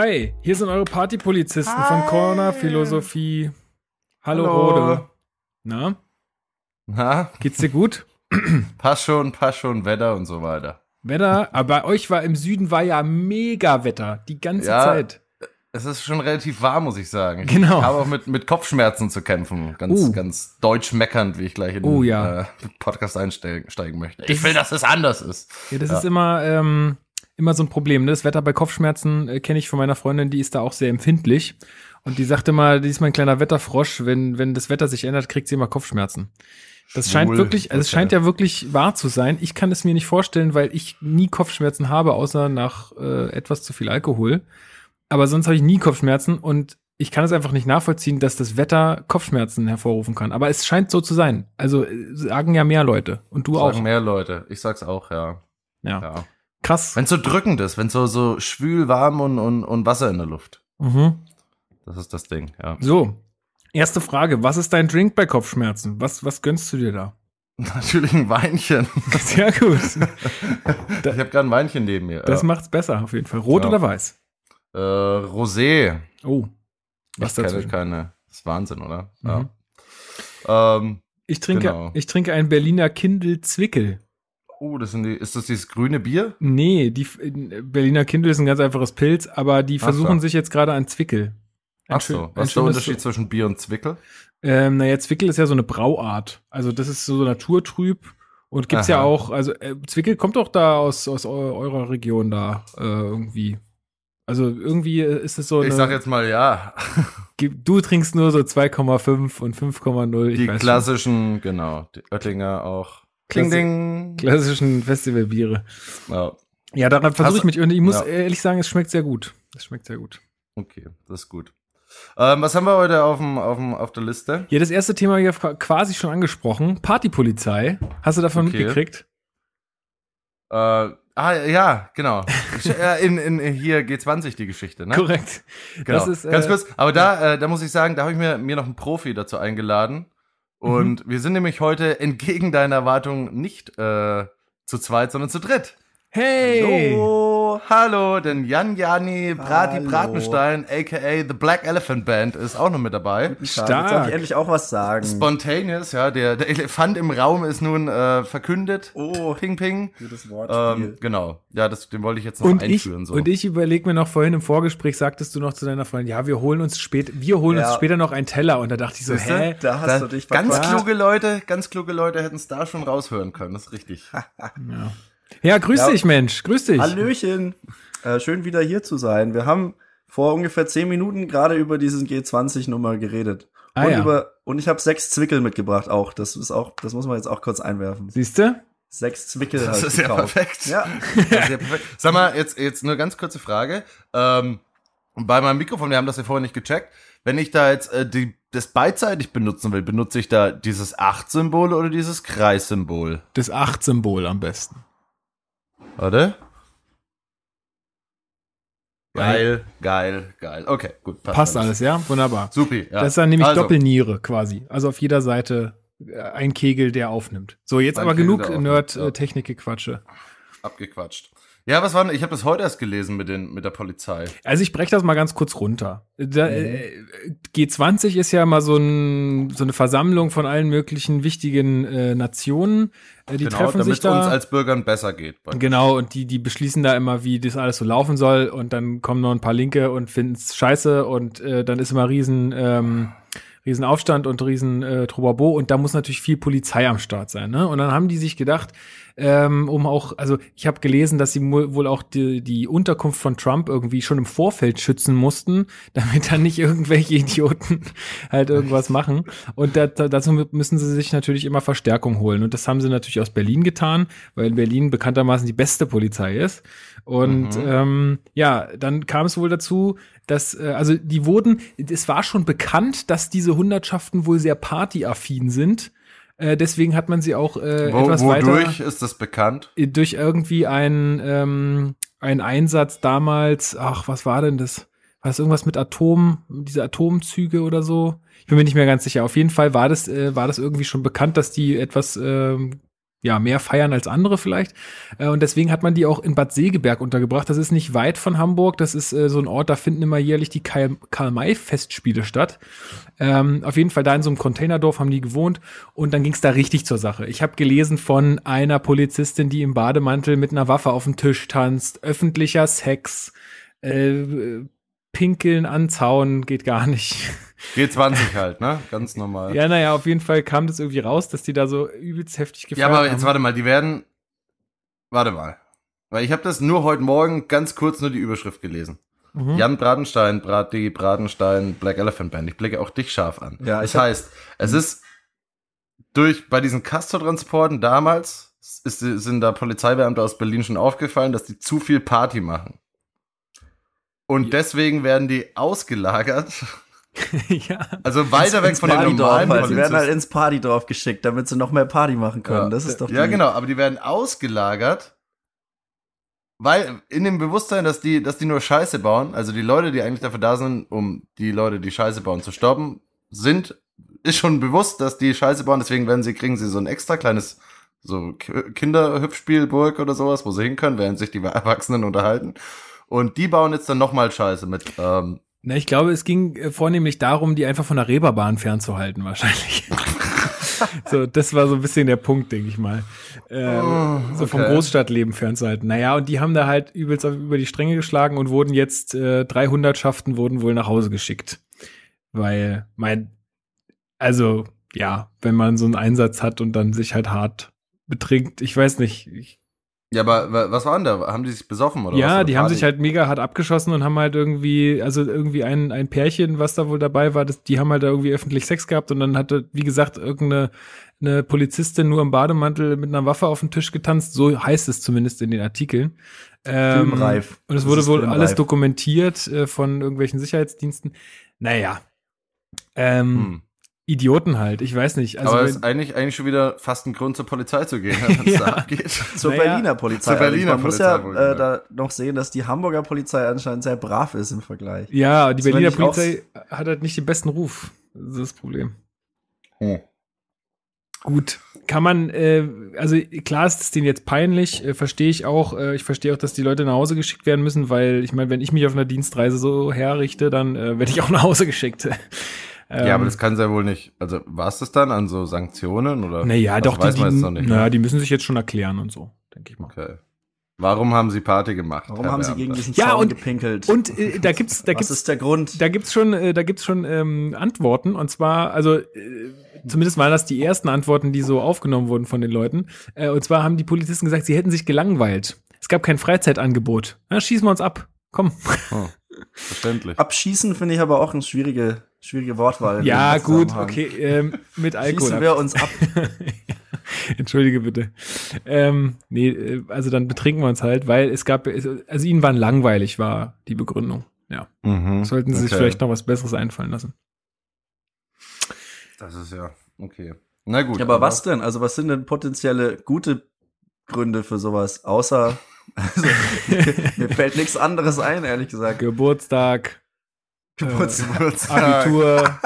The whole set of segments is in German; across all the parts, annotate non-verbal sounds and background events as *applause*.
Hi, hier sind eure Partypolizisten von Hi. Corner Philosophie. Hallo, Hallo. Rode. Na, Na, geht's dir gut? *clears throat* passt schon, passt schon, Wetter und so weiter. Wetter, aber bei euch war im Süden war ja mega Wetter, die ganze Ja. Zeit. Es ist schon relativ warm, muss ich sagen. Ich Genau. habe auch mit, mit Kopfschmerzen zu kämpfen. Ganz, Uh. ganz deutsch meckernd, wie ich gleich in den Oh, ja. äh, Podcast einsteigen steigen möchte. Ich will, dass es anders ist. Ja, das Ja. ist immer, ähm, immer so ein Problem. Ne? Das Wetter bei Kopfschmerzen äh, kenne ich von meiner Freundin, die ist da auch sehr empfindlich. Und die sagte mal, die ist mein kleiner Wetterfrosch, wenn, wenn das Wetter sich ändert, kriegt sie immer Kopfschmerzen. Das scheint Schwul. wirklich, also es scheint ja wirklich wahr zu sein. Ich kann es mir nicht vorstellen, weil ich nie Kopfschmerzen habe, außer nach äh, etwas zu viel Alkohol. Aber sonst habe ich nie Kopfschmerzen und ich kann es einfach nicht nachvollziehen, dass das Wetter Kopfschmerzen hervorrufen kann. Aber es scheint so zu sein. Also äh, sagen ja mehr Leute. Und du Sagen auch. mehr Leute. Ich sag's auch, ja. Ja. ja. Krass. Wenn es so drückend ist, wenn so, so schwül, warm und, und, und Wasser in der Luft. Mhm. Das ist das Ding, ja. So, erste Frage. Was ist dein Drink bei Kopfschmerzen? Was, was gönnst du dir da? *laughs* Natürlich ein Weinchen. *laughs* Sehr gut. *laughs* ich habe gerade ein Weinchen neben mir. Das ja. macht's besser auf jeden Fall. Rot Ja. oder weiß? äh, Rosé. Oh, was ich kenne keine. Das ist Wahnsinn, oder? Mhm. Ja. Ähm, Ich trinke, Genau. ich trinke ein Berliner Kindl Zwickel. Oh, das sind die, ist das dieses grüne Bier? Nee, die äh, Berliner Kindl ist ein ganz einfaches Pilz, aber die versuchen so. sich jetzt gerade an Zwickel. Ein Ach so, was ist der Unterschied zwischen Bier und Zwickel? Ähm, naja, Zwickel ist ja so eine Brauart. Also das ist so naturtrüb. Und gibt's ja Aha. auch, also äh, Zwickel kommt doch da aus, aus eu- eurer Region da äh, irgendwie. Also irgendwie ist es so eine. Ich sag jetzt mal ja. *laughs* Du trinkst nur so 2,5 und 5,0. ich Die klassischen, genau. Die Oettinger auch. Klasse- Ding, schon. klassischen Festivalbiere. Ja, Ja, daran versuche ich mich. Und ich muss ja. ehrlich sagen, es schmeckt sehr gut. Es schmeckt sehr gut. okay, das ist gut. Ähm, was haben wir heute auf, dem, auf, dem, auf der Liste? Ja, das erste Thema hier quasi schon angesprochen. Partypolizei. Hast du davon Okay. mitgekriegt? Äh, ah, ja, genau. Äh, in, in, hier G20 die Geschichte, ne? Korrekt. Genau. Das ist, äh, Ganz kurz, aber da, äh, da muss ich sagen, da habe ich mir, mir noch einen Profi dazu eingeladen. Und Mhm. wir sind nämlich heute entgegen deiner Erwartung nicht äh, zu zweit, sondern zu dritt. Hey! Hallo, hallo, denn Jan Jani Brati. Bratenstein, aka The Black Elephant Band, ist auch noch mit dabei. Stark. Jetzt darf ich endlich auch was sagen. Spontaneous, ja, der, der Elefant im Raum ist nun äh, verkündet. oh, Ping Ping. gutes Wortspiel. Ähm, genau, ja, das, den wollte ich jetzt noch Und ich, einführen. so. und ich überlege mir noch vorhin im Vorgespräch, sagtest du noch zu deiner Freundin, ja, wir holen uns später, wir holen uns Ja. später noch einen Teller. Und da dachte ich so, Siehste? hä? da hast Da- du dich ganz verquatscht. kluge Leute, ganz kluge Leute hätten es da schon raushören können, das ist richtig. *laughs* Ja, grüß Ja. dich, Mensch, grüß dich. Hallöchen. Äh, schön wieder hier zu sein. Wir haben vor ungefähr zehn Minuten gerade über diesen G20-Nummer geredet. Ah, und, ja. über, und ich habe sechs Zwickel mitgebracht auch. Das ist auch, das muss man jetzt auch kurz einwerfen. Siehst du? Sechs Zwickel. Das ist ja perfekt. Ja. Das ist ja perfekt. Sag mal, jetzt, jetzt nur ganz kurze Frage. Ähm, bei meinem Mikrofon, wir haben das ja vorher nicht gecheckt. Wenn ich da jetzt äh, die, das beidseitig benutzen will, benutze ich da dieses 8-Symbol oder dieses Kreissymbol? Das Acht-Symbol am besten. Warte. Geil, geil, geil. Okay, gut. Passt alles, ja? Wunderbar. Supi, ja. Das ist dann nämlich Also, Doppelniere quasi. Also auf jeder Seite äh, ein Kegel, der aufnimmt. So, jetzt Ein aber Kegel, genug. Nerd-Technik-Gequatsche. Abgequatscht. Ja, was war denn? Ich habe das heute erst gelesen mit, den, mit der Polizei. Also ich breche das mal ganz kurz runter. Da, Mhm. äh, G20 ist ja mal so, ein, so eine Versammlung von allen möglichen wichtigen äh, Nationen. Äh, die treffen sich damit Genau, uns da. als Bürgern besser geht. Genau, und die, die beschließen da immer, wie das alles so laufen soll. Und dann kommen noch ein paar Linke und finden es scheiße. Und äh, dann ist immer riesen, ähm, riesen Aufstand und riesen äh, Trobabo. Und da muss natürlich viel Polizei am Start sein. Ne? Und dann haben die sich gedacht, ähm, um auch, also ich habe gelesen, dass sie wohl auch die, die Unterkunft von Trump irgendwie schon im Vorfeld schützen mussten, *laughs* damit dann nicht irgendwelche Idioten *laughs* halt irgendwas machen. Und da, dazu müssen sie sich natürlich immer Verstärkung holen. Und das haben sie natürlich aus Berlin getan, weil in Berlin bekanntermaßen die beste Polizei ist. Und Mhm. ähm, ja, dann kam es wohl dazu, dass, äh, also die wurden, es war schon bekannt, dass diese Hundertschaften wohl sehr partyaffin sind. Äh, deswegen hat man sie auch äh, Wo, etwas wodurch weiter ist das bekannt? durch irgendwie einen, ähm, einen Einsatz damals, ach, was war denn das? War das irgendwas mit Atom, diese Atomzüge oder so? Ich bin mir nicht mehr ganz sicher. Auf jeden Fall war das, äh, war das irgendwie schon bekannt, dass die etwas ähm, ja, mehr feiern als andere vielleicht. Äh, und deswegen hat man die auch in Bad Segeberg untergebracht. Das ist nicht weit von Hamburg. Das ist äh, so ein Ort, da finden immer jährlich die Karl-May-Festspiele statt. Ähm, auf jeden Fall da in so einem Containerdorf haben die gewohnt und dann ging es da richtig zur Sache. Ich habe gelesen von einer Polizistin, die im Bademantel mit einer Waffe auf dem Tisch tanzt, öffentlicher Sex, äh, Pinkeln anzauen geht gar nicht. *laughs* G20 halt, ne? Ganz normal. Ja, naja, auf jeden Fall kam das irgendwie raus, dass die da so übelst heftig gefeiert Ja, aber haben. jetzt warte mal, die werden. Warte mal. Weil ich habe das nur heute Morgen ganz kurz nur die Überschrift gelesen. Mhm. Jan Bratenstein, Brat die Bratenstein, Black Elephant Band. Ich blicke auch dich scharf an. Ja, das heißt, es ist durch bei diesen Castor-Transporten damals ist, sind da Polizeibeamte aus Berlin schon aufgefallen, dass die zu viel Party machen. Und Ja. deswegen werden die ausgelagert. *laughs* ja. Also weiter weg von den normalen weil sie werden halt ins Partydorf geschickt, damit sie noch mehr Party machen können. Ja. Das ist doch Ja, die- genau, aber die werden ausgelagert, weil in dem Bewusstsein, dass die, dass die nur Scheiße bauen, also die Leute, die eigentlich dafür da sind, um die Leute, die Scheiße bauen, zu stoppen, sind, ist schon bewusst, dass die Scheiße bauen, deswegen werden sie, kriegen sie so ein extra kleines, so Kinderhüpfspielburg oder sowas, wo sie hin können, während sich die Erwachsenen unterhalten. Und die bauen jetzt dann nochmal Scheiße mit, ähm, Na, ich glaube, es ging äh, vornehmlich darum, die einfach von der Reeperbahn fernzuhalten, wahrscheinlich. *laughs* so, das war so ein bisschen der Punkt, denke ich mal. Ähm, Oh, So vom okay. Großstadtleben fernzuhalten. Naja, und die haben da halt übelst über die Stränge geschlagen und wurden jetzt, äh, 300 Schaften wurden wohl nach Hause geschickt. Weil, mein, also, ja, wenn man so einen Einsatz hat und dann sich halt hart betrinkt, ich weiß nicht, ich ja, aber wa- was war denn da? Haben die sich besoffen oder was? ja, die haben sich halt mega hart abgeschossen und haben halt irgendwie, also irgendwie ein, ein Pärchen, was da wohl dabei war, das, die haben halt da irgendwie öffentlich Sex gehabt und dann hatte, wie gesagt, irgendeine eine Polizistin nur im Bademantel mit einer Waffe auf den Tisch getanzt, so heißt es zumindest in den Artikeln. Ähm, Filmreif. Und es wurde wohl filmreif. alles dokumentiert äh, von irgendwelchen Sicherheitsdiensten. Naja. Ähm, Hm. Idioten halt, ich weiß nicht. Also aber es ist eigentlich, eigentlich schon wieder fast ein Grund zur Polizei zu gehen, *laughs* wenn es Ja. da abgeht. Zur Naja, Berliner Polizei. zur Berliner Man muss Polizei, ja wohl äh, gesagt. da noch sehen, dass die Hamburger Polizei anscheinend sehr brav ist im Vergleich. ja, die Das Berliner Polizei hat halt nicht den besten Ruf. Das ist das Problem. Hm. Gut, kann man, äh, also klar ist es denen jetzt peinlich, äh, verstehe ich auch. Äh, ich verstehe auch, dass die Leute nach Hause geschickt werden müssen, weil ich meine, wenn ich mich auf einer Dienstreise so herrichte, dann äh, werde ich auch nach Hause geschickt. Ähm, Ja, aber das kann ja wohl nicht. Also war es das dann an so Sanktionen oder? naja, was doch, die, weiß man die, jetzt noch nicht. naja, ne? die müssen sich jetzt schon erklären und so, denke ich mal. Okay. Warum haben sie Party gemacht? Warum Herr haben sie gegen diesen Ja, Zaun und- gepinkelt? Und äh, da *laughs* gibt's, da Was gibt's, ist der Grund? da gibt's schon, äh, da gibt's schon ähm, Antworten. Und zwar, also äh, zumindest waren das die ersten Antworten, die so aufgenommen wurden von den Leuten. Äh, und zwar haben die Polizisten gesagt, sie hätten sich gelangweilt. Es gab kein Freizeitangebot. Na, schießen wir uns ab. Komm. Oh, verständlich. Abschießen finde ich aber auch eine schwierige, schwierige Wortwahl. Ja, gut, okay. Ähm, mit *laughs* Alkohol. Schießen wir uns ab. *laughs* Entschuldige bitte. Ähm, nee, äh, also dann betrinken wir uns halt, weil es gab, also ihnen war langweilig, war die Begründung. Ja. Mhm. Sollten sie sich Okay. vielleicht noch was Besseres einfallen lassen. Das ist ja okay. Na gut. Ja, aber was denn? Also was sind denn potenzielle gute Gründe für sowas? Außer, *laughs* also, mir fällt nichts anderes ein, ehrlich gesagt. Geburtstag, Geburtstag. Abitur. *laughs*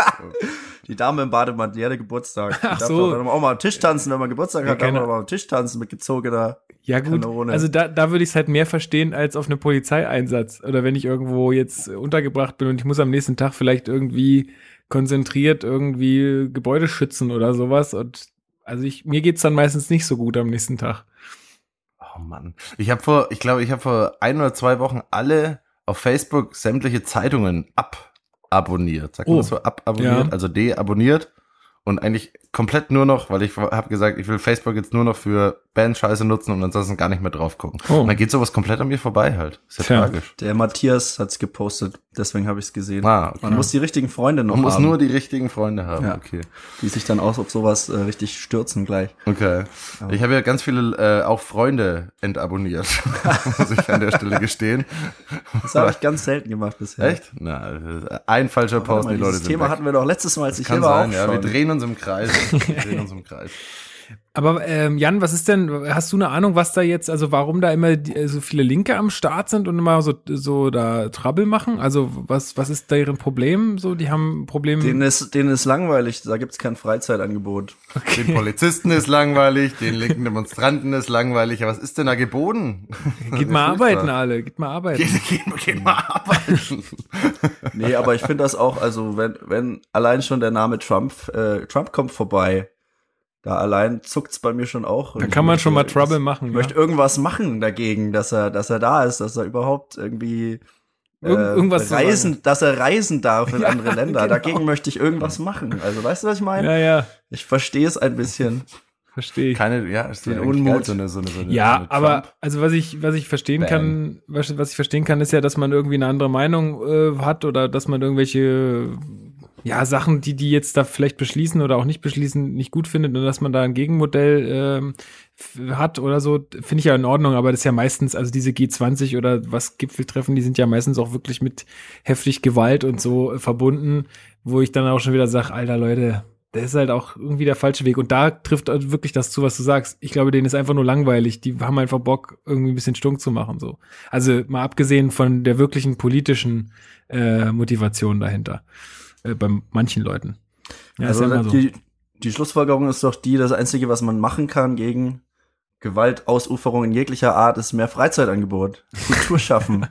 Die Dame im Bademantel, die hatte Geburtstag. Die Ach darf so. dann auch mal am Tisch tanzen, wenn man Geburtstag Ja, hat, darf man keine- auch mal am Tisch tanzen mit gezogener. Ja gut, Kanone. also da, da würde ich es halt mehr verstehen als auf einem Polizeieinsatz. Oder wenn ich irgendwo jetzt äh, untergebracht bin und ich muss am nächsten Tag vielleicht irgendwie konzentriert irgendwie Gebäude schützen oder sowas. Und also ich, mir geht's dann meistens nicht so gut am nächsten Tag. Oh Mann. Ich habe vor, ich glaube, ich habe vor ein oder zwei Wochen alle auf Facebook sämtliche Zeitungen ababonniert. Sagt man Oh. das so? Ababonniert, Ja. also deabonniert. Und eigentlich komplett nur noch, weil ich habe gesagt, ich will Facebook jetzt nur noch für Band-Scheiße nutzen und ansonsten gar nicht mehr drauf gucken. Oh. Und dann geht sowas komplett an mir vorbei halt. Ist ja Tja. tragisch. Der Matthias hat's gepostet, deswegen habe ich es gesehen. Ah, okay. Man muss die richtigen Freunde noch Man muss haben, nur die richtigen Freunde haben. Ja. Okay. die sich dann auch auf sowas äh, richtig stürzen gleich. Okay. Ich habe ja ganz viele äh, auch Freunde entabonniert, *laughs* muss ich an der Stelle gestehen. Das habe ich ganz selten gemacht bisher. Echt? Na, ein falscher Post, die Leute sind Thema weg. hatten wir doch letztes Mal, als ich Kann hier war, sein, auch ja. Wir schon. drehen uns im Kreis. Wir drehen uns im Kreis. Aber ähm, Jan, was ist denn, hast du eine Ahnung, was da jetzt, also warum da immer die, äh, so viele Linke am Start sind und immer so, so da Trouble machen? Also was, was ist deren Problem? So, die haben Probleme. Denen ist, denen ist langweilig, da gibt's kein Freizeitangebot. Den Polizisten ist langweilig, den linken Demonstranten ist langweilig. Aber was ist denn da geboten? Geht mal arbeiten alle, geht mal arbeiten. Geht, geht, geht mal arbeiten. Nee, aber ich finde das auch, also wenn, wenn allein schon der Name Trump, äh, Trump kommt vorbei, da allein zuckt's bei mir schon auch. Da kann man schon mal Trouble Ich machen. möchte Ja. irgendwas machen dagegen, dass er, dass er da ist, dass er überhaupt irgendwie äh, Irgend- irgendwas reisen, dass er reisen darf in *laughs* Ja, andere Länder. genau. Dagegen möchte ich irgendwas machen. Also weißt du, was ich meine? Ja, ja, Ich verstehe es ein bisschen. verstehe ich. Keine, ja, ist Den Unmut. geil, so eine, so eine, so eine, so Ja, eine aber also was ich was ich verstehen Bam. kann, was, was ich verstehen kann, ist ja, dass man irgendwie eine andere Meinung äh, hat oder dass man irgendwelche ja Sachen, die die jetzt da vielleicht beschließen oder auch nicht beschließen, nicht gut findet und dass man da ein Gegenmodell ähm, hat oder so, finde ich ja in Ordnung. Aber das ist ja meistens also diese G20 oder was Gipfeltreffen, die sind ja meistens auch wirklich mit heftig Gewalt und so äh, verbunden, wo ich dann auch schon wieder sage, alter Leute, das ist halt auch irgendwie der falsche Weg. Und da trifft halt wirklich das zu, was du sagst. Ich glaube, denen ist einfach nur langweilig. Die haben einfach Bock, irgendwie ein bisschen stunk zu machen. so. Also mal abgesehen von der wirklichen politischen äh, Motivation dahinter. Äh, bei manchen Leuten. Ja, also ist ja so. die, die Schlussfolgerung ist doch die, das Einzige, was man machen kann gegen Gewaltausuferung in jeglicher Art, ist mehr Freizeitangebot. *laughs* Kultur schaffen.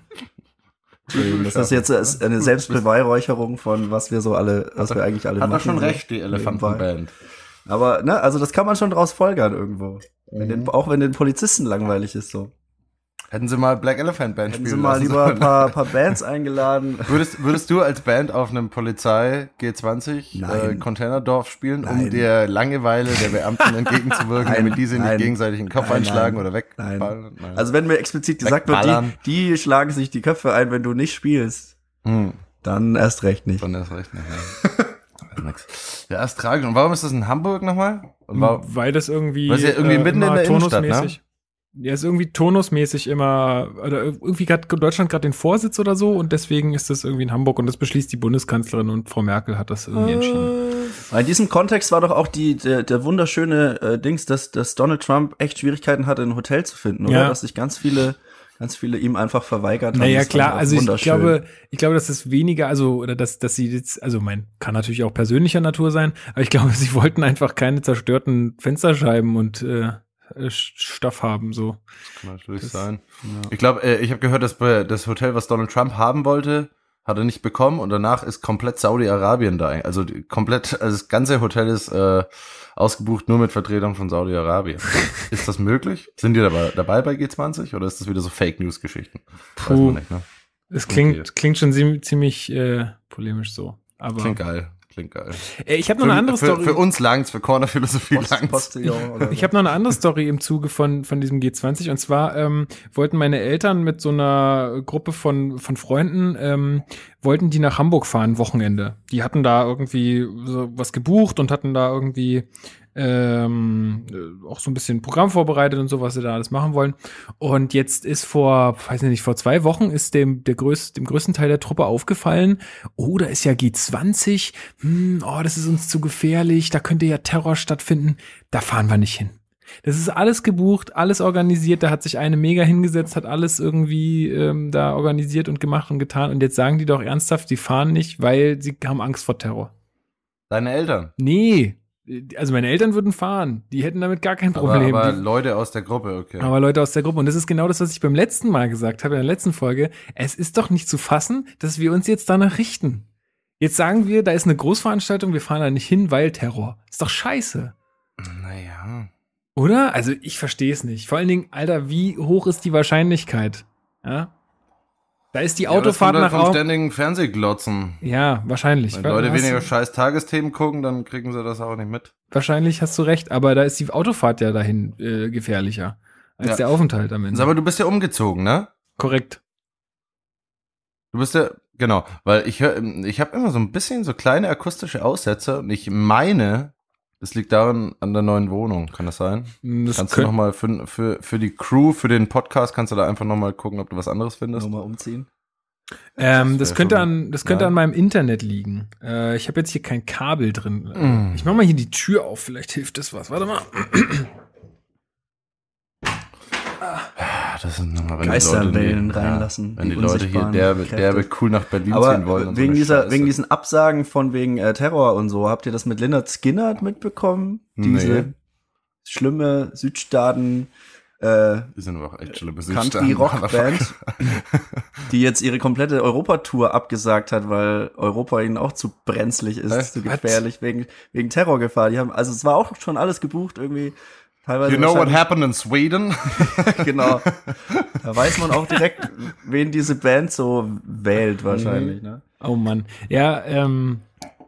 Das ist jetzt eine *laughs* Selbstbeweihräucherung von was wir so alle, was wir eigentlich alle Hat er machen. schon so recht, die. Elefantenband. Aber, ne, also das kann man schon draus folgern irgendwo. Wenn den, auch wenn den Polizisten langweilig ist so. Hätten sie mal Black Elephant Band Hätten spielen sie mal lassen lieber ein paar, paar Bands eingeladen. *laughs* Würdest, würdest du als Band auf einem Polizei G20 äh. Containerdorf spielen, um Nein. der Langeweile der Beamten entgegenzuwirken, *laughs* Nein, damit diese nicht nein. gegenseitig den Kopf Nein, einschlagen nein, oder weg? nein. Nein. Also wenn mir explizit gesagt wird, Wegballern. die, die schlagen sich die Köpfe ein, wenn du nicht spielst, hm, dann erst recht nicht. dann ist recht nicht. Ja. *laughs* Ist nix. ja, ist tragisch. Und warum ist das in Hamburg nochmal? Und warum, Weil das irgendwie. Weil es ja irgendwie mitten in der Innenstadt, ne? Ja, ist irgendwie tonusmäßig immer, oder irgendwie hat Deutschland gerade den Vorsitz oder so und deswegen ist das irgendwie in Hamburg und das beschließt die Bundeskanzlerin und Frau Merkel hat das irgendwie entschieden. In diesem Kontext war doch auch die, der, der wunderschöne äh, Dings, dass, dass Donald Trump echt Schwierigkeiten hatte, ein Hotel zu finden, oder? Ja. Dass sich ganz viele, ganz viele ihm einfach verweigert haben. Naja, Das klar, also ich glaube, ich glaube, dass es weniger, also, oder dass, dass sie jetzt, also mein, kann natürlich auch persönlicher Natur sein, aber ich glaube, *laughs* sie wollten einfach keine zerstörten Fensterscheiben und äh, äh, Stoff haben, so. Kann natürlich Das- sein. Ich glaube, äh, ich habe gehört, dass bei- das Hotel, was Donald Trump haben wollte, hat er nicht bekommen und danach ist komplett Saudi-Arabien da. Also die- komplett, also das ganze Hotel ist äh, ausgebucht nur mit Vertretern von Saudi-Arabien. *laughs* ist das möglich? Sind die dabei, dabei bei G20 oder ist das wieder so Fake News-Geschichten? Weiß man nicht, ne? Es klingt, Okay. klingt schon ziemlich, ziemlich äh, polemisch so. Aber Klingt geil. Klingt geil. Äh, ich habe noch eine andere für, Story. für uns langt's, für Corner Philosophie Post, langt's. Postillon Ich habe noch eine andere Story im Zuge von, von diesem G20 und zwar ähm, wollten meine Eltern mit so einer Gruppe von, von Freunden, ähm, wollten die nach Hamburg fahren, Wochenende. Die hatten da irgendwie so was gebucht und hatten da irgendwie ähm, äh, auch so ein bisschen Programm vorbereitet und so, was sie da alles machen wollen. Und jetzt ist vor, weiß nicht, vor zwei Wochen ist dem, der größ, dem größten Teil der Truppe aufgefallen, oh, da ist ja G20, hm, oh, das ist uns zu gefährlich, da könnte ja Terror stattfinden, da fahren wir nicht hin. Das ist alles gebucht, alles organisiert. Da hat sich eine mega hingesetzt, hat alles irgendwie ähm, da organisiert und gemacht und getan. Und jetzt sagen die doch ernsthaft, die fahren nicht, weil sie haben Angst vor Terror. Deine Eltern. Nee, also meine Eltern würden fahren. Die hätten damit gar kein Aber, Problem. aber Die- Leute aus der Gruppe, okay. aber Leute aus der Gruppe, und das ist genau das, was ich beim letzten Mal gesagt habe, in der letzten Folge, es ist doch nicht zu fassen, dass wir uns jetzt danach richten. Jetzt sagen wir, da ist eine Großveranstaltung, wir fahren da nicht hin, weil Terror. Ist doch scheiße. naja. Oder? Also ich verstehe es nicht. Vor allen Dingen, Alter, wie hoch ist die Wahrscheinlichkeit? Ja? Da ist die Ja, das Autofahrt kommt halt nach vom Raum. ständigen Fernsehglotzen. Ja, wahrscheinlich. Wenn Leute weniger du, scheiß Tagesthemen gucken, dann kriegen sie das auch nicht mit. wahrscheinlich hast du recht, aber da ist die Autofahrt ja dahin äh, gefährlicher als Ja. der Aufenthalt am Ende. Sag mal, du bist ja umgezogen, ne? Korrekt. Du bist ja, genau, weil ich höre, ich habe immer so ein bisschen so kleine akustische Aussätze und ich meine, das liegt daran an der neuen Wohnung. Kann das sein? Das kannst du könnt- noch mal für, für, für die Crew, für den Podcast, kannst du da einfach noch mal gucken, ob du was anderes findest? Nochmal umziehen. Ähm, Das das könnte an, das könnte an meinem Internet liegen. Äh, ich habe jetzt hier kein Kabel drin. Mm. Ich mach mal hier die Tür auf, vielleicht hilft das was. Warte mal. Ah, Das sind nochmal, wenn die Geisterwellen Leute, reinlassen, Wenn die, die Leute hier derbe, derbe cool nach Berlin Aber ziehen wollen. und so wegen eine dieser, Scheiße. wegen diesen Absagen von wegen äh, Terror und so, habt ihr das mit Leonard Skinner mitbekommen? Diese Nee. schlimme Südstaaten äh, Die sind aber auch echt schlimme Country Rock Band, die jetzt ihre komplette Europatour abgesagt hat, weil Europa ihnen auch zu brenzlig ist, Echt? zu Was? gefährlich wegen wegen Terrorgefahr. Die haben also es war auch schon alles gebucht irgendwie. Teilweise You know what happened in Sweden? *laughs* genau. Da weiß man auch direkt, wen diese Band so wählt wahrscheinlich. Ne? Oh Mann. Ja, ähm,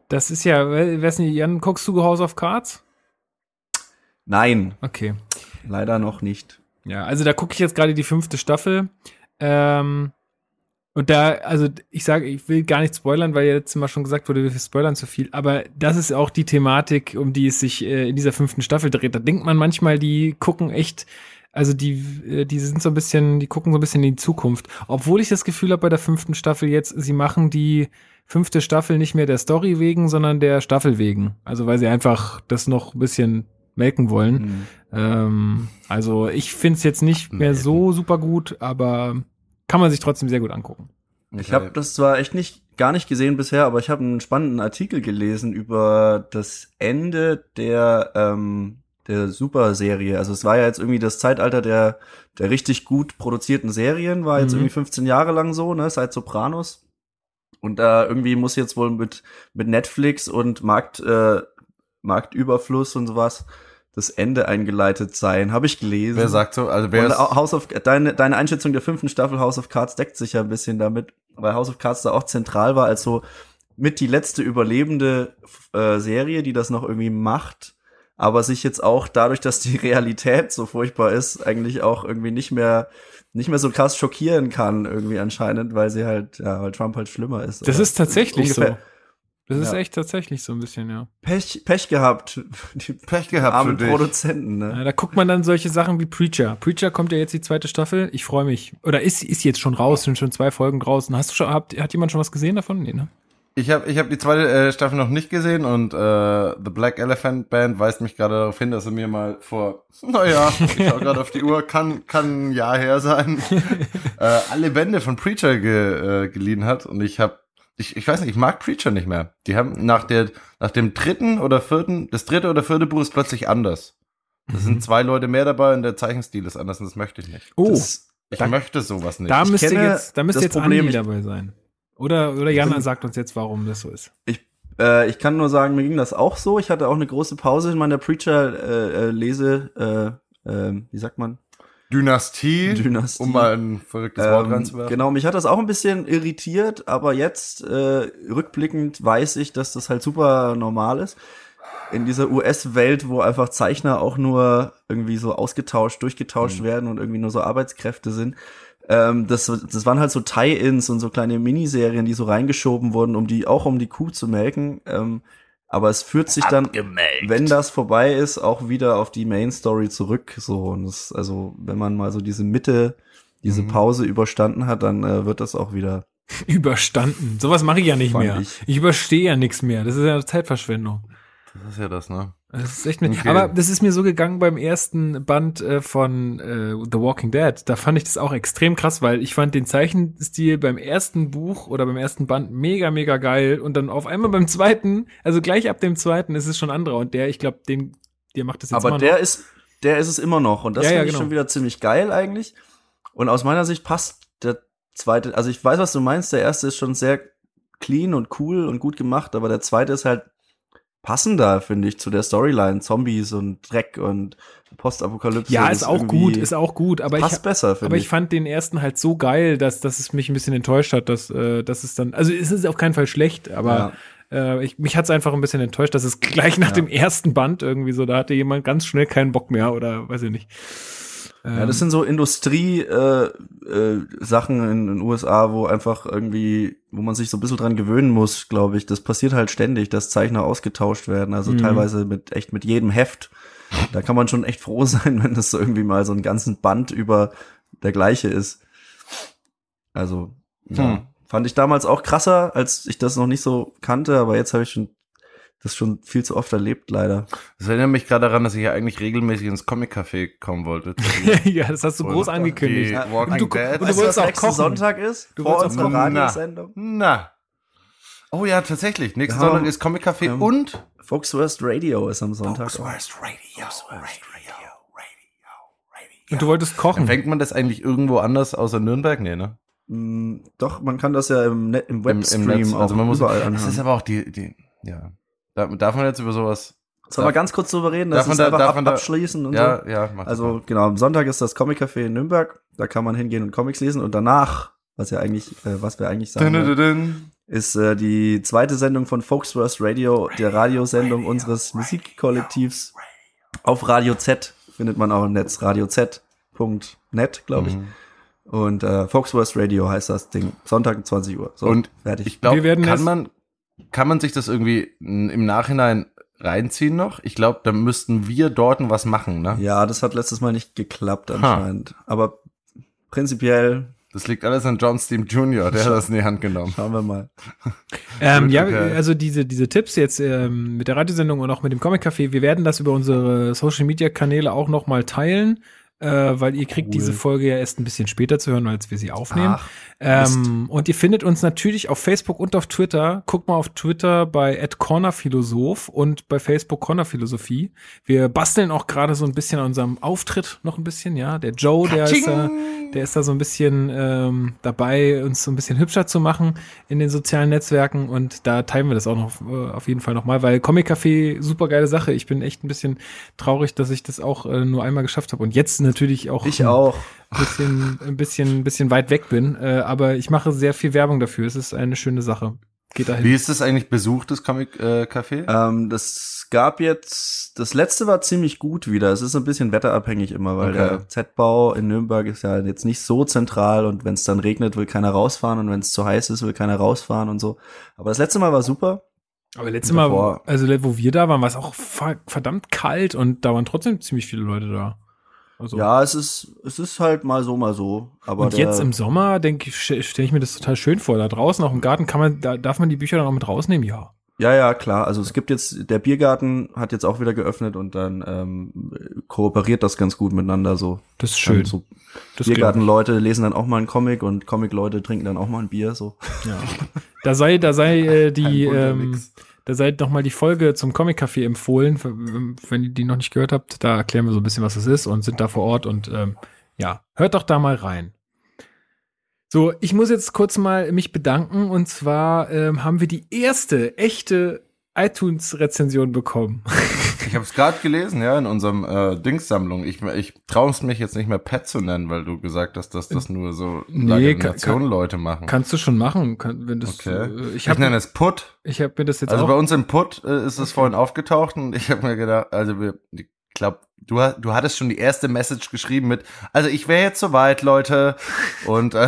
das ist ja, we- weiß nicht, Jan, guckst du House of Cards? Nein, Okay. leider noch nicht. Ja, also da gucke ich jetzt gerade die fünfte Staffel. Ähm, und da, also ich sage, ich will gar nicht spoilern, weil ja letztes Mal schon gesagt wurde, wir spoilern zu viel. Aber das ist auch die Thematik, um die es sich äh, in dieser fünften Staffel dreht. Da denkt man manchmal, die gucken echt, also die, äh, die sind so ein bisschen, die gucken so ein bisschen in die Zukunft. Obwohl ich das Gefühl habe bei der fünften Staffel jetzt, sie machen die fünfte Staffel nicht mehr der Story wegen, sondern der Staffel wegen. Also weil sie einfach das noch ein bisschen melken wollen. Hm. Ähm, also ich finde es jetzt nicht mehr so super gut, aber kann man sich trotzdem sehr gut angucken. Ich habe das zwar echt nicht gar nicht gesehen bisher, aber ich habe einen spannenden Artikel gelesen über das Ende der ähm, der Super-Serie. Also es war ja jetzt irgendwie das Zeitalter der der richtig gut produzierten Serien, war jetzt Mhm. irgendwie 15 Jahre lang so, ne, seit Sopranos. Und da irgendwie muss jetzt wohl mit mit Netflix und Markt äh, Marktüberfluss und sowas das Ende eingeleitet sein, habe ich gelesen. Wer sagt so? Also wer Und ist, House of deine, deine Einschätzung der fünften Staffel House of Cards deckt sich ja ein bisschen damit, weil House of Cards da auch zentral war als so mit die letzte überlebende äh, Serie, die das noch irgendwie macht, aber sich jetzt auch dadurch, dass die *laughs* Realität so furchtbar ist, eigentlich auch irgendwie nicht mehr nicht mehr so krass schockieren kann irgendwie anscheinend, weil sie halt ja, weil Trump halt schlimmer ist. Das ist tatsächlich ungefähr so. Das ist Ja. echt tatsächlich so ein bisschen, ja. Pech, Pech gehabt, die Pech gehabt armen für dich. Produzenten, ne? ja. Da guckt man dann solche Sachen wie Preacher. Preacher kommt ja jetzt die zweite Staffel. Ich freue mich. Oder ist, ist jetzt schon raus, sind schon zwei Folgen draußen. Hast du schon, habt, hat jemand schon was gesehen davon? Nee, ne? Ich habe ich hab die zweite äh, Staffel noch nicht gesehen und äh, The Black Elephant Band weist mich gerade darauf hin, dass er mir mal vor, *laughs* naja, ich schau gerade auf die Uhr, kann, kann ein Jahr her sein, *laughs* äh, alle Bände von Preacher ge, äh, geliehen hat und ich habe ich, ich weiß nicht, ich mag Preacher nicht mehr. Die haben nach der nach dem dritten oder vierten, das dritte oder vierte Buch ist plötzlich anders. Da Mhm. sind zwei Leute mehr dabei und der Zeichenstil ist anders und das möchte ich nicht. Oh, Das, Ich Da- möchte sowas nicht. da müsste jetzt, da müsste das jetzt Problem, Andi dabei sein. Oder, oder Jana sagt uns jetzt, warum das so ist. Ich, äh, ich kann nur sagen, mir ging das auch so. Ich hatte auch eine große Pause in meiner Preacher-Lese, äh, äh, wie sagt man? Dynastie, Dynastie. um mal ein verrücktes Wort Ähm, reinzuwerfen. genau, mich hat das auch ein bisschen irritiert, aber jetzt äh, rückblickend weiß ich, dass das halt super normal ist. In dieser US-Welt, wo einfach Zeichner auch nur irgendwie so ausgetauscht, durchgetauscht Mhm. werden und irgendwie nur so Arbeitskräfte sind. Ähm, das, das waren halt so Tie-Ins und so kleine Miniserien, die so reingeschoben wurden, um die, auch um die Kuh zu melken. Ähm, aber es führt sich dann, wenn das vorbei ist, auch wieder auf die Main Story zurück. So und das, also wenn man mal so diese Mitte, diese Mhm. Pause überstanden hat, dann äh, wird das auch wieder. *laughs* Überstanden. Sowas mache ich ja nicht Fand mehr. ich. Ich, überstehe ja nichts mehr. Das ist ja Zeitverschwendung. Das ist ja das, ne? Das ist echt mit, Okay. Aber das ist mir so gegangen beim ersten Band äh, von äh, The Walking Dead. Da fand ich das auch extrem krass, weil ich fand den Zeichenstil beim ersten Buch oder beim ersten Band mega, mega geil. Und dann auf einmal beim zweiten, also gleich ab dem zweiten ist es schon anderer. Und der, ich glaube, den, der macht das jetzt Aber der noch. ist, der ist es immer noch und das Ja, ja, finde ich genau. schon wieder ziemlich geil eigentlich. Und aus meiner Sicht passt der zweite, also ich weiß, was du meinst. Der erste ist schon sehr clean und cool und gut gemacht, aber der zweite ist halt passender, finde ich, zu der Storyline. Zombies und Dreck und Postapokalypse. Ja, ist auch gut, ist auch gut. Aber ich, passt besser, finde Aber ich. ich fand den ersten halt so geil, dass, dass es mich ein bisschen enttäuscht hat, dass, äh, dass es dann, also es ist auf keinen Fall schlecht, aber äh, ich, mich hat es einfach ein bisschen enttäuscht, dass es *laughs* gleich nach Ja. dem ersten Band irgendwie so, da hatte jemand ganz schnell keinen Bock mehr oder weiß ich nicht. Ja, das sind so Industrie-Sachen äh, äh, in den USA, wo einfach irgendwie, wo man sich so ein bisschen dran gewöhnen muss, glaube ich. Das passiert halt ständig, dass Zeichner ausgetauscht werden. Also Mhm. teilweise mit echt mit jedem Heft. Da kann man schon echt froh *laughs* sein, wenn das so irgendwie mal so einen ganzen Band über der gleiche ist. Also, ja, Hm. Fand ich damals auch krasser, als ich das noch nicht so kannte, aber jetzt habe ich schon das schon viel zu oft erlebt, leider. Das erinnert mich gerade daran, dass ich ja eigentlich regelmäßig ins Comic-Café kommen wollte. *laughs* ja, das hast du groß angekündigt. Ja. Walking Und du- Dead. und du Weißt wolltest was auch kochen. Sonntag ist? Du Vor wolltest auch unserer. Radiosendung? Na. Oh ja, tatsächlich. Nächsten Ja. Sonntag ist Comic-Café Ähm, und Folksworst Radio ist am Sonntag. auch. Radio. Und du wolltest kochen. Fängt man das eigentlich irgendwo anders außer Nürnberg? Nee, ne? Mm, Doch, man kann das ja im, Net, im Im, Webstream im Netz. auch Also man muss, überall das anhören. ist aber auch die, die, ja. Darf, darf man jetzt über sowas? Sollen wir ganz kurz drüber reden? Darf Das man ist da- einfach darf ab, abschließen und Ja, so. ja, mach das Also genau, am Sonntag ist das Comic Café in Nürnberg. Da kann man hingehen und Comics lesen und danach, was ja eigentlich, äh, was wir eigentlich sagen, Dun, dun, dun. ist äh, die zweite Sendung von Folksworth Radio, der Radiosendung unseres Musikkollektivs auf Radio Z findet man auch im Netz radioz.net, glaube ich. Mhm. Und äh, Folksworth Radio heißt das Ding. Sonntag 20 Uhr. So, Und fertig. Ich glaube, werden kann man, kann man sich das irgendwie im Nachhinein reinziehen noch? Ich glaube, da müssten wir dort was machen, ne? ja, das hat letztes Mal nicht geklappt anscheinend. Aber prinzipiell Das liegt alles an John Steam Jr., der hat das in die Hand genommen. schauen wir mal. *laughs* Ähm, ja, also diese, diese Tipps jetzt ähm, mit der Radiosendung und auch mit dem Comic Café, wir werden das über unsere Social Media Kanäle auch noch mal teilen, äh, weil ihr kriegt Cool. diese Folge ja erst ein bisschen später zu hören, als wir sie aufnehmen. Ach, ähm, und ihr findet uns natürlich auf Facebook und auf Twitter. Guckt mal auf Twitter bei @cornerphilosoph und bei Facebook Cornerphilosophie. Wir basteln auch gerade so ein bisschen an unserem Auftritt noch ein bisschen, ja. Der Joe, der ist da, der ist da so ein bisschen ähm, dabei, uns so ein bisschen hübscher zu machen in den sozialen Netzwerken und da teilen wir das auch noch äh, auf jeden Fall nochmal, weil Comic Café super geile Sache. Ich bin echt ein bisschen traurig, dass ich das auch äh, nur einmal geschafft habe und jetzt natürlich auch ich auch. ein bisschen, ein bisschen, ein bisschen weit weg bin. Äh, aber ich mache sehr viel Werbung dafür. Es ist eine schöne Sache. Geht dahin. Wie ist das eigentlich besucht, das Comic-Café? Ähm, das gab jetzt, das letzte war ziemlich gut wieder. Es ist ein bisschen wetterabhängig immer, weil Okay. der Z-Bau in Nürnberg ist ja jetzt nicht so zentral und wenn es dann regnet, will keiner rausfahren und wenn es zu heiß ist, will keiner rausfahren und so. Aber das letzte Mal war super. aber letztes Mal, also wo wir da waren, war es auch ver- verdammt kalt und da waren trotzdem ziemlich viele Leute da. Also, Ja, es ist, es ist halt mal so, mal so. Aber und jetzt im Sommer, denke ich, stelle ich mir das total schön vor. Da draußen auch im Garten kann man, da darf man die Bücher dann auch mit rausnehmen, ja. Ja, ja, klar. Also es gibt jetzt, der Biergarten hat jetzt auch wieder geöffnet und dann ähm, kooperiert das ganz gut miteinander so. Das ist schön. So Biergartenleute lesen dann auch mal einen Comic und Comic-Leute trinken dann auch mal ein Bier so. ja. Da sei, da sei äh, *laughs* die, ähm. Da sei noch mal die Folge zum Comic Café empfohlen, wenn ihr die noch nicht gehört habt. Da erklären wir so ein bisschen, was es ist und sind da vor Ort und ähm, ja, hört doch da mal rein. So, ich muss jetzt kurz mal mich bedanken und zwar ähm, haben wir die erste echte iTunes-Rezension bekommen. Ich habe es gerade gelesen, ja, in unserem äh, Dingssammlung. Ich, ich traue es mich jetzt nicht mehr Pet zu nennen, weil du gesagt hast, dass das nur so Nee, Nationen-Leute machen. Kannst du schon machen, kann, wenn das. okay. Äh, ich ich habe nenne es Put. ich hab mir das jetzt Also auch. bei uns im Put äh, ist es vorhin aufgetaucht und ich habe mir gedacht, also wir, ich glaube, du, du hattest schon die erste Message geschrieben mit, also ich wäre jetzt soweit, Leute. Und, äh,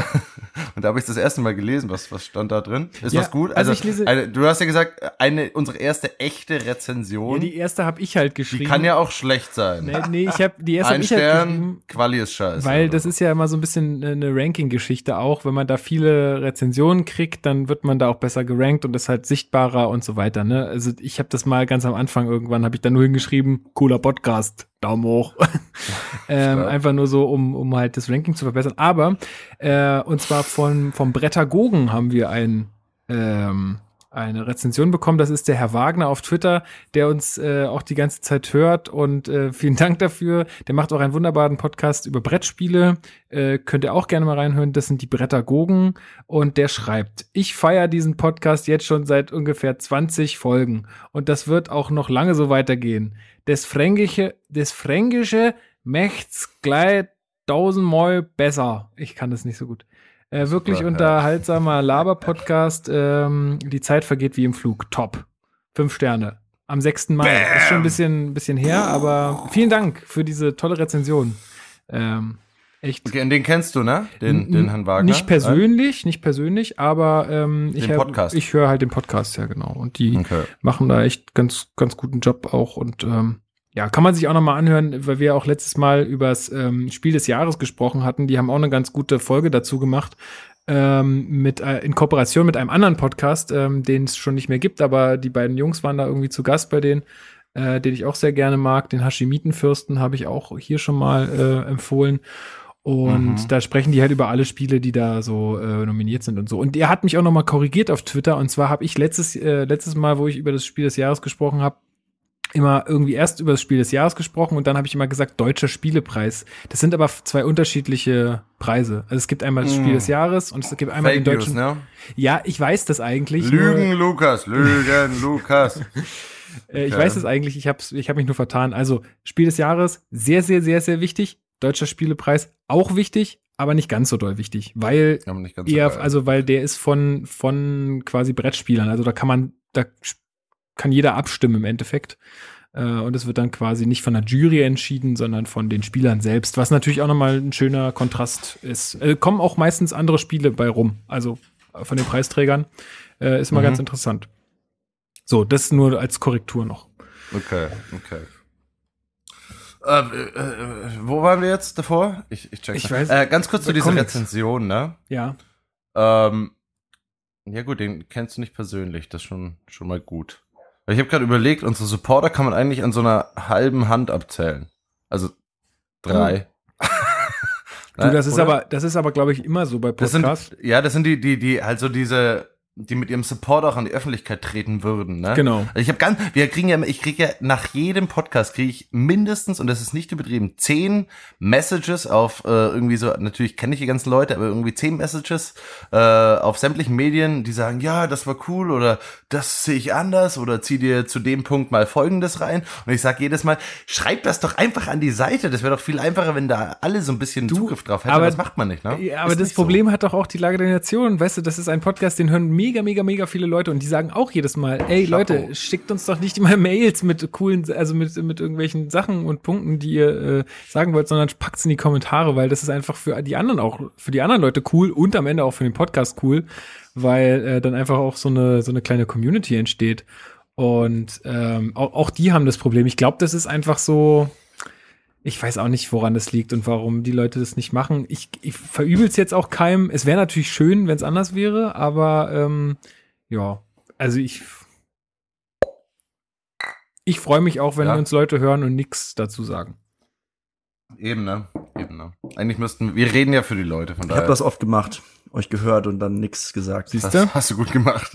und da habe ich das erste Mal gelesen, was, was stand da drin? Ist Ja, was gut? also Also, ich lese- eine, du hast ja gesagt, eine unsere erste echte Rezension, ja, die, die erste habe ich halt geschrieben. kann ja auch schlecht sein. Nee, nee ich habe die erste hab Ein ich halt Stern, geschrieben. Quali ist scheiße. Weil oder das ist ja immer so ein bisschen eine Ranking-Geschichte auch. Wenn man da viele Rezensionen kriegt, dann wird man da auch besser gerankt und ist halt sichtbarer und so weiter. Ne? Also ich habe das mal ganz am Anfang irgendwann, habe ich da nur hingeschrieben, cooler Podcast, Daumen hoch. *laughs* ähm, einfach nur so, um, um halt das Ranking zu verbessern. Aber, äh, und zwar von, vom Brettagogen haben wir ein, ähm, eine Rezension bekommen. Das ist der Herr Wagner auf Twitter, der uns äh, auch die ganze Zeit hört und äh, *laughs* vielen Dank dafür. Der macht auch einen wunderbaren Podcast über Brettspiele. Äh, könnt ihr auch gerne mal reinhören. Das sind die Brettagogen und der schreibt: Ich feiere diesen Podcast jetzt schon seit ungefähr 20 Folgen und das wird auch noch lange so weitergehen. Das Fränkische, das Fränkische möcht's gleich tausendmal besser. Ich kann das nicht so gut. Äh, wirklich Super, unterhaltsamer Laber-Podcast. Ähm, die Zeit vergeht wie im Flug. Top. Fünf Sterne. Am 6. Mai. Ist schon ein bisschen, bisschen her, aber vielen Dank für diese tolle Rezension. Ähm, echt. Okay, den kennst du, ne? Den, den Herrn Wagner? Nicht persönlich, nicht persönlich, aber ähm, ich, ich höre halt den Podcast, ja genau. Und die Okay. machen da echt ganz, ganz guten Job auch. Und ähm, ja, kann man sich auch nochmal anhören, weil wir auch letztes Mal übers ähm, Spiel des Jahres gesprochen hatten. Die haben auch eine ganz gute Folge dazu gemacht. ähm, mit äh, in Kooperation mit einem anderen Podcast, ähm, den es schon nicht mehr gibt, aber die beiden Jungs waren da irgendwie zu Gast bei denen, äh, den ich auch sehr gerne mag. Den Hashimitenfürsten habe ich auch hier schon mal äh, empfohlen. Und Mhm. da sprechen die halt über alle Spiele, die da so äh, nominiert sind und so. Und er hat mich auch noch mal korrigiert auf Twitter. Und zwar habe ich letztes, äh, letztes Mal, wo ich über das Spiel des Jahres gesprochen habe, immer irgendwie erst über das Spiel des Jahres gesprochen und dann habe ich immer gesagt deutscher Spielepreis. Das sind aber zwei unterschiedliche Preise. Also es gibt einmal das Spiel Mm. des Jahres und es gibt einmal Fake den News, deutschen. ne? Ja, ich weiß das eigentlich. Lügen, Lukas, Lügen, *laughs* Lukas. Äh, ich Okay. weiß das eigentlich. Ich habe ich hab mich nur vertan. Also Spiel des Jahres sehr, sehr, sehr, sehr wichtig. Deutscher Spielepreis auch wichtig, aber nicht ganz so doll wichtig, weil so eher, geil. also weil der ist von von quasi Brettspielern. Also da kann man, da kann jeder abstimmen im Endeffekt. Äh, Und es wird dann quasi nicht von der Jury entschieden, sondern von den Spielern selbst, was natürlich auch nochmal ein schöner Kontrast ist. Äh, kommen auch meistens andere Spiele bei rum, also äh, von den Preisträgern. Äh, ist mal Mhm. ganz interessant. So, das nur als Korrektur noch. Okay, okay. Äh, äh, wo waren wir jetzt davor? Ich, ich check's Ich weiß- ganz kurz zu dieser Comics. Rezension, ne? Ja. Ähm, ja gut, den kennst du nicht persönlich, das ist schon, schon mal gut. Ich habe gerade überlegt, unsere Supporter kann man eigentlich an so einer halben Hand abzählen. Also drei. *laughs* Du, das ist Oder? aber, das ist aber, glaube ich, immer so bei Das Podcasts. sind, ja, das sind die, die, die, halt so diese, die mit ihrem Support auch an die Öffentlichkeit treten würden, ne? Genau. Also ich habe ganz, wir kriegen ja, ich kriege ja nach jedem Podcast kriege ich mindestens und das ist nicht übertrieben zehn Messages auf äh, irgendwie so. Natürlich kenne ich die ganzen Leute, aber irgendwie zehn Messages äh, auf sämtlichen Medien, die sagen, ja, das war cool oder das sehe ich anders oder zieh dir zu dem Punkt mal Folgendes rein. Und ich sage jedes Mal, schreib das doch einfach an die Seite. Das wäre doch viel einfacher, wenn da alle so ein bisschen Zugriff drauf hätten. aber- das macht man nicht, ne? Ja, aber Ist das nicht so. Problem hat doch auch die Lage der Nation. Weißt du, das ist ein Podcast, den hören mega, mega, mega viele Leute und die sagen auch jedes Mal, ey. Leute, schickt uns doch nicht immer *laughs* Mails mit coolen, also mit, mit irgendwelchen Sachen und Punkten, die ihr äh, sagen wollt, sondern packt's in die Kommentare, weil das ist einfach für die anderen auch, für die anderen Leute cool und am Ende auch für den Podcast cool, weil äh, dann einfach auch so eine, so eine kleine Community entsteht. Und ähm, auch, auch die haben das Problem. Ich glaube, das ist einfach so, ich weiß auch nicht, woran das liegt und warum die Leute das nicht machen. Ich, ich verübel es jetzt auch keinem. Es wäre natürlich schön, wenn es anders wäre, aber ähm, ja, also ich ich freue mich auch, wenn Ja. uns Leute hören und nichts dazu sagen. Eben, ne? Eben, ne? Eigentlich müssten, wir reden ja für die Leute, von Ich daher. habe das oft gemacht, euch gehört und dann nichts gesagt. Siehst du? hast du gut gemacht.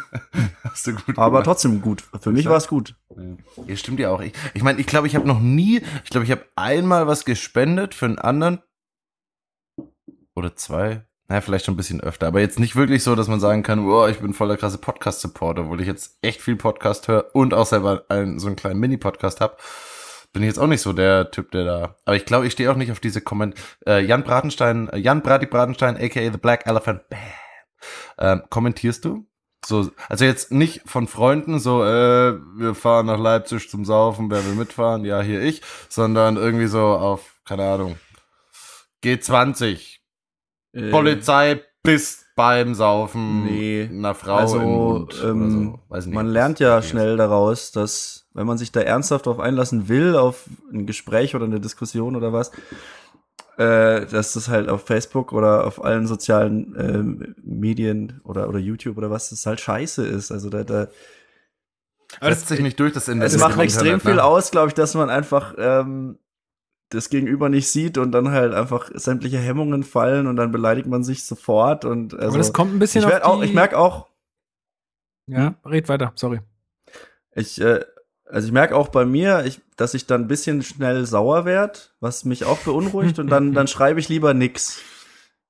*laughs* hast du gut Aber gemacht. trotzdem gut. Für mich war es gut. Ja, stimmt ja auch. Ich glaube, ich, mein, ich, glaub, ich habe noch nie, ich glaube, ich habe einmal was gespendet für einen anderen oder zwei. Naja, vielleicht schon ein bisschen öfter, aber jetzt nicht wirklich so, dass man sagen kann, oh, ich bin voller krasse Podcast-Supporter, obwohl ich jetzt echt viel Podcast höre und auch selber einen, so einen kleinen Mini-Podcast habe. Bin ich jetzt auch nicht so der Typ, der da. Aber ich glaube, ich stehe auch nicht auf diese Comment. Äh, Jan Bratenstein, äh, Jan Brati Bratenstein, aka The Black Elephant. Bam. Ähm, kommentierst du? So, also jetzt nicht von Freunden, so, äh, wir fahren nach Leipzig zum Saufen, wer will mitfahren? Ja, hier ich, sondern irgendwie so auf, keine Ahnung, G20, Äh, Polizei bis beim Saufen Nee. einer Frau Also, im Mund ähm, so. Weiß nicht, man lernt ja schnell daraus, dass wenn man sich da ernsthaft drauf einlassen will, auf ein Gespräch oder eine Diskussion oder was, äh, dass das halt auf Facebook oder auf allen sozialen ähm, Medien oder, oder YouTube oder was, das halt scheiße ist. Also da, da Setzt sich nicht durch, das in es das macht extrem Internet, viel ne? aus, glaube ich, dass man einfach ähm, das Gegenüber nicht sieht und dann halt einfach sämtliche Hemmungen fallen und dann beleidigt man sich sofort und also aber das kommt ein bisschen ich, auf auch, die, ich merke auch, Ja, red weiter, sorry. Ich, äh, also ich merke auch bei mir, ich, dass ich dann ein bisschen schnell sauer werd, was mich auch beunruhigt und dann, dann *laughs* schreibe ich lieber nix.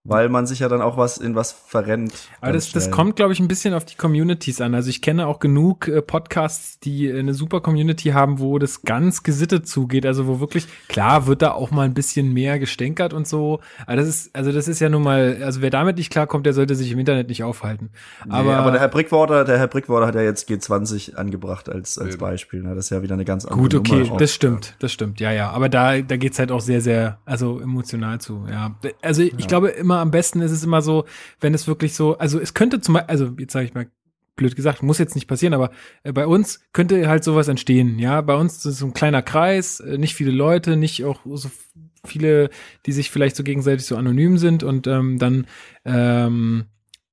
Weil man sich ja dann auch was in was verrennt. Aber das, das kommt, glaube ich, ein bisschen auf die Communities an. Also ich kenne auch genug äh, Podcasts, die äh, eine super Community haben, wo das ganz gesittet zugeht. Also wo wirklich, klar, wird da auch mal ein bisschen mehr gestänkert und so. Aber das ist, also das ist ja nun mal, also wer damit nicht klarkommt, der sollte sich im Internet nicht aufhalten. Nee, aber, aber, der Herr Brickwater, der Herr Brickwater hat ja jetzt G20 angebracht als, als. Beispiel. Ne? Das ist ja wieder eine ganz andere Gut, okay, Nummer. das stimmt, das stimmt, ja, ja. Aber da, da geht's halt auch sehr, sehr, also emotional zu, ja. Also ich glaube, immer am besten ist es immer so, wenn es wirklich so, also es könnte zum Beispiel, also jetzt sage ich mal, blöd gesagt, muss jetzt nicht passieren, aber äh, bei uns könnte halt sowas entstehen, ja. Bei uns ist so ein kleiner Kreis, äh, nicht viele Leute, nicht auch so viele, die sich vielleicht so gegenseitig so anonym sind und ähm, dann ähm,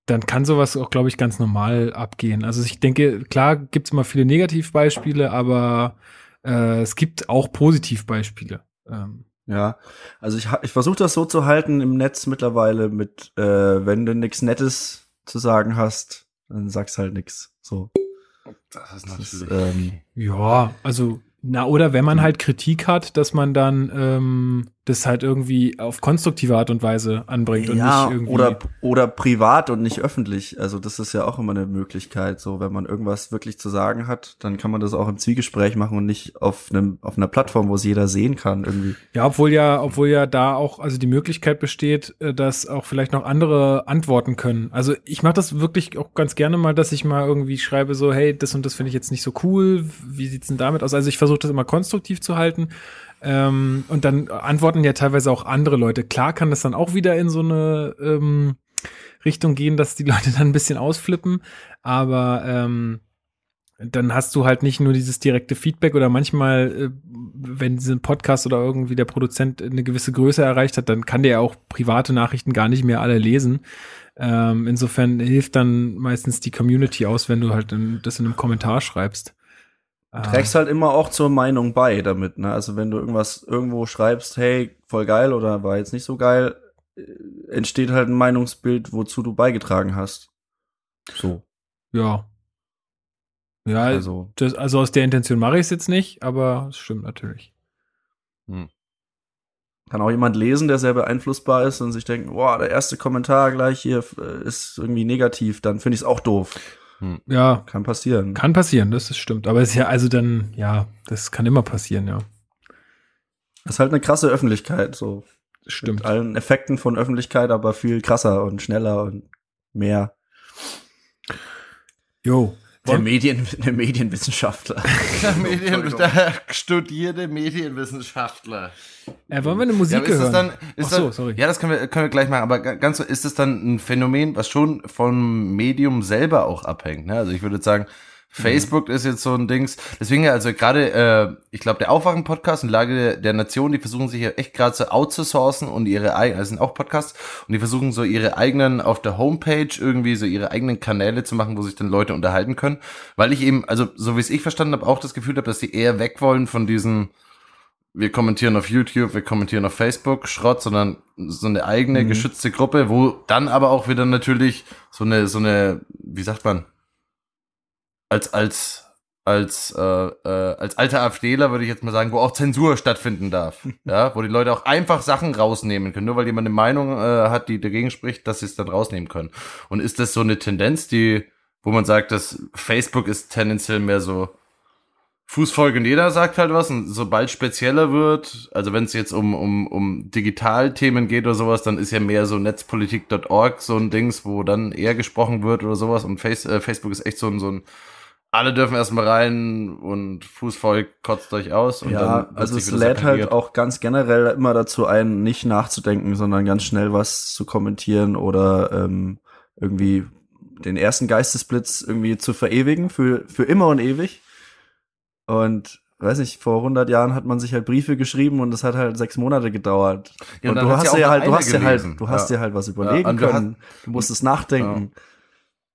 dann kann sowas auch, glaube ich, ganz normal abgehen. Also ich denke, klar gibt's immer viele Negativbeispiele, aber äh, es gibt auch Positivbeispiele. Ähm, Ja, also ich, ha- ich versuche das so zu halten im Netz mittlerweile mit, äh, wenn du nichts Nettes zu sagen hast, dann sagst halt nix. So. Das ist Das ist, natürlich. ähm, Ja, also, na, oder wenn man halt Kritik hat, dass man dann ähm, das halt irgendwie auf konstruktive Art und Weise anbringt und ja, nicht irgendwie. oder, oder privat und nicht öffentlich. Also das ist ja auch immer eine Möglichkeit. So, wenn man irgendwas wirklich zu sagen hat, dann kann man das auch im Zwiegespräch machen und nicht auf einem, auf einer Plattform, wo es jeder sehen kann, irgendwie. ja, obwohl ja, obwohl ja da auch, also die Möglichkeit besteht, äh, dass auch vielleicht noch andere antworten können. Also ich mache das wirklich auch ganz gerne mal, dass ich mal irgendwie schreibe, so, hey, das und das finde ich jetzt nicht so cool. Wie sieht's denn damit aus? Also ich versuche das immer konstruktiv zu halten. Ähm, und dann antworten ja teilweise auch andere Leute. Klar kann das dann auch wieder in so eine ähm, Richtung gehen, dass die *laughs* Leute dann ein bisschen ausflippen, aber ähm, dann hast du halt nicht nur dieses direkte Feedback oder manchmal, äh, wenn diesen Podcast oder irgendwie der Produzent eine gewisse Größe erreicht hat, dann kann der ja auch private Nachrichten gar nicht mehr alle lesen. Ähm, insofern hilft dann meistens die Community aus, wenn du halt das in einem Kommentar schreibst. Du trägst halt immer auch zur Meinung bei damit, ne? Also wenn du irgendwas irgendwo schreibst, hey, voll geil oder war jetzt nicht so geil, äh, entsteht halt ein Meinungsbild, wozu du beigetragen hast. So. Ja. Ja, Also, das, also aus der Intention mache ich es jetzt nicht, aber es stimmt natürlich. kann auch jemand lesen, der sehr beeinflussbar ist und sich denken, boah, der erste Kommentar gleich hier äh, ist irgendwie negativ, dann finde ich es auch doof. Ja, Kann passieren. kann passieren, das ist stimmt. Aber es ist ja, also dann, ja, das kann immer passieren, ja. Das ist halt eine krasse Öffentlichkeit, so. Das stimmt. Mit allen Effekten von Öffentlichkeit, aber viel krasser und schneller und mehr. Jo. Der, Medien, *laughs* der Medienwissenschaftler. Der *laughs* Medien, der studierte Medienwissenschaftler. Äh, wollen wir eine Ja, Musik aber ist hören? dann, ist Ach so, das, sorry. Ja, das können wir, können wir gleich machen. Aber ga- ganz so, ist das dann ein Phänomen, was schon vom Medium selber auch abhängt? Ne? Also ich würde jetzt sagen, Facebook ist jetzt so ein Dings. Deswegen ja, also gerade, äh, ich glaube, der Aufwachen-Podcast und Lage der, Nation, die versuchen sich ja echt gerade so outzusourcen und ihre eigenen, das sind auch Podcasts, und die versuchen so ihre eigenen auf der Homepage irgendwie so ihre eigenen Kanäle zu machen, wo sich dann Leute unterhalten können. Weil ich eben, also so wie es ich verstanden habe, auch das Gefühl habe, dass die eher weg wollen von diesen wir kommentieren auf YouTube, wir kommentieren auf Facebook, Schrott, sondern so eine eigene Mhm. geschützte Gruppe, wo dann aber auch wieder natürlich so eine, so eine, wie sagt man, als, als, als, äh, äh, als alter AfDler würde ich jetzt mal sagen, wo auch Zensur stattfinden darf. *laughs* ja, wo die Leute auch einfach Sachen rausnehmen können, nur weil jemand eine Meinung äh, hat, die dagegen spricht, dass sie es dann rausnehmen können. Und ist das so eine Tendenz, die, wo man sagt, dass Facebook ist tendenziell mehr so, Fußvolk und jeder sagt halt was und sobald spezieller wird, also wenn es jetzt um, um, um Digitalthemen geht oder sowas, dann ist ja mehr so netzpolitik.org so ein Dings, wo dann eher gesprochen wird oder sowas und Face, äh, Facebook ist echt so ein, so ein alle dürfen erstmal rein und Fußvolk kotzt euch aus und ja, dann also es lädt halt auch ganz generell immer dazu ein, nicht nachzudenken, sondern ganz schnell was zu kommentieren oder ähm, irgendwie den ersten Geistesblitz irgendwie zu verewigen für, für immer und ewig. Und weiß nicht, vor 100 Jahren hat man sich halt Briefe geschrieben und es hat halt sechs Monate gedauert. Ja, und dann du hast ja nur halt, du hast dir halt, du hast Ja. dir halt was überlegen und du können. Du musstest nachdenken.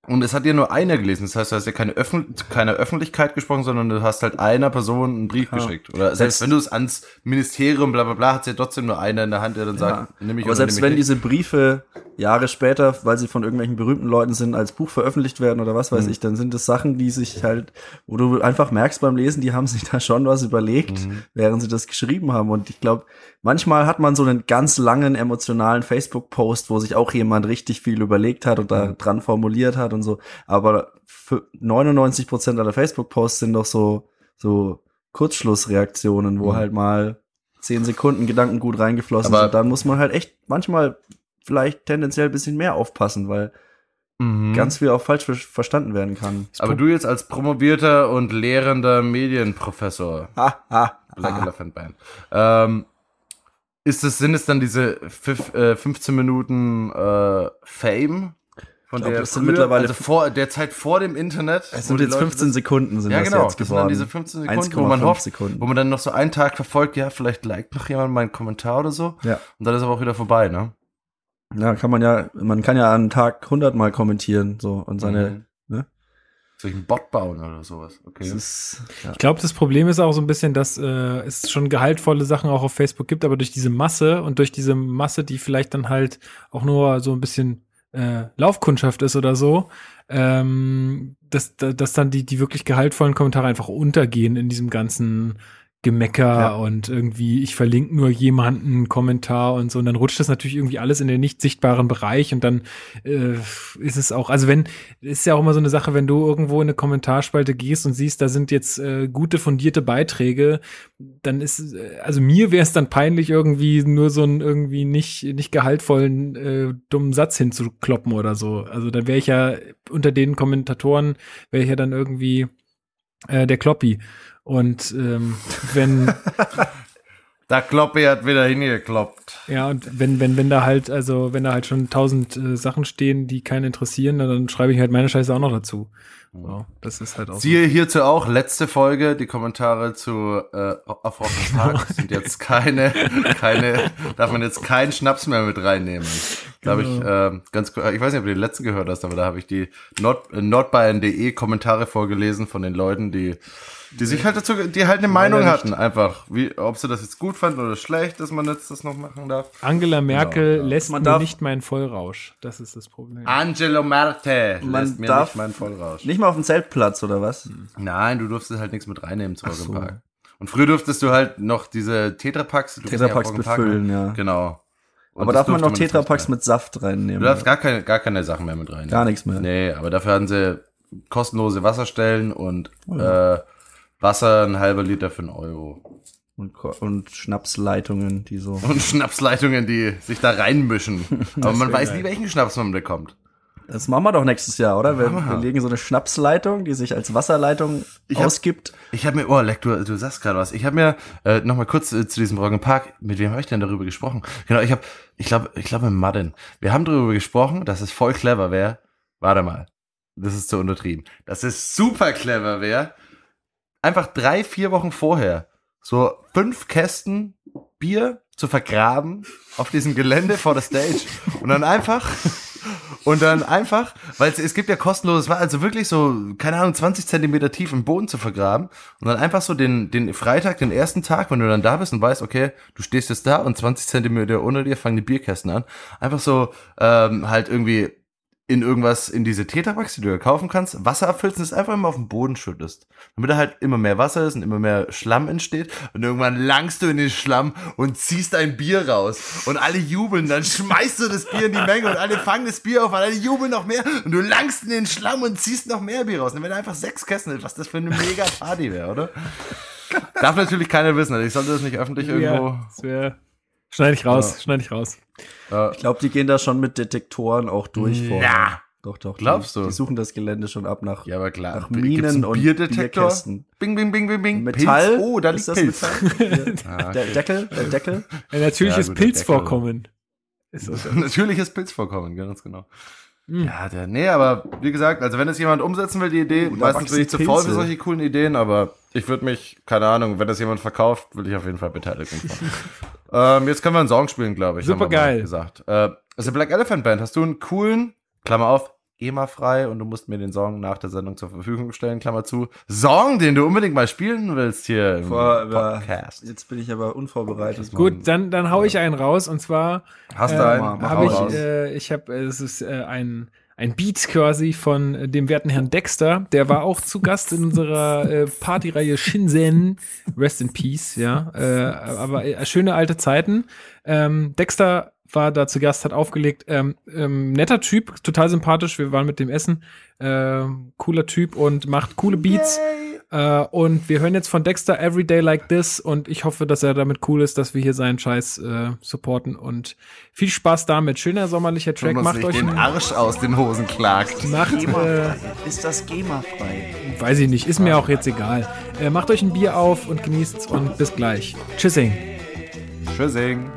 Und es hat dir nur einer gelesen. Das heißt, du hast ja keine, Öffn keine Öffentlichkeit gesprochen, sondern du hast halt einer Person einen Brief Ja. geschickt. Oder selbst Selbst- wenn du es ans Ministerium, bla bla bla, hat ja trotzdem nur einer in der Hand, der dann sagt, nimm mich Aber selbst wenn nicht. diese Briefe Jahre später, weil sie von irgendwelchen berühmten Leuten sind, als Buch veröffentlicht werden oder was Mhm. weiß ich, dann sind es Sachen, die sich halt, wo du einfach merkst beim Lesen, die haben sich da schon was überlegt, Mhm. während sie das geschrieben haben. Und ich glaube, manchmal hat man so einen ganz langen emotionalen Facebook-Post, wo sich auch jemand richtig viel überlegt hat und da Mhm. dran formuliert hat und so. Aber für 99 Prozent aller Facebook-Posts sind doch so, so Kurzschlussreaktionen, wo Mhm. halt mal zehn Sekunden Gedanken gut reingeflossen Aber- sind. Dann muss man halt echt manchmal vielleicht tendenziell ein bisschen mehr aufpassen, weil Mhm. ganz viel auch falsch ver- verstanden werden kann. Aber du jetzt als promovierter und lehrender Medienprofessor, Ha, ha, Black ha. Elephant Band, ähm, ist es, sind es dann diese fif- äh, 15 Minuten äh, Fame von glaub, der das sind mittlerweile- also vor der Zeit vor dem Internet. Es sind jetzt Leute 15 das- Sekunden sind Ja, das genau. jetzt Das sind dann geworden. diese 15 Sekunden, wo man 1,5 hofft, Sekunden. wo man dann noch so einen Tag verfolgt, ja, vielleicht liked noch jemand meinen Kommentar oder so. Ja. Und dann ist aber auch wieder vorbei, ne? Ja, kann man ja, man kann ja an Tag 100 mal kommentieren, so, und seine, Mhm. Soll ich einen Bot bauen oder sowas? Okay. Ist, ja. Ich glaube, das Problem ist auch so ein bisschen, dass äh, es schon gehaltvolle Sachen auch auf Facebook gibt, aber durch diese Masse und durch diese Masse, die vielleicht dann halt auch nur so ein bisschen äh, Laufkundschaft ist oder so, ähm, dass, da- dass dann die, die wirklich gehaltvollen Kommentare einfach untergehen in diesem ganzen Gemecker Ja. und irgendwie, ich verlinke nur jemanden Kommentar und so. Und dann rutscht das natürlich irgendwie alles in den nicht sichtbaren Bereich und dann äh, ist es auch, also wenn, ist ja auch immer so eine Sache, wenn du irgendwo in eine Kommentarspalte gehst und siehst, da sind jetzt äh, gute, fundierte Beiträge, dann ist, äh, also mir wäre es dann peinlich, irgendwie nur so einen irgendwie nicht, nicht gehaltvollen, äh, dummen Satz hinzukloppen oder so. Also dann wäre ich ja unter den Kommentatoren, wäre ich ja dann irgendwie äh, der Kloppi. Und ähm, wenn, *laughs* Da Kloppi hat wieder hingekloppt. ja, und wenn, wenn, wenn da halt, also wenn da halt schon tausend äh, Sachen stehen, die keinen interessieren, dann schreibe ich halt meine Scheiße auch noch dazu. So, das ist halt auch so. Siehe hierzu auch letzte Folge, die Kommentare zu äh, auf Park *laughs* sind jetzt keine, keine, darf man jetzt keinen Schnaps mehr mit reinnehmen. Da habe ich äh, ganz, ich weiß nicht, ob du den letzten gehört hast, aber da habe ich die Nord, äh, nordbayern.de Kommentare vorgelesen von den Leuten, die die sich halt dazu, die halt eine Meinung nicht. hatten, einfach, wie, ob sie das jetzt gut fanden oder schlecht, dass man jetzt das noch machen darf. Angela Merkel Genau, ja. lässt Man mir darf- nicht meinen Vollrausch. Das ist das Problem. Angelo Marte Man lässt mir darf nicht meinen Vollrausch. nicht mal auf dem Zeltplatz, oder was? Nein, du durftest halt nichts mit reinnehmen zu so. Rock'n'Park. Und früher durftest du halt noch diese Tetrapacks, Tetrapacks ja befüllen, ja. Genau. Und Aber darf man noch Tetrapacks mit Saft reinnehmen? Du darfst gar keine, gar keine Sachen mehr mit reinnehmen. Gar nichts mehr. Nee, aber dafür hatten sie kostenlose Wasserstellen und Oh äh, Wasser ein halber Liter für einen Euro. Und, und Schnapsleitungen, die so. Und Schnapsleitungen, die sich da reinmischen. *laughs* Aber man weiß nie, welchen Schnaps man bekommt. Das machen wir doch nächstes Jahr, oder? Wir, wir. legen so eine Schnapsleitung, die sich als Wasserleitung Ich hab- ausgibt. Ich habe mir, oh, Leck, du, du sagst gerade was. Ich habe mir äh, noch mal kurz äh, zu diesem Park. Mit wem habe ich denn darüber gesprochen? Genau, ich habe, ich glaube, ich glaube mit Madden. Wir haben darüber gesprochen, dass es voll clever wäre. Warte mal, das ist zu untertrieben. Dass es super clever wäre. Einfach drei, vier Wochen vorher so fünf Kästen Bier zu vergraben auf diesem Gelände vor der Stage. Und dann einfach und dann einfach, weil es, es gibt ja kostenloses Wasser, also wirklich so, keine Ahnung, 20 Zentimeter tief im Boden zu vergraben und dann einfach so den, den Freitag, den ersten Tag, wenn du dann da bist und weißt, okay, du stehst jetzt da und 20 Zentimeter unter dir fangen die Bierkästen an, einfach so ähm, halt irgendwie in irgendwas, in diese Tetrapacks, die du ja kaufen kannst, Wasser abfüllst und es einfach immer auf den Boden schüttest. Damit da halt immer mehr Wasser ist und immer mehr Schlamm entsteht. Und irgendwann langst du in den Schlamm und ziehst ein Bier raus. Und alle jubeln, dann schmeißt du das Bier in die Menge und alle fangen das Bier auf, und alle jubeln noch mehr. Und du langst in den Schlamm und ziehst noch mehr Bier raus. Und dann wäre einfach sechs Kästen, was das für eine mega Party wäre, oder? Darf natürlich keiner wissen. also Ich sollte das nicht öffentlich irgendwo. Ja, das wär, schneide ich raus, Ja. schneide ich raus. Ich glaube, die gehen da schon mit Detektoren auch durch vorher. Ja. Doch, doch. Glaubst die, du? Die suchen das Gelände schon ab nach, ja, aber klar. nach Minen und Bierdetektor? Bierkästen. Bing, bing, bing, bing, bing. Metall? Pilz. Oh, da Ist liegt das Pilz. Metall? *laughs* Ah, Der Deckel? Der Deckel? Ein natürliches Ja, Pilzvorkommen. Ist das. *laughs* Natürliches Pilzvorkommen, ganz genau. Hm. Ja, der, nee, aber wie gesagt, also wenn es jemand umsetzen will, die Idee, Uh, da meistens bin ich zu faul für solche coolen Ideen, aber ich würde mich, keine Ahnung, wenn das jemand verkauft, will ich auf jeden Fall Beteiligung von. *laughs* ähm, jetzt können wir einen Song spielen, glaube ich. haben wir Supergeil. mal gesagt. Äh, also Black Elephant Band, hast du einen coolen, Klammer auf, GEMA-frei und du musst mir den Song nach der Sendung zur Verfügung stellen, Klammer zu. Song, den du unbedingt mal spielen willst hier im Vor- aber- Podcast. Jetzt bin ich aber unvorbereitet. Gut, dann, dann hau ich einen raus und zwar Hast du äh, einen? mach habe Hau ich, raus. äh, ich habe, es ist äh, ein ein Beat quasi von äh, dem werten Herrn Dexter. Der war auch zu Gast in unserer äh, Partyreihe Shinsen. Rest in Peace, ja. Äh, aber äh, schöne alte Zeiten. Ähm, Dexter war da zu Gast, hat aufgelegt. Ähm, ähm, netter Typ, total sympathisch. Wir waren mit dem Essen. Ähm, cooler Typ und macht coole Beats. Äh, und wir hören jetzt von Dexter Everyday Like This und ich hoffe, dass er damit cool ist, dass wir hier seinen Scheiß äh, supporten und viel Spaß damit. Schöner sommerlicher Track. Wenn man Macht euch den einen, Arsch aus den Hosen klagt. macht, äh, Ist das GEMA-frei? weiß ich nicht, ist mir auch jetzt egal. Äh, macht euch ein Bier auf und genießt's und bis gleich. Tschüssing. Tschüssing.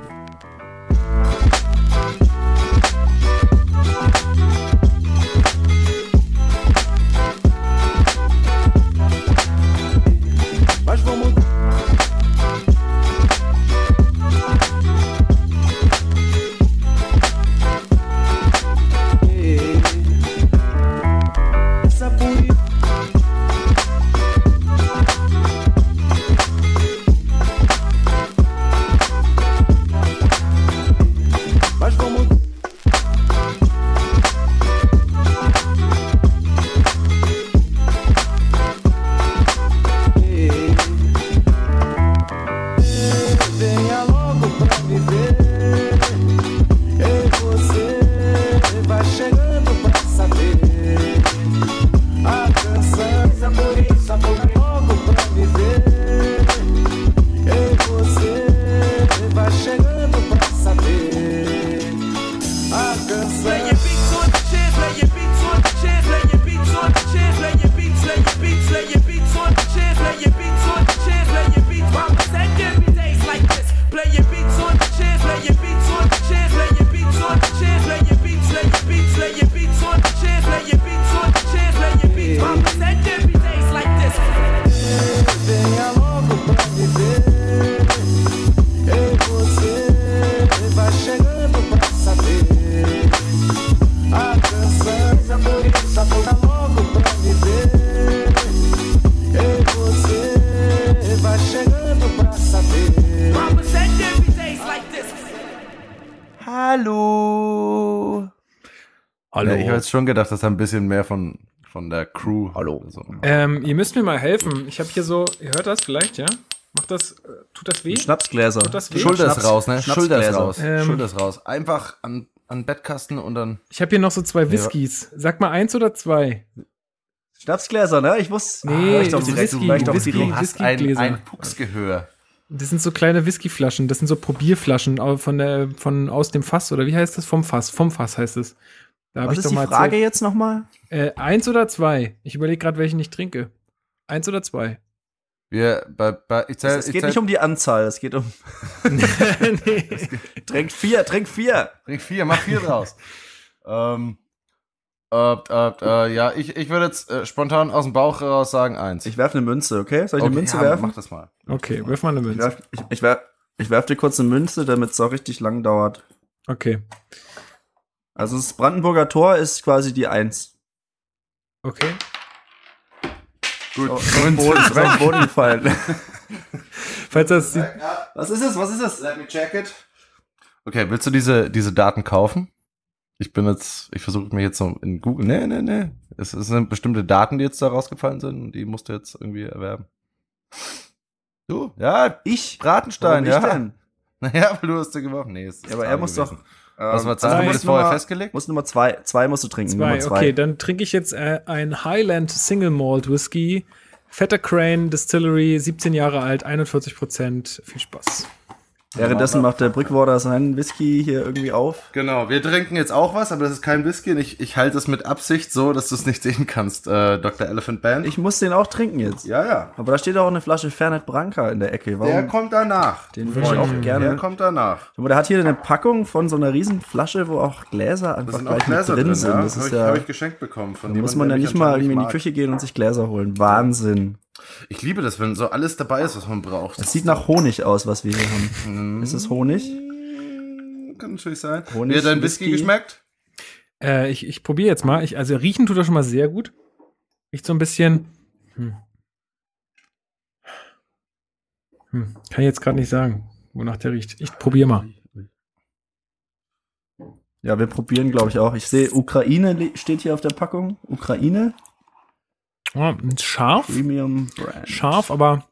Jetzt schon gedacht, dass da ein bisschen mehr von, von der Crew. Hallo. So. ähm, ihr müsst mir mal helfen. Ich habe hier so, ihr hört das vielleicht, ja? Macht das, äh, tut das weh? Schnapsgläser. Tut das weh? Schulter ist Schnaps- raus, ne? Schulter ist raus. Ähm. Schulter ist raus. Einfach an, an Bettkasten und dann. Ich habe hier noch so zwei Whiskys. Sag mal eins oder zwei. Schnapsgläser, ne? Ich wusste. Nee, ich doch direkt, Whisky, ich doch Whisky. Du hast ein, ein Fuchsgehör. Das sind so kleine Whiskyflaschen. Das sind so Probierflaschen von der, von aus dem Fass oder wie heißt das? Vom Fass. Vom Fass heißt es. Da Was ich ist doch die mal Frage erzählt. jetzt nochmal? Äh, eins oder zwei? Ich überlege gerade, welchen ich trinke. Eins oder zwei? Wir, bei, bei, ich zähl, Es ich geht zähl, nicht um die Anzahl, es geht um. *laughs* *laughs* nee. Trink vier, trink vier. Trink vier, mach vier draus. *laughs* ähm, äh, äh, äh, ja, ich, ich würde jetzt äh, spontan aus dem Bauch raus sagen eins. Ich werfe eine Münze, okay? Soll ich eine Okay, Münze ja, werfen? Mach das mal. Okay, wirf mal eine Ich Münze. werf, ich, ich, werf, ich werf dir kurz eine Münze, damit es auch richtig lang dauert. Okay. Also das Brandenburger Tor ist quasi die Eins. Okay. Gut. Oh, den Boden, ist auf den Boden gefallen. Falls das die, Was ist es? Was ist es? Let me check it. Okay, willst du diese, diese Daten kaufen? Ich bin jetzt, ich versuche mich jetzt so in Google. Nee, nee, nee. Es, es sind bestimmte Daten, die jetzt da rausgefallen sind und die musst du jetzt irgendwie erwerben. Du? Ja, Ich? Bratenstein, Warum ja. ich denn? *laughs* Naja, weil du hast dir geworfen. Nee, es ist Ja, aber er muss doch. Was war zwei. Das musst vorher Nummer- festgelegt? Muss Nummer zwei, zwei musst du trinken. zwei. Nummer zwei. Okay, dann trinke ich jetzt äh, ein Highland Single Malt Whisky. Fetter Crane Distillery, 17 Jahre alt, 41 Prozent. Viel Spaß. Währenddessen macht der Brickwater seinen Whisky hier irgendwie auf. Genau, wir trinken jetzt auch was, aber das ist kein Whisky und ich, ich halte es mit Absicht so, dass du es nicht sehen kannst, äh, Dr. Elephant Band. Ich muss den auch trinken jetzt. ja, ja. Aber da steht auch eine Flasche Fernet Branca in der Ecke. Warum? Der kommt danach. den würde ich auch Der gerne. kommt danach. Aber der hat hier eine Packung von so einer riesen Flasche, wo auch Gläser einfach gleich Gläser drin drin, sind. ja. Das Habe ist ich, ja, hab ich geschenkt bekommen. Von da muss man ja der nicht mal irgendwie in die. Küche gehen und sich Gläser holen. Wahnsinn. Ich liebe das, wenn so alles dabei ist, was man braucht. Das sieht nach Honig aus, was wir hier haben. Ist es Honig? Kann natürlich sein. Honig, Wie hat dein Whisky, Whisky. geschmeckt? Äh, ich ich probiere jetzt mal. Ich, also riechen tut er schon mal sehr gut. Riecht so ein bisschen. Hm. Hm. Kann ich jetzt gerade nicht sagen, wonach der riecht. Ich probiere mal. Ja, wir probieren, glaube ich, auch. Ich sehe, Ukraine steht hier auf der Packung. Ukraine. Oh, scharf. Premium Brand. Scharf, aber.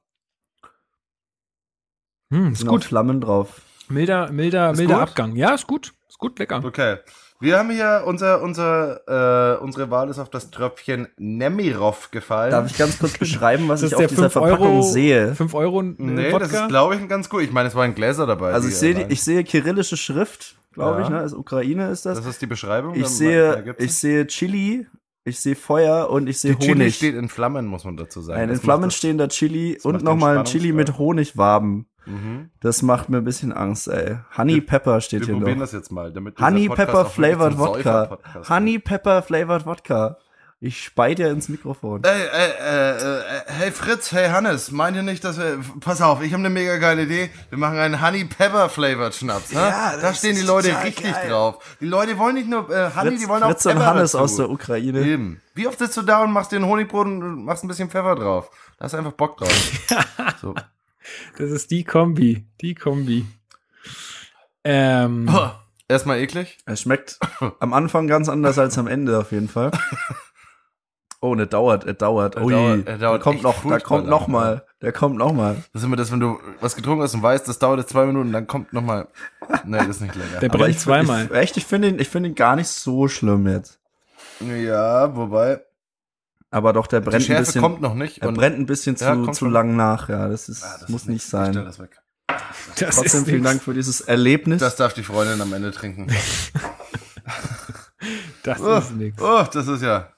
Hm, ist Sind gut. Flammen drauf. Milder, milder, Ist milder gut? Abgang. Ja, ist gut. Ist gut, lecker. Okay. Wir haben hier unser, unser, äh, unsere Wahl ist auf das Tröpfchen Nemirov gefallen. Darf ich ganz kurz *laughs* beschreiben, was ich ist auf dieser 5 Verpackung Euro, sehe? 5 Euro nee, Wodka. das ist, glaube ich, ein ganz gut. Ich meine, es waren Gläser dabei. Also ich sehe, die, ich sehe kyrillische Schrift, glaube Ja. ich, ne? Also Ukraine ist das. Das ist die Beschreibung. ich sehe, ich sehe Chili, ich sehe Feuer und ich sehe die Chili Honig. steht in Flammen, muss man dazu sagen. Ein in Flammen das- stehender Chili macht und nochmal ein Chili mit. Honigwaben. Mhm. Das macht mir ein bisschen Angst, ey. Honey Pepper steht Wir hier probieren noch. das jetzt mal. Damit Honey Pepper Flavored Wodka. Honey Pepper Flavored Wodka. Ich spei dir ins Mikrofon. Ey, ey, äh, äh, hey Fritz, hey Hannes, meint ihr nicht, dass wir. Pass auf, ich habe eine mega geile Idee. Wir machen einen Honey Pepper Flavored Schnaps. Ne? Ja, da stehen die Leute richtig geil. drauf. Die Leute wollen nicht nur äh, Honey, Fritz, die wollen auch Fritz und Pepper Hannes dazu. aus der Ukraine. Eben. Wie oft sitzt du da und machst dir ein Honigbrot und machst ein bisschen Pfeffer drauf? Da hast du einfach Bock drauf. *laughs* so. Das ist die Kombi. Die Kombi. Ähm, Erstmal eklig. Es schmeckt *laughs* am Anfang ganz anders als am Ende auf jeden Fall. Oh, ne dauert, er dauert. Er Ui, dauert- er dauert da kommt noch, da kommt noch mal, der kommt noch mal. Das ist immer das, wenn du was getrunken hast und weißt, das dauert jetzt zwei Minuten, dann kommt nochmal. Nee, das ist nicht lecker. *laughs* der brennt ich, zweimal. Ich, echt, ich finde ihn, ich finde ihn gar nicht so schlimm jetzt. ja, wobei. Aber doch, der brennt ein Schärfe bisschen, kommt noch nicht. er und- brennt ein bisschen Ja, zu, lang nach. Ja, das ist, Ah, das muss ist nicht Ich sein. das weg. Das Trotzdem ist vielen. Dank für dieses Erlebnis. Das darf die Freundin am Ende trinken. *laughs* Das Oh, ist nix. oh das ist ja.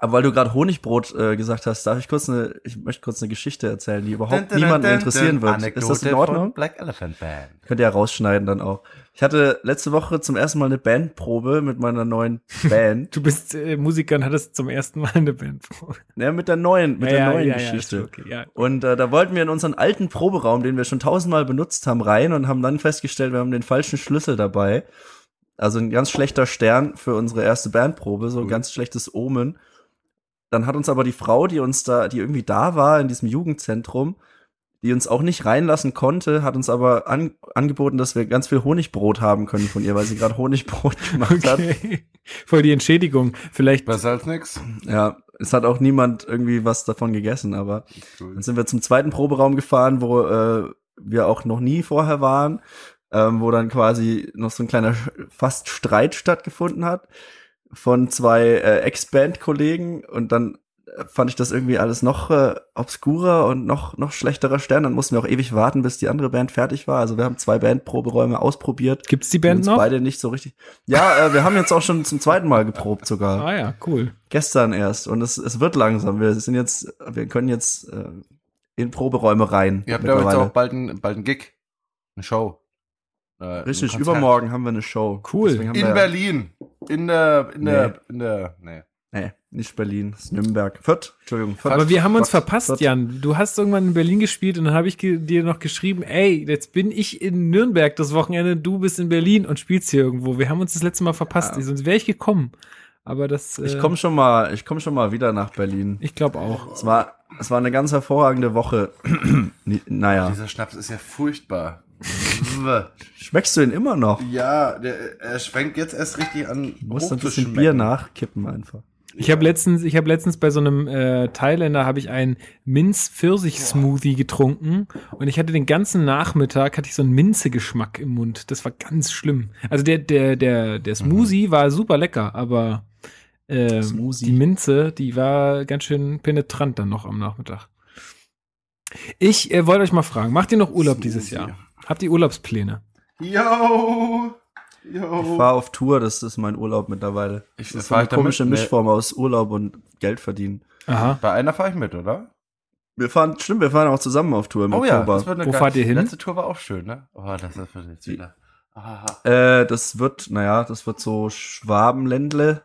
Aber weil du gerade Honigbrot äh, gesagt hast, darf ich kurz eine, ich möchte kurz eine Geschichte erzählen, die überhaupt niemanden interessieren wird. ist das in Ordnung? Black Elephant Band. Könnt ihr ja rausschneiden dann auch. Ich hatte letzte Woche zum ersten Mal eine Bandprobe mit meiner neuen *laughs* Band. Du bist äh, Musiker und hattest zum ersten Mal eine Band. ja, mit der neuen, mit Ja, der ja, neuen ja, Geschichte. okay. Und äh, da wollten wir in unseren alten Proberaum, den wir schon tausendmal benutzt haben, rein und haben dann festgestellt, wir haben den falschen Schlüssel dabei. Also ein ganz schlechter Stern für unsere erste Bandprobe, so ein ganz schlechtes Omen. Dann hat uns aber die Frau, die uns da, die irgendwie da war in diesem Jugendzentrum, die uns auch nicht reinlassen konnte, hat uns aber an, angeboten, dass wir ganz viel Honigbrot haben können von ihr, weil sie gerade Honigbrot *laughs* gemacht hat. Okay. Voll die Entschädigung. Vielleicht. Besser als nix. Ja, es hat auch niemand irgendwie was davon gegessen, aber dann sind wir zum zweiten Proberaum gefahren, wo äh, wir auch noch nie vorher waren, ähm, wo dann quasi noch so ein kleiner fast Streit stattgefunden hat von zwei äh, Ex-Band-Kollegen und dann äh, fand ich das irgendwie alles noch äh, obskurer und noch noch schlechterer Stern. Dann mussten wir auch ewig warten, bis die andere Band fertig war. Also wir haben zwei Bandproberäume ausprobiert. Gibt's die die Band uns noch? beide nicht so richtig. Ja, äh, wir haben jetzt auch schon zum zweiten Mal geprobt sogar Ah ja, cool. gestern erst und es, es wird langsam. Wir sind jetzt, wir können jetzt äh, in Proberäume rein. Ihr habt ja jetzt auch bald ein, bald Gig. Eine Show. Äh, Richtig, übermorgen haben wir eine Show. Cool. In wir, Berlin. In der, in der, Nee. in der, nee. Nee, nicht Berlin, das ist Nürnberg. Fürth, Entschuldigung. Fürth. Aber wir haben uns Fürth, verpasst, Fürth. Jan. Du hast irgendwann in Berlin gespielt und dann habe ich dir noch geschrieben, ey, jetzt bin ich in Nürnberg das Wochenende, du bist in Berlin und spielst hier irgendwo. Wir haben uns das letzte Mal verpasst, Ja. sonst wäre ich gekommen. Aber das. Äh, Ich komme schon mal, ich komme schon mal wieder nach Berlin. Ich glaube auch. Es war, es war eine ganz hervorragende Woche. *clears throat* Naja, Dieser Schnaps ist ja furchtbar. Schmeckst du ihn immer noch? ja, der, er schwenkt jetzt erst richtig an. Du musst ein bisschen. Bier nachkippen einfach. Ich habe letztens, ich habe letztens bei so einem äh, Thailänder habe ich einen Minz-Pfirsich-Smoothie getrunken und ich hatte den ganzen Nachmittag hatte ich so einen Minze-Geschmack im Mund. Das war ganz schlimm. Also der der der der Smoothie war super lecker, aber äh, die Minze, die war ganz schön penetrant dann noch am Nachmittag. Ich äh, wollte euch mal fragen, macht ihr noch Urlaub dieses Smoothie. Jahr? Habt ihr Urlaubspläne? Yo! Yo! Ich fahre auf Tour, das ist mein Urlaub mittlerweile. Ich- das ist eine komische Nee. Mischform aus Urlaub und Geld verdienen. Aha. Bei einer fahre ich mit, oder? Wir fahren, stimmt, wir fahren auch zusammen auf Tour im Oh ja, Oktober. das wird eine Wo fahrt ihr hin? Letzte Tour war auch schön, ne? Oh, das ist für jetzt wieder. Ah, Äh, das wird, naja, das wird so Schwabenländle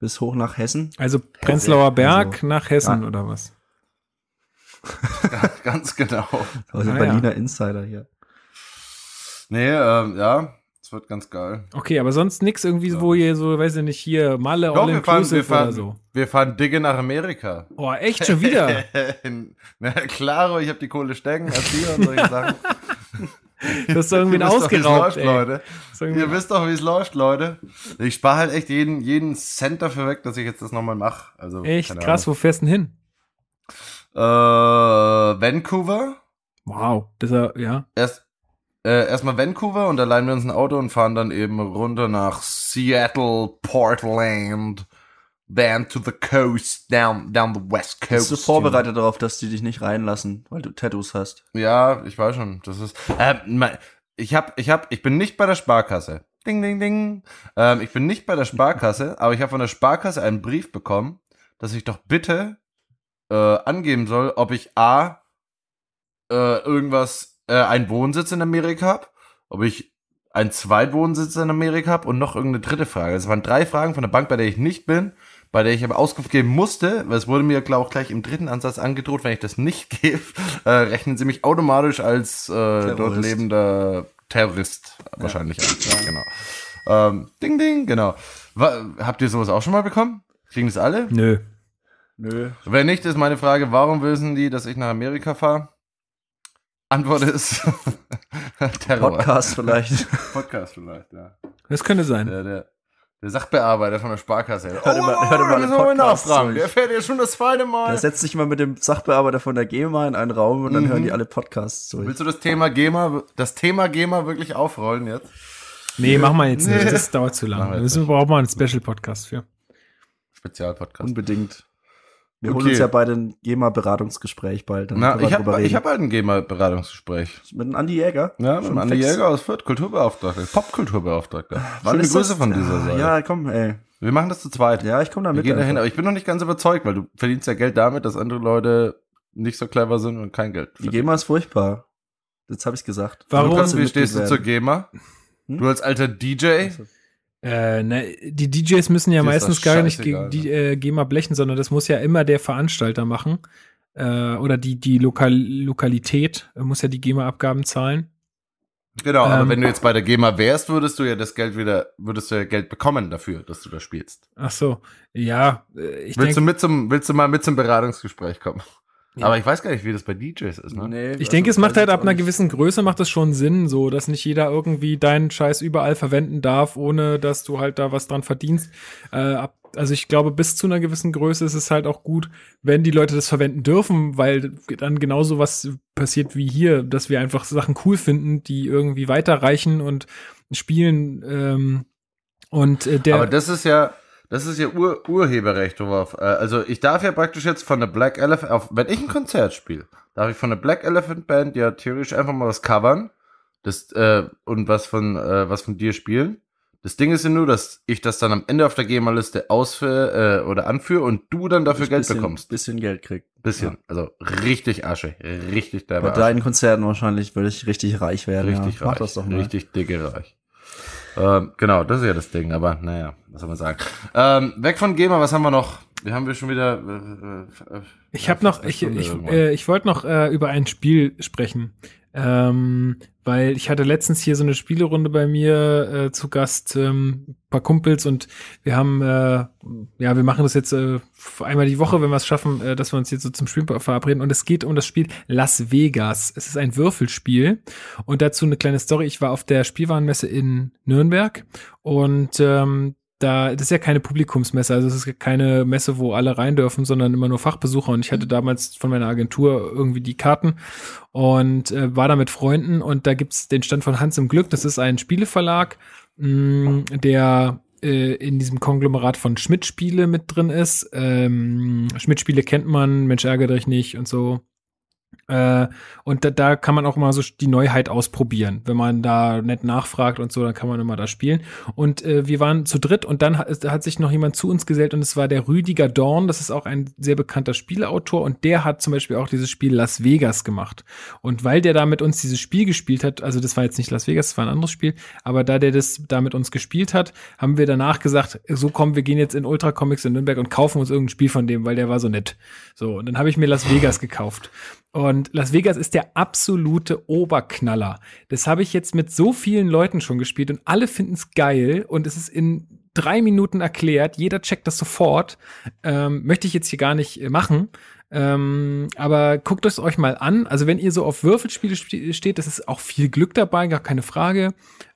bis hoch nach Hessen. Also Prenzlauer Berg Also, nach Hessen ja. oder was? *laughs* ganz genau. Also Ah, Berliner Insider hier. Nee, ähm, ja, es wird ganz geil. Okay, aber sonst nix irgendwie, wo ihr so, weiß ich nicht, hier Malle Doch, All wir fahren, wir fahren, oder so. wir fahren dicke nach Amerika. Oh, echt schon wieder? *laughs* Na klaro, ich habe die Kohle stecken, Erzieher und solche Sachen. *laughs* Das ist irgendwie Ihr ausgeraubt, läuft. Leute. Irgendwie- Ihr wisst doch, wie es läuft, Leute. Ich spare halt echt jeden, jeden Cent dafür weg, dass ich jetzt das nochmal mache. Also, Echt krass, wo fährst du denn hin? Äh, Vancouver. Wow, das ist ja, ja. Erst, äh, erstmal Vancouver und da leihen wir uns ein Auto und fahren dann eben runter nach Seattle, Portland, then to the coast, down, down the west coast. Bist du vorbereitet darauf, dass die dich nicht reinlassen, weil du Tattoos hast? Ja, ich weiß schon. Das ist. Äh, mein, ich hab, ich hab, ich bin nicht bei der Sparkasse. Ding, ding, ding. Ähm, ich bin nicht bei der Sparkasse, *laughs* aber ich habe von der Sparkasse einen Brief bekommen, dass ich doch bitte äh, angeben soll, ob ich a äh, irgendwas, äh, einen Wohnsitz in Amerika hab, ob ich einen Zweitwohnsitz in Amerika hab und noch irgendeine dritte Frage. Es waren drei Fragen von der Bank, bei der ich nicht bin, bei der ich aber Auskunft geben musste, weil es wurde mir glaube auch gleich im dritten Ansatz angedroht, wenn ich das nicht *laughs* gebe, äh, rechnen sie mich automatisch als äh, dort lebender Terrorist wahrscheinlich an. Genau. Ähm, ding, ding, genau. Wa habt ihr sowas auch schon mal bekommen? Kriegen das alle? Nö. Nö. Wenn nicht, ist meine Frage, warum wissen die, dass ich nach Amerika fahre? Antwort ist *laughs* Terror. Podcast vielleicht. Podcast vielleicht, ja. Das könnte sein. Der, der, der Sachbearbeiter von der Sparkasse. Hört immer- hört immer das Podcasts nachfragen. Der fährt ja schon das zweite Mal. Der setzt sich mal mit dem Sachbearbeiter von der GEMA in einen Raum und dann Mhm. hören die alle Podcasts durch. Willst du das Thema GEMA, das Thema GEMA wirklich aufrollen jetzt? Nee, machen wir jetzt nicht. Nee. Das dauert zu Machen lang. wir Da brauchen wir einen Special-Podcast für. Spezialpodcast. Unbedingt. Wir holen Okay. uns ja beide ein GEMA-Beratungsgespräch bald. Na, wir ich habe hab halt ein GEMA-Beratungsgespräch. Mit dem Andi Jäger. Ja, mit dem Andi fix. Jäger aus Fürth, Kulturbeauftragter, Popkulturbeauftragter. Schöne Grüße das? von dieser Seite. Ja, komm, ey. Wir machen das zu zweit. Ja, ich komme da Wir mit. gehen dahin, aber ich bin noch nicht ganz überzeugt, weil du verdienst ja Geld damit, dass andere Leute nicht so clever sind und kein Geld Die verdienen. GEMA ist furchtbar. Jetzt habe ich gesagt. Warum? Lukas, wie stehst du Mitglied zur werden. GEMA? Hm? Du als alter DJ? Äh, ne, die DJs müssen ja ist meistens das gar nicht gegen die äh, GEMA blechen, sondern das muss ja immer der Veranstalter machen. Äh, oder die, die Lokal Lokalität muss ja die GEMA-Abgaben zahlen. Genau, aber Ähm. wenn du jetzt bei der GEMA wärst, würdest du ja das Geld wieder, würdest du ja Geld bekommen dafür, dass du da spielst. Ach so, ja, äh, ich Willst du denke, mit zum, willst du mal mit zum Beratungsgespräch kommen? Ja. Aber ich weiß gar nicht, wie das bei DJs ist, ne? Nee, Ich also, denke, es macht halt ab einer gewissen Größe macht es schon Sinn, so, dass nicht jeder irgendwie deinen Scheiß überall verwenden darf, ohne dass du halt da was dran verdienst. Äh, ab, also ich glaube, bis zu einer gewissen Größe ist es halt auch gut, wenn die Leute das verwenden dürfen, weil dann genauso was passiert wie hier, dass wir einfach Sachen cool finden, die irgendwie weiterreichen und spielen. Ähm, und äh, der Aber das ist ja, das ist ja Ur Urheberrecht, worauf, äh, also ich darf ja praktisch jetzt von der Black Elephant, auf, wenn ich ein Konzert spiele, darf ich von der Black Elephant Band ja theoretisch einfach mal was covern, das, äh, und was von, äh, was von dir spielen. Das Ding ist ja nur, dass ich das dann am Ende auf der GEMA-Liste ausführe, äh, oder anführe und du dann dafür Geld bisschen, bekommst. Bisschen Geld kriegt. Bisschen. Also richtig Asche. Richtig Bei derbe Asche. deinen Konzerten wahrscheinlich würde ich richtig reich werden. Richtig ja. reich. Mach das doch mal. Richtig dicke reich. Ähm, genau, das ist ja das Ding, aber naja, was soll man sagen. Ähm, weg von GEMA, was haben wir noch? Wir haben wir schon wieder. Äh, äh, Ich habe noch, ich, ich, äh, ich wollte noch äh, über ein Spiel sprechen, ähm, weil ich hatte letztens hier so eine Spielerunde bei mir äh, zu Gast, ähm, paar Kumpels und wir haben, äh, ja, wir machen das jetzt äh, einmal die Woche, wenn wir es schaffen, äh, dass wir uns jetzt so zum Spiel verabreden und es geht um das Spiel Las Vegas. Es ist ein Würfelspiel und dazu eine kleine Story. Ich war auf der Spielwarenmesse in Nürnberg und ähm, da, das ist ja keine Publikumsmesse, also es ist keine Messe, wo alle rein dürfen, sondern immer nur Fachbesucher. Und ich hatte damals von meiner Agentur irgendwie die Karten und äh, war da mit Freunden und da gibt's den Stand von Hans im Glück. Das ist ein Spieleverlag, mh, der äh, in diesem Konglomerat von Schmidt-Spiele mit drin ist. Ähm, Schmidt-Spiele kennt man, Mensch ärgere dich nicht und so. Äh, und da, da kann man auch mal so die Neuheit ausprobieren. Wenn man da nett nachfragt und so, dann kann man immer da spielen. Und äh, wir waren zu dritt und dann hat, hat sich noch jemand zu uns gesellt und es war der Rüdiger Dorn. Das ist auch ein sehr bekannter Spieleautor und der hat zum Beispiel auch dieses Spiel Las Vegas gemacht. Und weil der da mit uns dieses Spiel gespielt hat, also das war jetzt nicht Las Vegas, das war ein anderes Spiel, aber da der das da mit uns gespielt hat, haben wir danach gesagt, so kommen, wir gehen jetzt in Ultra Comics in Nürnberg und kaufen uns irgendein Spiel von dem, weil der war so nett. So, und dann habe ich mir Las Vegas gekauft. Und Las Vegas ist der absolute Oberknaller. Das habe ich jetzt mit so vielen Leuten schon gespielt und alle finden es geil und es ist in drei Minuten erklärt. Jeder checkt das sofort. Ähm, möchte ich jetzt hier gar nicht äh, machen. Ähm, aber guckt es euch mal an. Also wenn ihr so auf Würfelspiele ste- steht, das ist auch viel Glück dabei, gar keine Frage.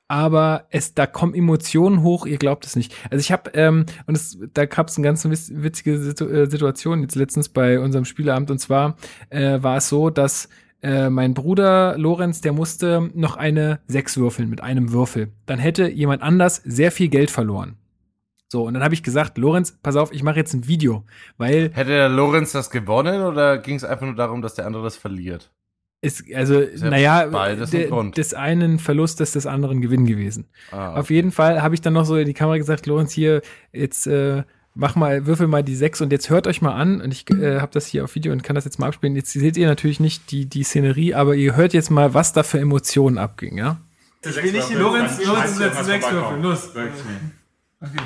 Aber es, da kommen Emotionen hoch, ihr glaubt es nicht. Also ich habe, ähm, und es, da gab es eine ganz witz- witzige äh, Situation jetzt letztens bei unserem Spieleabend. Und zwar äh, war es so, dass äh, mein Bruder Lorenz, der musste noch eine Sechs würfeln mit einem Würfel. Dann hätte jemand anders sehr viel Geld verloren. So, und dann habe ich gesagt, Lorenz, pass auf, ich mache jetzt ein Video, weil Hätte der Lorenz das gewonnen oder ging es einfach nur darum, dass der andere das verliert? Es, also, ja naja, beides des einen Verlust ist des anderen Gewinn gewesen. Ah, Auf jeden Fall habe ich dann noch so in die Kamera gesagt, Lorenz, hier, jetzt äh, mach mal, würfel mal die sechs und jetzt hört euch mal an. Und ich äh, habe das hier auf Video und kann das jetzt mal abspielen. Jetzt seht ihr natürlich nicht die, die Szenerie, aber ihr hört jetzt mal, was da für Emotionen abging, ja? Ich will nicht Lorenz, Lorenz setzt sechs Würfel. Los. Wie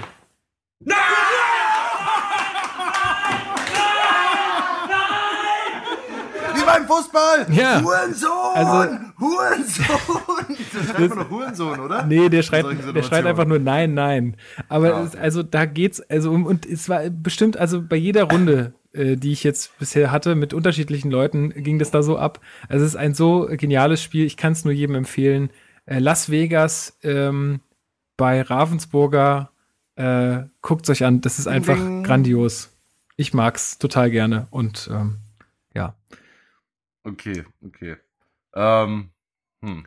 beim Fußball! Ja. Hurensohn! Also- Hurensohn! *laughs* Das ist einfach nur Hurensohn, oder? Nee, der schreit, der schreit einfach nur nein, nein. Aber Ja, es, also da geht's, also um, und es war bestimmt, also bei jeder Runde, äh, die ich jetzt bisher hatte, mit unterschiedlichen Leuten, ging das da so ab. Also es ist ein so geniales Spiel, ich kann es nur jedem empfehlen. Äh, Las Vegas ähm, bei Ravensburger, äh, guckt's euch an, das ist einfach ding. grandios. Ich mag's total gerne und ähm, ja. Okay, okay. Ähm, hm.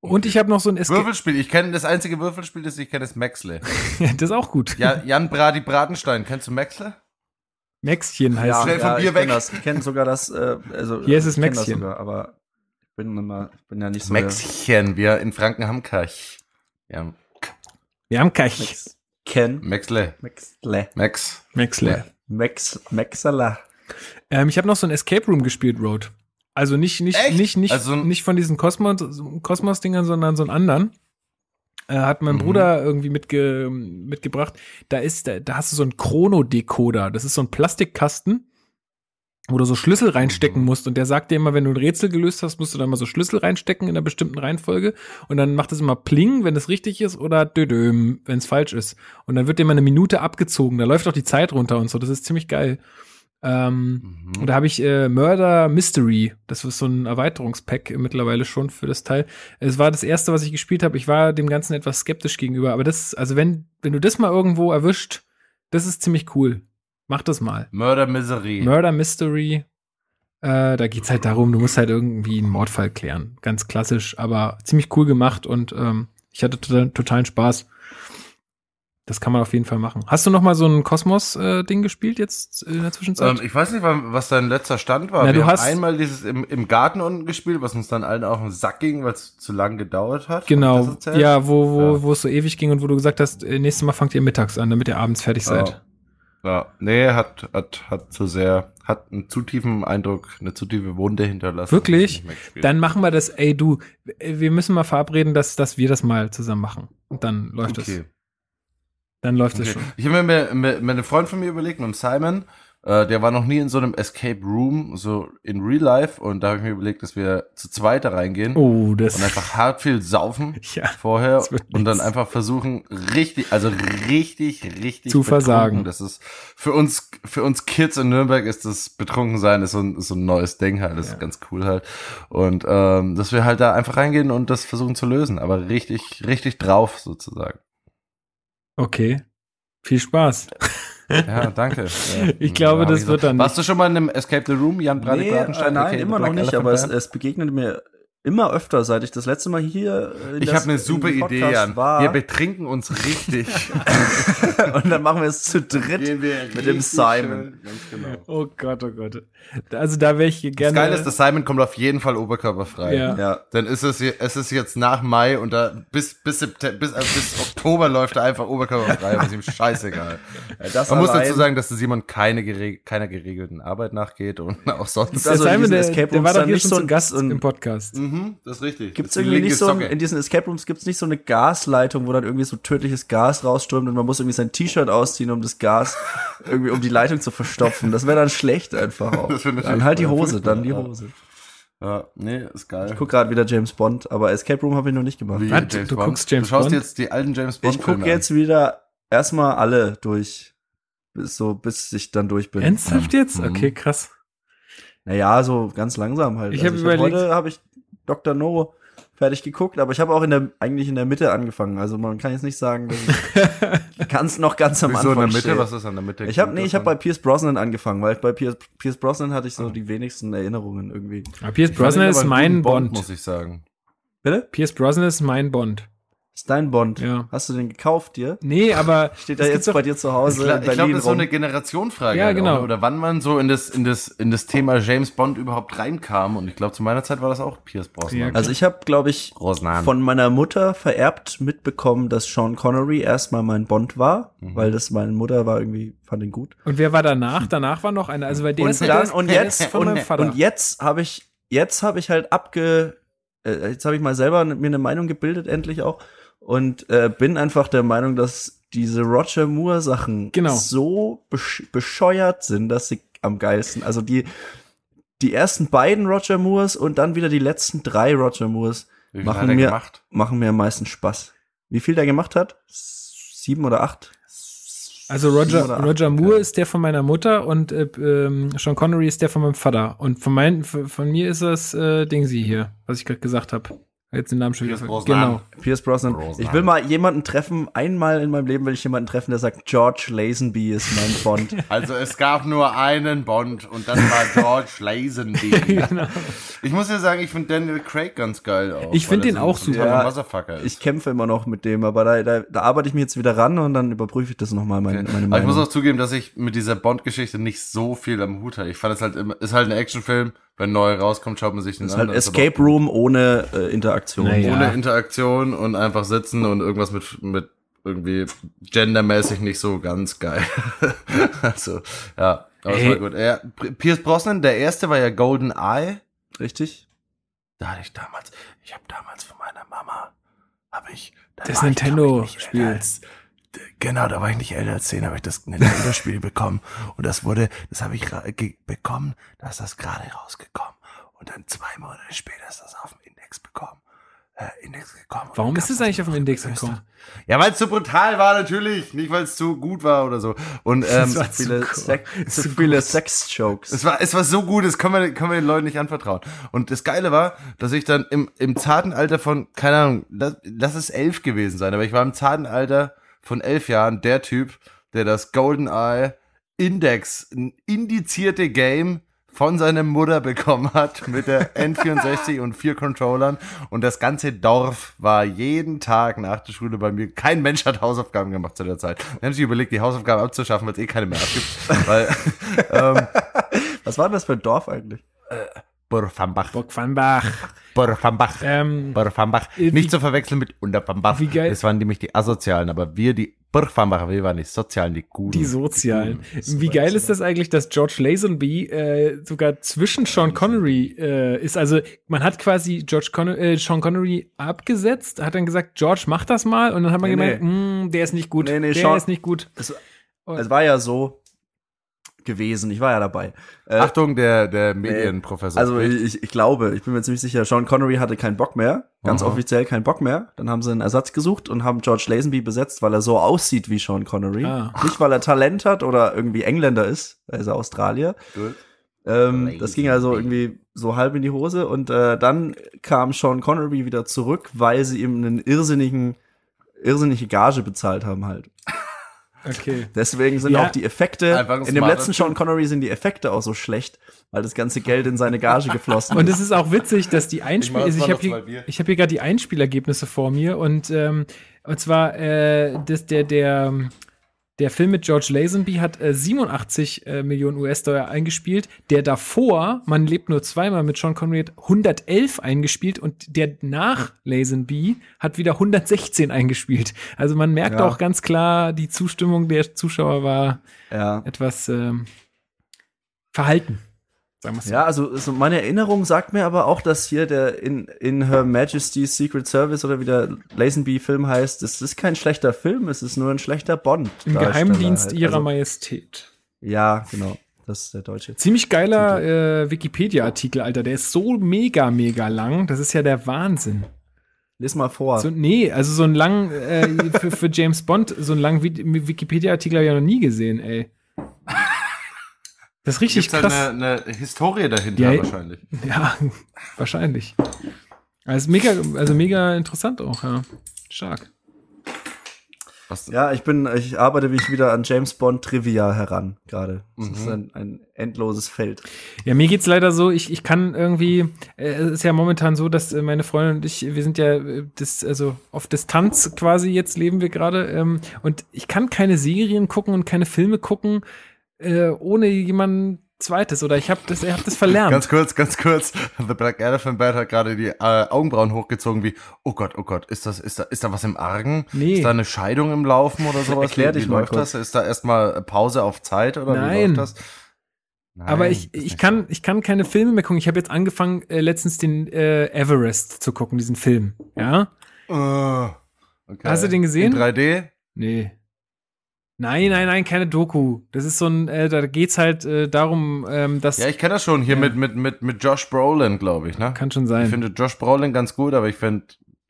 Und ich habe noch so ein Escape. Würfelspiel. Ich kenne das einzige Würfelspiel, das ich kenne, ist Maxle. *laughs* das ist auch gut. Ja, Jan Brady Bratenstein. Kennst du Maxle? Maxchen heißt Schnell es. vom Bier ich weg. kenn Das. Ich kenne sogar das, äh, also Hier ist es ich kenn das Maxchen. sogar, aber ich bin immer, ich bin ja nicht so Maxchen. Wir in Franken haben Kach. Ja, Wir haben Kach. Max. Ken. Maxle. Maxle. Max. Maxle. Max. Maxala. Ähm, ich habe noch so ein Escape Room gespielt, Road. Also nicht, nicht, Echt? nicht, nicht, Also- nicht von diesen Kosmos, Kosmos-Dingern, sondern so einen anderen. Äh, hat mein Mhm. Bruder irgendwie mitge mitgebracht. Da ist, da, da hast du so einen Chrono-Decoder. Das ist so ein Plastikkasten, wo du so Schlüssel reinstecken Mhm. musst. Und der sagt dir immer, wenn du ein Rätsel gelöst hast, musst du da mal so Schlüssel reinstecken in einer bestimmten Reihenfolge. Und dann macht es immer Pling, wenn es richtig ist, oder Dödöm, wenn es falsch ist. Und dann wird dir mal eine Minute abgezogen. Da läuft auch die Zeit runter und so. Das ist ziemlich geil. Ähm, Mhm. Und da habe ich äh, Murder Mystery. Das ist so ein Erweiterungspack mittlerweile schon für das Teil. Es war das erste, was ich gespielt habe. Ich war dem Ganzen etwas skeptisch gegenüber. Aber das, also wenn, wenn du das mal irgendwo erwischt, das ist ziemlich cool. Mach das mal. Murder Misery. Murder Mystery. Äh, da geht's halt darum, du musst halt irgendwie einen Mordfall klären. Ganz klassisch, aber ziemlich cool gemacht und ähm, ich hatte total, totalen Spaß. Das kann man auf jeden Fall machen. Hast du noch mal so ein Kosmos-Ding gespielt jetzt in der Zwischenzeit? Ähm, ich weiß nicht, was dein letzter Stand war. Na, Wir du haben hast- einmal dieses im, im Garten unten gespielt, was uns dann allen auf den Sack ging, weil es zu lang gedauert hat. genau. Das? Ja, wo, wo, Ja. wo es so ewig ging und wo du gesagt hast, äh, nächstes Mal fangt ihr mittags an, damit ihr abends fertig seid. Ja, nee, hat, hat, hat zu sehr, hat einen zu tiefen Eindruck, eine zu tiefe Wunde hinterlassen. Wirklich? Dann machen wir das, ey du, äh, wir müssen mal verabreden, dass, dass wir das mal zusammen machen. Und dann läuft es. okay. Dann läuft es okay. schon. Ich habe mir mit, mit, mit einem Freund von mir überlegt, mit dem Simon, äh, der war noch nie in so einem Escape Room, so in Real Life, und da habe ich mir überlegt, dass wir zu zweit da reingehen Oh, das. und einfach hart viel saufen. *laughs* ja. vorher Das und dann einfach versuchen, richtig, also richtig, richtig Zu versagen. Das ist für uns, für uns Kids in Nürnberg ist das Betrunkensein ist so ein, ist so ein neues Ding halt. Das Ja. ist ganz cool halt. Und ähm, dass wir halt da einfach reingehen und das versuchen zu lösen, aber richtig, richtig drauf sozusagen. Okay. Viel Spaß. Ja, danke. *laughs* Ich glaube, Ja, das wird dann Warst du schon mal in einem Escape the Room, Jan Brady Nee, äh, nein, aka immer noch nicht, aber es, es begegnet mir immer öfter, seit ich das letzte Mal hier äh, in ich das- habe eine super Idee, Jan. war. Wir betrinken uns richtig. *laughs* und dann machen wir es zu dritt mit dem Simon. schön, Ganz genau. Oh Gott, oh Gott. Also da wäre ich Das gerne. Geile ist, der Simon kommt auf jeden Fall oberkörperfrei. Ja. Ja, Dann ist es, je- es ist jetzt nach Mai und da bis bis September, bis, also bis Oktober läuft er einfach oberkörperfrei, das ist ihm scheißegal. das Man muss dazu sagen, dass der Simon keine gereg keiner geregelten Arbeit nachgeht und *laughs* auch sonst. der also Simon, der, Escape der war doch hier nicht schon so zu ein- Gast im Podcast. Mhm, das ist richtig. Gibt's die irgendwie nicht so, ein, in diesen Escape Rooms gibt's nicht so eine Gasleitung, wo dann irgendwie so tödliches Gas rausströmt und man muss irgendwie sein T-Shirt ausziehen, um das Gas *laughs* irgendwie um die Leitung zu verstopfen. Das wäre dann schlecht einfach auch. *laughs* Das Dann halt die Hose, dann die. Hose. Ja, nee, ist geil. Ich guck gerade wieder James Bond, aber Escape Room habe ich noch nicht gemacht. Wie Was? James Du Bond? guckst James du schaust Bond? jetzt die alten James Bond Ich gucke jetzt wieder erstmal alle durch. Bis so, bis ich dann durch bin. Ernsthaft jetzt? Mhm. Okay, krass. Naja, so ganz langsam halt. Ich hab hab überlegt- heute habe ich Dr. No fertig geguckt, aber ich habe auch in der, eigentlich in der Mitte angefangen. Also man kann jetzt nicht sagen, dass ich *laughs* ganz, noch ganz am Wieso Anfang in der Mitte? stehe. Was ist an der Mitte? Ich habe nee, ich habe bei? Pierce Brosnan angefangen, weil bei Pierce, Pierce Brosnan hatte ich so die wenigsten Erinnerungen irgendwie. Aber Pierce Ich fand ihn Brosnan ist mein guten Bond. muss ich sagen. Bitte? Pierce Brosnan ist mein Bond. Ist dein Bond? Ja. Hast du den gekauft dir? Nee, aber *laughs* Steht er gibt jetzt doch- bei dir zu Hause Ich, ich glaube, das ist so eine Generationenfrage. Ja, halt genau. Auch, oder wann man so in das, in das, in das Thema James Bond überhaupt reinkam. Und ich glaube, zu meiner Zeit war das auch Pierce Brosnan. Ja, Also ich habe, glaube ich, Brosnan. von meiner Mutter vererbt mitbekommen, dass Sean Connery erstmal mein Bond war, Mhm. weil das meine Mutter war irgendwie fand ihn gut. Und wer war danach? Danach war noch einer. Also bei der und ist dann und jetzt von und, meinem Vater. und jetzt habe ich jetzt habe ich halt abge äh, jetzt habe ich mal selber mir eine Meinung gebildet endlich auch und äh, bin einfach der Meinung, dass diese Roger Moore Sachen Genau. so besch bescheuert sind, dass sie am geilsten, also die die ersten beiden Roger Moores und dann wieder die letzten drei Roger Moores machen mir- gemacht? machen mir am meisten Spaß. Wie viel der gemacht hat? Sieben oder acht? Also Roger, Roger Moore okay. ist der von meiner Mutter und äh, ähm, Sean Connery ist der von meinem Vater. Und von, mein, von von mir ist das äh, Dingsy hier, was ich gerade gesagt habe. Jetzt den Namen schon wieder Pierce. Brosnan. Genau. Pierce Brosnan. Brosnan. Ich will mal jemanden treffen, einmal in meinem Leben will ich jemanden treffen, der sagt, George Lazenby ist mein Bond. *laughs* Also es gab nur einen Bond und das war George Lazenby. *laughs* genau. Ich muss ja sagen, ich finde Daniel Craig ganz geil auch. Ich find weil er den auch super. Ja. Ich kämpfe immer noch mit dem, aber da, da, da arbeite ich mich jetzt wieder ran und dann überprüfe ich das nochmal, meine, meine Aber ich muss auch zugeben, dass ich mit dieser Bond-Geschichte nicht so viel am Hut habe. Ich fand es halt immer, ist halt ein Actionfilm. Wenn neu rauskommt, schaut man sich den Das ist an. halt ist Escape aber Room ohne äh, Interaktion. Naja. Ohne Interaktion und einfach sitzen und irgendwas mit, mit irgendwie gendermäßig nicht so ganz geil. *laughs* also, ja, aber es war gut. Ja, Pierce Brosnan, der erste war ja Golden Eye. Richtig? Da hatte ich damals, ich habe damals von meiner Mama, habe ich, da Das Nintendo-Spiel. als- Genau, da war ich nicht älter als 10, habe ich das Nintendo-Spiel *laughs* bekommen. Und das wurde, das habe ich bekommen, da ist das gerade rausgekommen. Und dann zwei Monate später ist das auf dem Index bekommen. äh, Index gekommen. Warum ist es eigentlich auf dem Index gekommen? Ja, weil es zu brutal war natürlich, nicht weil es zu gut war oder so. Und *laughs* ähm, zu Viele. Sex, zu viele Sex-Jokes. es war es war so gut, das können wir können wir den Leuten nicht anvertrauen. Und das Geile war, dass ich dann im im zarten Alter von keine Ahnung, lass, lass es elf gewesen sein, aber ich war im zarten Alter von elf Jahren der Typ, der das GoldenEye Index, ein indizierte Game von seiner Mutter bekommen hat mit der *laughs* N64 und vier Controllern und das ganze Dorf war jeden Tag nach der Schule bei mir. Kein Mensch hat Hausaufgaben gemacht zu der Zeit. Dann haben sie überlegt, die Hausaufgaben abzuschaffen, weil es eh keine mehr abgibt. weil *laughs* ähm, Was war denn das für ein Dorf eigentlich? Burfambach, Bock Vanbach. Burfambach, Ähm, Burfambach. Äh, wie- Nicht zu verwechseln mit Unterfambach. Wie geil- Das waren nämlich die Asozialen, aber wir, die Burfambacher, wir waren die Sozialen, die Guten. die Sozialen. so Wie weit geil ist das eigentlich, dass George Lazenby äh, sogar zwischen Sean Connery äh, ist? Also man hat quasi George Conner äh, Sean Connery abgesetzt, hat dann gesagt, George, mach das mal. Und dann hat man Nee, gemerkt, nee. "Mm, der ist nicht gut. Nee, nee, der Sean- ist nicht gut. Es, es war ja so gewesen, ich war ja dabei. Äh, Achtung, der, der Medienprofessor. Also ich, ich glaube, ich bin mir ziemlich sicher, Sean Connery hatte keinen Bock mehr, ganz Aha. offiziell keinen Bock mehr. Dann haben sie einen Ersatz gesucht und haben George Lazenby besetzt, weil er so aussieht wie Sean Connery. Ah. Nicht, weil er Talent hat oder irgendwie Engländer ist, er ist Australier. Gut. Ähm, das ging also irgendwie so halb in die Hose und äh, dann kam Sean Connery wieder zurück, weil sie ihm einen irrsinnigen, irrsinnige Gage bezahlt haben halt. Okay. *laughs* Deswegen sind Ja. auch die Effekte, in dem letzten. Sean Connery sind die Effekte auch so schlecht, weil das ganze Geld in seine Gage geflossen Und ist. es ist auch witzig, dass die Ich mach Einspiel, jetzt also ich habe hier, ich habe hier gerade die Einspielergebnisse vor mir und ähm, und zwar äh, das, der der der Film mit George Lazenby hat äh, 87 äh, Millionen US-Dollar eingespielt. Der davor, man lebt nur zweimal mit Sean Connery, hat 111 eingespielt und der nach Lazenby hat wieder 116 eingespielt. Also man merkt Ja. auch ganz klar, die Zustimmung der Zuschauer war Ja. etwas ähm, verhalten. Sagen wir's so. Ja, also, also meine Erinnerung sagt mir aber auch, dass hier der in, in Her Majesty's Secret Service oder wie der Lazenby-Film heißt, es ist kein schlechter Film, es ist nur ein schlechter Bond. Im Geheimdienst halt. ihrer also, Majestät. Ja, genau. Das ist der deutsche. Ziemlich geiler äh, Wikipedia-Artikel, Alter. Der ist so mega, mega lang. Das ist ja der Wahnsinn. Lies mal vor. So, nee, also so ein lang, äh, für, für James Bond, so ein lang Wi- Wikipedia-Artikel habe ich ja noch nie gesehen, ey. Das ist richtig Gibt's krass. eine, eine Historie dahinter Ja, wahrscheinlich. Ja, *laughs* wahrscheinlich. Also mega, also mega interessant auch, ja. Stark. Was, ja, ich bin, ich arbeite mich wieder an James Bond Trivia heran, gerade. Das ist Mhm. ein, ein endloses Feld. Ja, mir geht's leider so, ich, ich kann irgendwie, äh, es ist ja momentan so, dass äh, meine Freundin und ich, wir sind ja äh, das, also auf Distanz quasi jetzt leben wir gerade ähm, und ich kann keine Serien gucken und keine Filme gucken äh, ohne jemanden zweites oder ich habe das, ich hab das verlernt. Ganz kurz, ganz kurz. The Black Elephant Band hat gerade die äh, Augenbrauen hochgezogen wie, oh Gott, oh Gott, ist das, ist da, ist da was im Argen? Nee. Ist da eine Scheidung im Laufen oder sowas? Erklär wie, dich wie mal läuft kurz. das? Ist da erstmal Pause auf Zeit oder Nein. wie läuft das? Nein, Aber ich, ich kann, ich kann keine Filme mehr gucken. Ich habe jetzt angefangen, äh, letztens den äh, Everest zu gucken, diesen Film. Ja? Äh, okay. Hast du den gesehen? In 3D? Nee. Nein, nein, nein, keine Doku. Das ist so ein, äh, da geht's halt äh, darum, ähm, dass Ja, ich kenne das schon hier Ja. mit, mit, mit, mit Josh Brolin, glaube ich, ne? kann schon Ich sein. finde Josh Brolin ganz gut, aber ich finde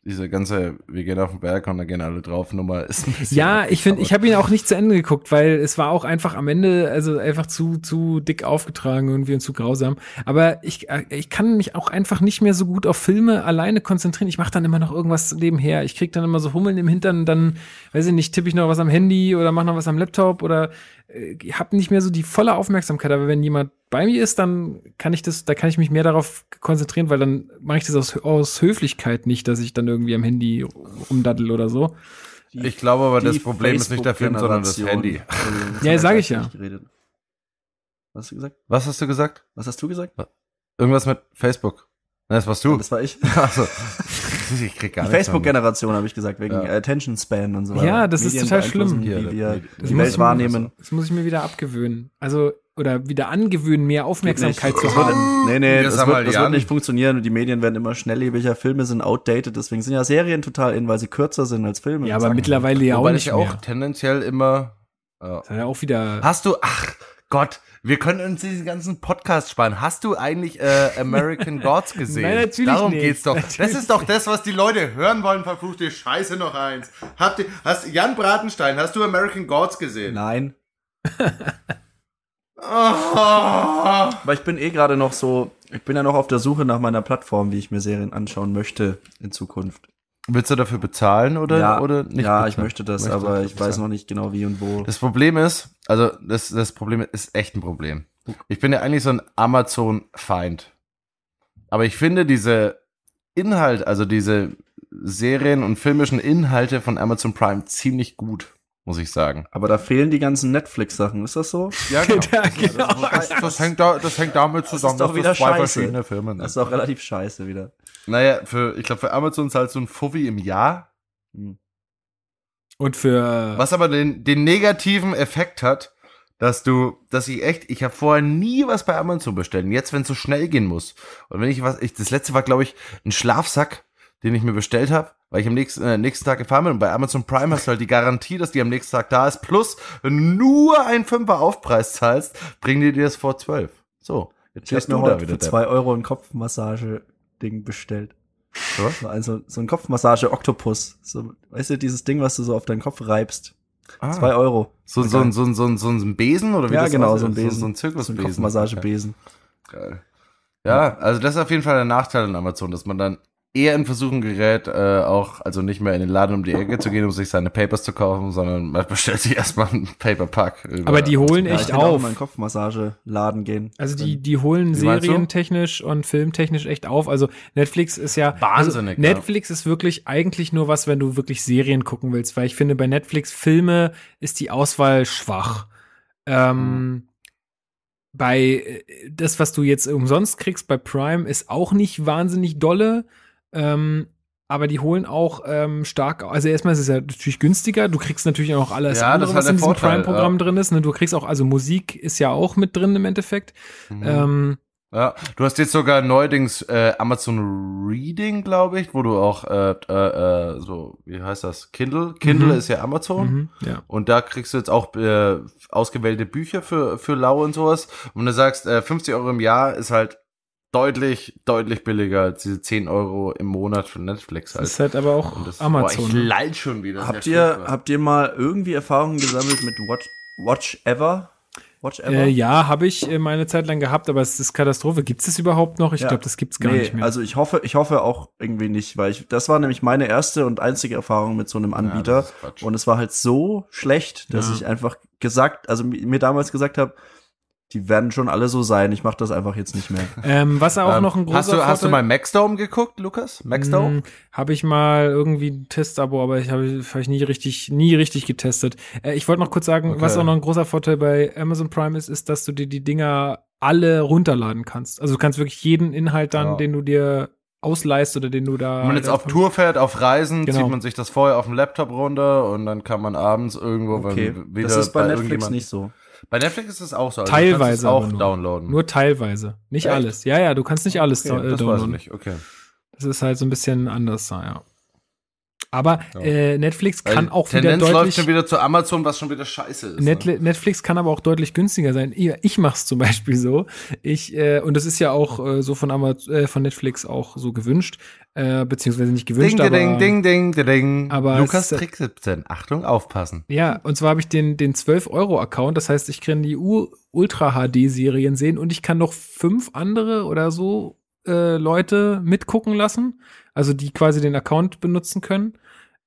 diese ganze, wir gehen auf den Berg und da gehen alle drauf, Nummer ist ein bisschen. Ja, ich finde, ich habe habe ihn auch nicht zu Ende geguckt, weil es war auch einfach am Ende, also einfach zu, zu dick aufgetragen irgendwie und zu grausam. Aber ich, äh, ich kann mich auch einfach nicht mehr so gut auf Filme alleine konzentrieren. Ich mache dann immer noch irgendwas nebenher. Ich krieg dann immer so Hummeln im Hintern, dann, weiß ich nicht, tippe ich noch was am Handy oder mache noch was am Laptop oder äh, habe nicht mehr so die volle Aufmerksamkeit. Aber wenn jemand bei mir ist, dann kann ich das, da kann ich mich mehr darauf konzentrieren, weil dann mache ich das aus, aus Höflichkeit nicht, dass ich dann irgendwie am Handy rumdaddel oder so. Ich glaube aber, das Die Problem ist nicht der Film, sondern das. Handy. *laughs* Das Ja, haben wir sag gleich ich ja. Was hast du gesagt? Was hast du gesagt? Was hast du gesagt? Irgendwas mit Facebook. Nein, das warst du. Das war ich. *laughs* Achso. *laughs* *laughs* Ich krieg gar Die. Facebook-Generation habe ich gesagt, wegen Ja. Attention Span und so weiter. Ja, das ist Medien total schlimm. Wie wir das- Das die muss Welt ich- wahrnehmen. Das muss ich mir wieder abgewöhnen. Also, oder wieder angewöhnen, mehr Aufmerksamkeit zu. Das haben. Nee, nee, das, mal wird, das wird nicht funktionieren. Die Medien werden immer schnelllebiger, Filme sind outdated, deswegen sind ja Serien total in, weil sie kürzer sind als Filme. Ja, aber Zack. mittlerweile ja auch Wobei nicht ich auch mehr. tendenziell immer. Ja. Das hat ja auch wieder. Hast du, ach, Gott, wir können uns diesen ganzen Podcast sparen. Hast du eigentlich äh, American Gods *laughs* gesehen? Nein, natürlich Darum nicht. geht's doch. Natürlich das ist doch das, was die Leute hören wollen. Verfluchte Scheiße noch eins. Habt ihr, hast Jan Bratenstein, hast du American Gods gesehen? Nein. *laughs* Oh. Aber ich bin eh gerade noch so, ich bin ja noch auf der Suche nach meiner Plattform, wie ich mir Serien anschauen möchte in Zukunft. Willst du dafür bezahlen oder, ja, oder nicht? ja bezahlen? ich möchte das, Möchtest aber ich weiß bezahlen? noch nicht genau wie und wo. Das Problem ist, also das, das Problem ist echt ein Problem. Ich bin ja eigentlich so ein Amazon-Feind. Aber ich finde diese Inhalt, also diese Serien und filmischen Inhalte von Amazon Prime ziemlich gut, muss ich sagen. Aber da fehlen die ganzen Netflix-Sachen, ist das so? Ja, *laughs* genau. Ja, genau. Das, das, hängt, da, das hängt damit zusammen, doch wieder zwei scheiße. verschiedene Firmen Das ist auch relativ scheiße wieder. Naja, für, ich glaube, für Amazon zahlst du ein Fuffi im Jahr, Hm. Und für was aber den, den negativen Effekt hat, dass du, dass ich echt, ich habe vorher nie was bei Amazon bestellt. Jetzt, wenn es so schnell gehen muss. Und wenn ich was, ich, das letzte war, glaube ich, ein Schlafsack, den ich mir bestellt habe, weil ich am nächsten, äh, nächsten Tag gefahren bin. Und bei Amazon Prime hast du halt die Garantie, dass die am nächsten Tag da ist. Plus, wenn du nur einen Fünfer Aufpreis zahlst, bringen die dir das vor zwölf. So, jetzt Ich stehst mir du da heute wieder. für zwei Euro ein Kopfmassage-Ding bestellt. So? Also so ein Kopfmassage-Oktopus. So, weißt du, dieses Ding, was du so auf deinen Kopf reibst. Ah, Zwei Euro. so, so, ein- so, ein- so, ein- so ein Besen oder wie Ja, das genau, so ein Besen. So, so ein So ein Zirkusbesen. Kopfmassagebesen. Okay. Geil. Ja, also das ist auf jeden Fall der Nachteil an Amazon, dass man dann eher in Versuchen gerät, äh, auch, also nicht mehr in den Laden um die Ecke zu gehen, um sich seine Papers zu kaufen, sondern man *laughs* bestellt sich erstmal einen Paperpack. aber die holen Ja, ich echt auch auf. in meinen Kopfmassageladen gehen. Also die, die holen serientechnisch und filmtechnisch echt auf. Also Netflix ist ja Wahnsinnig, Also Netflix ist wirklich eigentlich nur was, wenn du wirklich Serien gucken willst, weil ich finde, bei Netflix Filme ist die Auswahl schwach. Ähm, bei äh, das, was du jetzt umsonst kriegst bei Prime, ist auch nicht wahnsinnig dolle. Ähm, aber die holen auch ähm, stark, also erstmal ist es ja natürlich günstiger, du kriegst natürlich auch alles Ja, andere, was halt in diesem Prime-Programm ja. drin ist. Ne? Du kriegst auch, also Musik ist ja auch mit drin im Endeffekt. Mhm. Ähm, Ja, du hast jetzt sogar neuerdings äh, Amazon Reading, glaube ich, wo du auch äh, äh, äh, so, wie heißt das? Kindle. Kindle Mhm. ist ja Amazon. mhm, ja. Und da kriegst du jetzt auch äh, ausgewählte Bücher für, für lau und sowas. Und wenn du sagst, äh, 50 Euro im Jahr ist halt deutlich, deutlich billiger als diese 10 Euro im Monat für Netflix Das halt. ist halt aber auch Und das, Amazon. Boah, ich lall schon wieder. Habt ihr, habt ihr mal irgendwie Erfahrungen gesammelt mit Watch, Watch Ever? Watch Ever? Äh, ja, habe ich äh, meine Zeit lang gehabt, aber es ist Katastrophe. Gibt es das überhaupt noch? Ich Ja. glaube, das gibt's gar nee, nicht mehr. Also ich hoffe, ich hoffe auch irgendwie nicht, weil ich, das war nämlich meine erste und einzige Erfahrung mit so einem Anbieter. das Quatsch. und es war halt so schlecht, dass Ja. ich einfach gesagt, also mi- mir damals gesagt habe, die werden schon alle so sein. Ich mache das einfach jetzt nicht mehr. *laughs* ähm, was auch Ähm, noch ein großer hast du, hast du Vorteil- mal Maxdome geguckt, Lukas? Maxdome? Hm, Habe ich mal irgendwie ein Testabo, aber ich habe hab ich nie richtig, nie richtig getestet. Äh, ich wollte noch kurz sagen, Okay. was auch noch ein großer Vorteil bei Amazon Prime ist, ist, dass du dir die Dinger alle runterladen kannst. Also du kannst wirklich jeden Inhalt dann, Ja. den du dir ausleihst oder den du da. Wenn man jetzt auf Tour fährt, auf Reisen, Genau. zieht man sich das vorher auf dem Laptop runter und dann kann man abends irgendwo Okay, wenn wieder das ist bei, Netflix irgendjemand- nicht so. Bei Netflix ist es auch so. Also Teilweise Du kannst es auch nur. downloaden. Nur teilweise. Nicht Echt? alles. Ja, ja, du kannst nicht alles okay, äh, das weiß ich downloaden. nicht. Okay. Das ist halt so ein bisschen anders, ja. Aber Ja. äh, Netflix kann Weil auch wieder Tendenz läuft deutlich. schon wieder zu Amazon, was schon wieder scheiße ist. Net ne? Netflix kann aber auch deutlich günstiger sein. Ich, ich mach's zum *laughs* Beispiel so. Ich äh, und das ist ja auch äh, so von Amaz äh, von Netflix auch so gewünscht, äh, beziehungsweise nicht gewünscht, Ding, aber ding, ding, ding, ding, ding. Aber Lukas es- Trick 17. Achtung, aufpassen. ja. Und zwar habe ich den den 12 Euro Account. Das heißt, ich kann die U Ultra HD Serien sehen und ich kann noch fünf andere oder so äh, Leute mitgucken lassen, also die quasi den Account benutzen können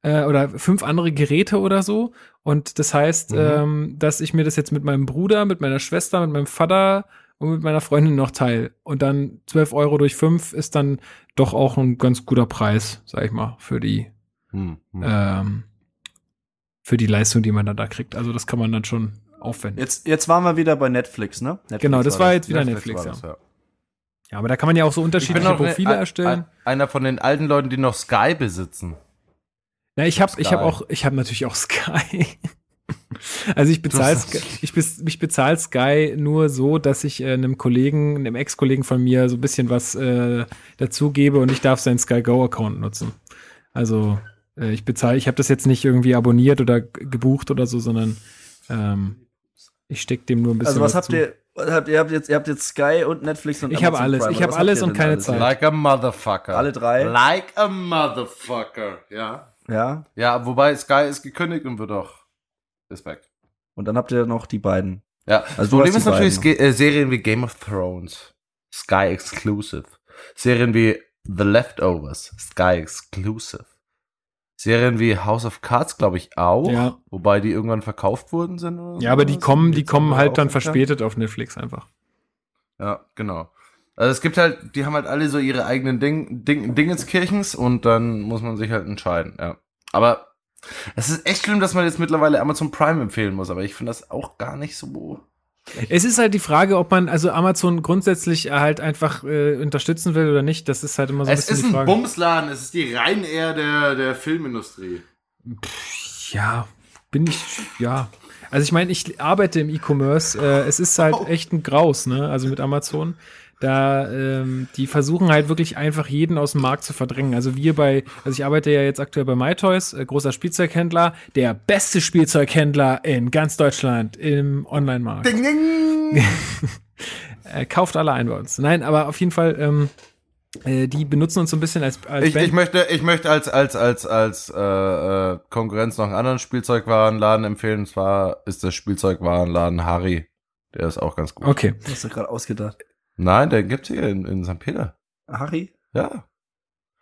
äh, oder fünf andere Geräte oder so. Und das heißt, Mhm. ähm, dass ich mir das jetzt mit meinem Bruder, mit meiner Schwester, mit meinem Vater und mit meiner Freundin noch teile. Und dann 12 Euro durch fünf ist dann doch auch ein ganz guter Preis, sag ich mal, für die, Hm, hm. ähm, für die Leistung, die man dann da kriegt. Also das kann man dann schon aufwenden. Jetzt, jetzt waren wir wieder bei Netflix, ne? Netflix genau, das war das. jetzt wieder Netflix, war ja. das, ja. Ja, aber da kann man ja auch so Ich bin unterschiedliche noch Profile ein- erstellen. ein- einer von den alten Leuten, die noch Sky besitzen. Na, ich habe ich habe auch ich habe natürlich auch *laughs* Sky. Also ich bezahle ich, ich bezahle Sky nur so, dass ich äh, einem Kollegen, einem Ex-Kollegen von mir so ein bisschen was äh, dazugebe und ich darf seinen Sky Go Account nutzen. Also äh, ich bezahle, ich habe das jetzt nicht irgendwie abonniert oder gebucht oder so, sondern ähm, Ich steck dem nur ein bisschen. Also was was habt zu. ihr? Habt, ihr habt jetzt, ihr habt jetzt Sky und Netflix und Ich hab Amazon alles. Prime, Ich hab was alles und keine alles? Zeit. Like a motherfucker. Alle drei? Like a motherfucker. Ja. Ja. Ja, wobei Sky ist gekündigt und wird auch ist weg. Und dann habt ihr noch die beiden. Ja, Also Problem ist natürlich äh, Serien wie Game of Thrones, Sky Exclusive. Serien wie The Leftovers, Sky Exclusive. Serien wie House of Cards, glaube ich, auch. Ja. Wobei die irgendwann verkauft worden sind. Oder Ja, aber die kommen, die kommen halt dann verspätet auf Netflix einfach. Ja, genau. Also es gibt halt, die haben halt alle so ihre eigenen Ding, Ding, Dingenskirchens und dann muss man sich halt entscheiden, ja. Aber es ist echt schlimm, dass man jetzt mittlerweile Amazon Prime empfehlen muss, aber ich finde das auch gar nicht so. Es ist halt die Frage, ob man also Amazon grundsätzlich halt einfach äh, unterstützen will oder nicht. Das ist halt immer so ein es bisschen ist die ein. Bumsladen, es ist die Ryanair der, der Filmindustrie. Ja, bin ich, ja. Also ich meine, ich arbeite im E-Commerce. Äh, es ist halt *laughs* Oh. echt ein Graus, ne? Also mit Amazon. Da, ähm, die versuchen halt wirklich einfach jeden aus dem Markt zu verdrängen. Also wir bei, also ich arbeite ja jetzt aktuell bei MyToys, äh, großer Spielzeughändler, der beste Spielzeughändler in ganz Deutschland im Online-Markt. Ding, ding. *laughs* Äh, kauft alle ein bei uns. Nein, aber auf jeden Fall, ähm, äh, die benutzen uns so ein bisschen als, als Ich, ich möchte, ich möchte als, als, als, als äh, äh, Konkurrenz noch einen anderen Spielzeugwarenladen empfehlen. Und zwar ist der Spielzeugwarenladen Harry. Der ist auch ganz gut. Okay. Hast du gerade ausgedacht? Nein, der gibt's hier in, in St. Peter. Harry? Ja.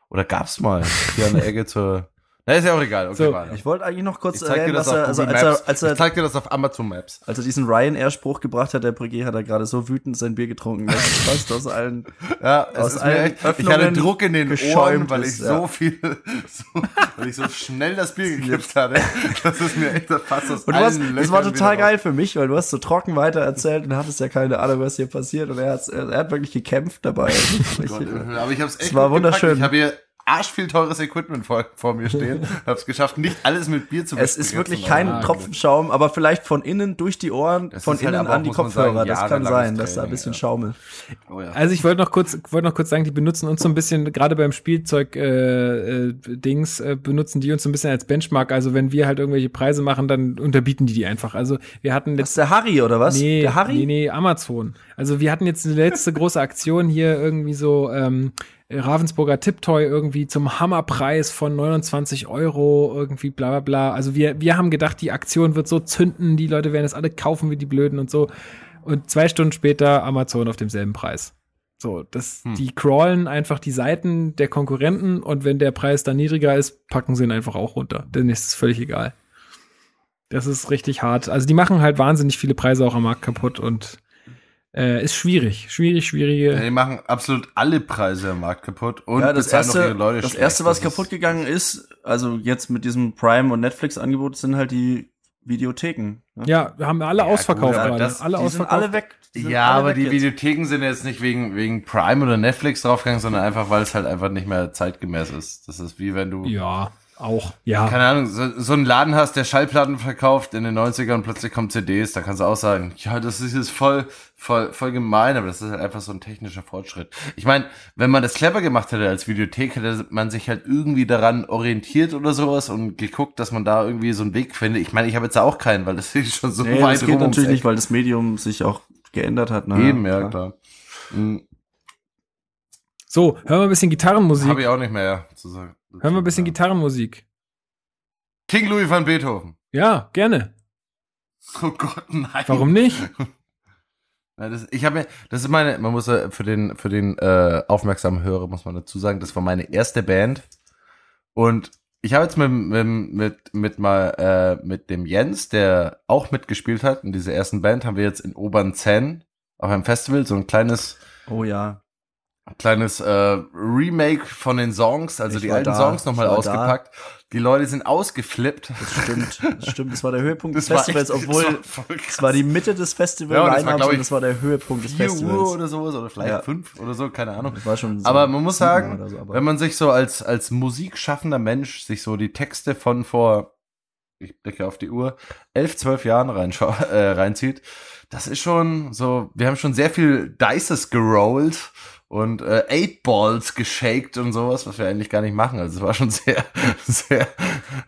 Oder gab's mal hier an der *laughs* Ecke zur. Na, ist ja auch egal. Okay, So. Ich wollte eigentlich noch kurz Ich erwähnen, das auf er, also als er, als ich er, zeig dir das auf Amazon Maps. als er diesen Ryanair-Spruch gebracht hat, der Brigier hat er gerade so wütend sein Bier getrunken, dass es fast aus allen *laughs* Ja, es Aus ist mir allen echt, ich hatte Druck in den Ohren, geschäumt weil ich ja. so viel, *laughs* so, weil ich so schnell das Bier gekippt hatte. Das ist mir echt fast aus Und du hast, allen das war total geil für mich, weil du hast so trocken weiter erzählt und hattest ja keine Ahnung, was hier passiert. Und er hat, er hat wirklich gekämpft dabei. *laughs* raus. Gott, Aber ich hab's echt Es war gut gepackt. wunderschön. Ich habe hier arsch viel teures Equipment vor, vor mir stehen. *laughs* Hab's geschafft, nicht alles mit Bier zu es ist wirklich kein aber- Tropfen Schaum, aber vielleicht von innen durch die Ohren, Das von halt innen auch, an die Kopfhörer. sagen, das kann sein, dass da ein bisschen ja. schaumelt. Oh ja. Also ich wollte noch kurz, wollte noch kurz sagen, die benutzen uns so ein bisschen, gerade beim Spielzeug äh, äh, Dings, äh, benutzen die uns so ein bisschen als Benchmark. Also wenn wir halt irgendwelche Preise machen, dann unterbieten die die einfach. Also wir hatten Das ist der Harry, oder was? Nee, der Harry? nee, nee, Amazon. Also wir hatten jetzt die letzte große Aktion hier irgendwie so ähm, Ravensburger Tiptoy irgendwie zum Hammerpreis von 29 Euro irgendwie bla bla bla. Also wir, wir haben gedacht, die Aktion wird so zünden, die Leute werden es alle kaufen wie die Blöden und so. Und zwei Stunden später Amazon auf demselben Preis. So, das, Hm. die crawlen einfach die Seiten der Konkurrenten und wenn der Preis dann niedriger ist, packen sie ihn einfach auch runter. Denn ist es völlig egal. Das ist richtig hart. Also die machen halt wahnsinnig viele Preise auch am Markt kaputt und äh, ist schwierig. Schwierig, schwierige. Ja, die machen absolut alle Preise am Markt kaputt und ja, das bezahlen auch erste, ihre Leute das schlecht. erste, was Das kaputt gegangen ist, also jetzt mit diesem Prime und Netflix Angebot, sind halt die Videotheken. ne? Ja, wir haben alle Ja, ausverkauft gut, das- Alle die sind ausverkauft. alle weg. Sind Ja, alle aber weg die jetzt. Videotheken sind jetzt nicht wegen, wegen Prime oder Netflix draufgegangen, sondern einfach, weil es halt einfach nicht mehr zeitgemäß ist. Das ist wie wenn du, Ja, auch. Ja. keine Ahnung, so, so einen Laden hast, der Schallplatten verkauft in den 90ern und plötzlich kommen CDs, da kannst du auch sagen, ja, das ist jetzt voll, voll, voll gemein, aber das ist halt einfach so ein technischer Fortschritt. Ich meine, wenn man das clever gemacht hätte als Videothek, hätte man sich halt irgendwie daran orientiert oder sowas und geguckt, dass man da irgendwie so einen Weg findet. Ich meine, ich habe jetzt auch keinen, weil das *laughs* ist schon so Nee, weit das geht rum natürlich nicht, weil das Medium sich auch geändert hat. Ne? Eben, ja, klar. Mhm. So, hören wir ein bisschen Gitarrenmusik. Habe ich auch nicht mehr zu sagen. Hören wir ein bisschen Gitarrenmusik. King Louis van Beethoven. Ja, gerne. Oh Gott, nein. Warum nicht? *laughs* Das, ich habe mir, das ist meine, man muss ja für den für den äh, aufmerksamen Hörer muss man dazu sagen, das war meine erste Band und ich habe jetzt mit mit mit mit mal äh, mit dem Jens, der auch mitgespielt hat in dieser ersten Band, haben wir jetzt in Obernzenn auf einem Festival so ein kleines Oh ja. Kleines äh, Remake von den Songs, also Ich die alten da, Songs nochmal ausgepackt. Die Leute sind ausgeflippt. Das stimmt. *laughs* Das stimmt. Das war der Höhepunkt des Das Festivals, echt- obwohl es war die Mitte des Festival Ja, das war, ich, das war der Höhepunkt des 4 Uhr Festivals. oder sowas oder vielleicht Ja. 5 oder so, keine Ahnung. Das war schon so Aber man muss sagen, so, wenn man sich so als, als musikschaffender Mensch sich so die Texte von vor, ich blicke auf die Uhr, elf, zwölf Jahren reinschau äh, reinzieht, das ist schon so, wir haben schon sehr viel Dices gerollt und äh, Eight Balls geshaked und sowas, was wir eigentlich gar nicht machen. Also es war schon *laughs* sehr, sehr,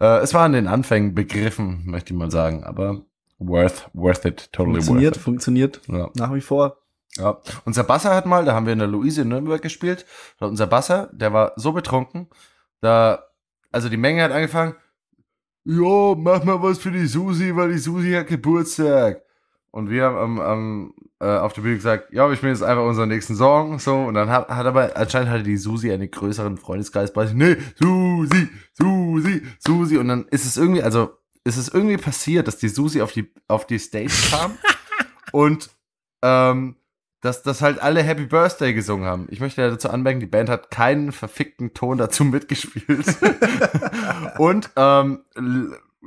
äh, es war an den Anfängen begriffen, möchte ich mal sagen. Aber Worth, worth it, totally Funktioniert, worth funktioniert it. Ja. nach wie vor. Ja. Unser Basser hat mal, da haben wir in der Luise in Nürnberg gespielt. Unser Basser, der war so betrunken, da, also die Menge hat angefangen, ja, mach mal was für die Susi, weil die Susi hat Geburtstag. Und wir haben am, am, äh, auf der Bühne gesagt, ja, wir spielen jetzt einfach unseren nächsten Song, so. Und dann hat, hat aber, anscheinend hatte die Susi einen größeren Freundeskreis bei sich. Nee, Susi, Susi, Susi. Und dann ist es irgendwie, also, ist es irgendwie passiert, dass die Susi auf die, auf die Stage kam *laughs* und, ähm, dass, dass halt alle Happy Birthday gesungen haben. Ich möchte ja dazu anmerken, die Band hat keinen verfickten Ton dazu mitgespielt. *laughs* und ähm,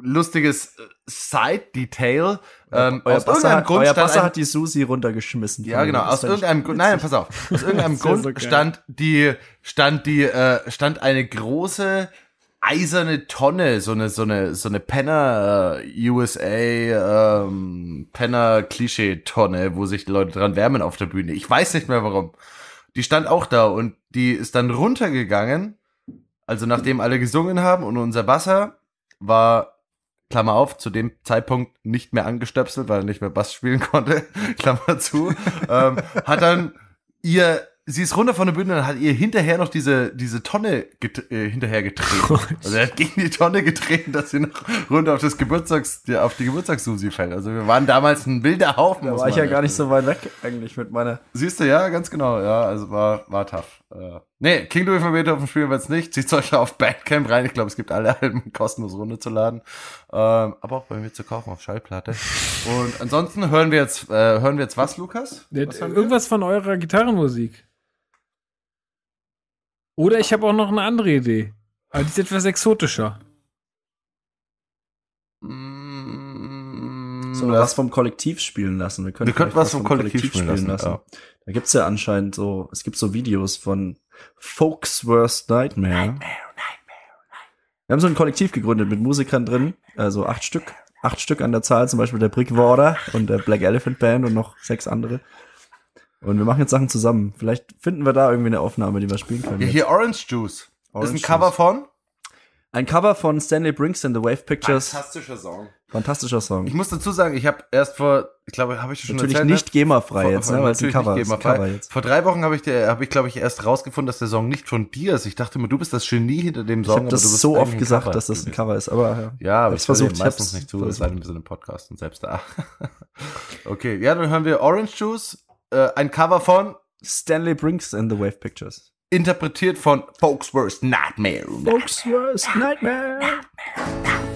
lustiges Side-Detail. Ähm, euer aus Basser, irgendeinem hat, Grund euer stand Basser hat die Susi runtergeschmissen. ja, genau. Aus irgendeinem Grund, nein, pass auf. Aus *laughs* irgendeinem Grund so stand die, stand die, äh, stand eine große eiserne Tonne, so eine, so eine, so eine Penner äh, USA ähm, Penner Klischee Tonne, wo sich die Leute dran wärmen auf der Bühne. Ich weiß nicht mehr warum. Die stand auch da und die ist dann runtergegangen. Also nachdem alle gesungen haben und unser Basser war Klammer auf, zu dem Zeitpunkt nicht mehr angestöpselt, weil er nicht mehr Bass spielen konnte, *laughs* Klammer zu, ähm, hat dann ihr, sie ist runter von der Bühne und hat ihr hinterher noch diese, diese Tonne get, äh, hinterher getreten. *laughs* Also er hat gegen die Tonne getreten, dass sie noch runter auf das Geburtstags, ja, auf die Geburtstagssusi fällt. Also wir waren damals ein wilder Haufen. Da war ich ja gar nicht so weit weg eigentlich mit meiner. Siehst du, ja, ganz genau, ja, also war, war tough. Äh, nee, King Louis von Beethoven spielen wir jetzt nicht. Zieht euch auf Bandcamp rein. Ich glaube, es gibt alle Alben *laughs* kostenlos runterzuladen. Ähm, aber auch bei mir zu kaufen auf Schallplatte. Und ansonsten hören wir jetzt, äh, hören wir jetzt was, Lukas? Was? Irgendwas von eurer Gitarrenmusik. Oder ich habe auch noch eine andere Idee. Aber die ist etwas exotischer. So, was vom Kollektiv spielen lassen. Wir, können Wir könnten was vom Kollektiv spielen lassen, ja. Da gibt's ja anscheinend so, es gibt so Videos von Folks Worst Nightmare. Wir haben so ein Kollektiv gegründet mit Musikern drin, also acht Stück. Acht Stück an der Zahl, zum Beispiel der Brickwater und der Black Elephant Band und noch sechs andere. Und wir machen jetzt Sachen zusammen. Vielleicht finden wir da irgendwie eine Aufnahme, die wir spielen können. Ja, hier Orange Juice. Orange ist ein Cover Juice. von? Ein Cover von Stanley Bringston, The Wave Pictures. Fantastischer Song. Fantastischer Song. Ich muss dazu sagen, ich habe erst vor, ich glaube, habe ich schon Natürlich erzählt, ne? nicht GEMA-frei Vor- jetzt, ne, weil es ein Cover ist. GEMA-frei. Cover jetzt. Vor drei Wochen habe ich, habe ich glaube ich, erst rausgefunden, dass der Song nicht von dir ist. Ich dachte mir, du bist das Genie hinter dem Ich Song. habe aber das so oft ein gesagt, Cover. dass das ein Cover ist, aber ja. Ja, aber ich versucht, versuche ich meistens nicht zu, es sei denn, wir sind im Podcast und selbst da. *laughs* okay, ja, dann hören wir Orange Juice, äh, ein Cover von, Stanley Bringston, The Wave Pictures. Interpretiert von Folks Worst Nightmare. Folks Worst Nightmare. It's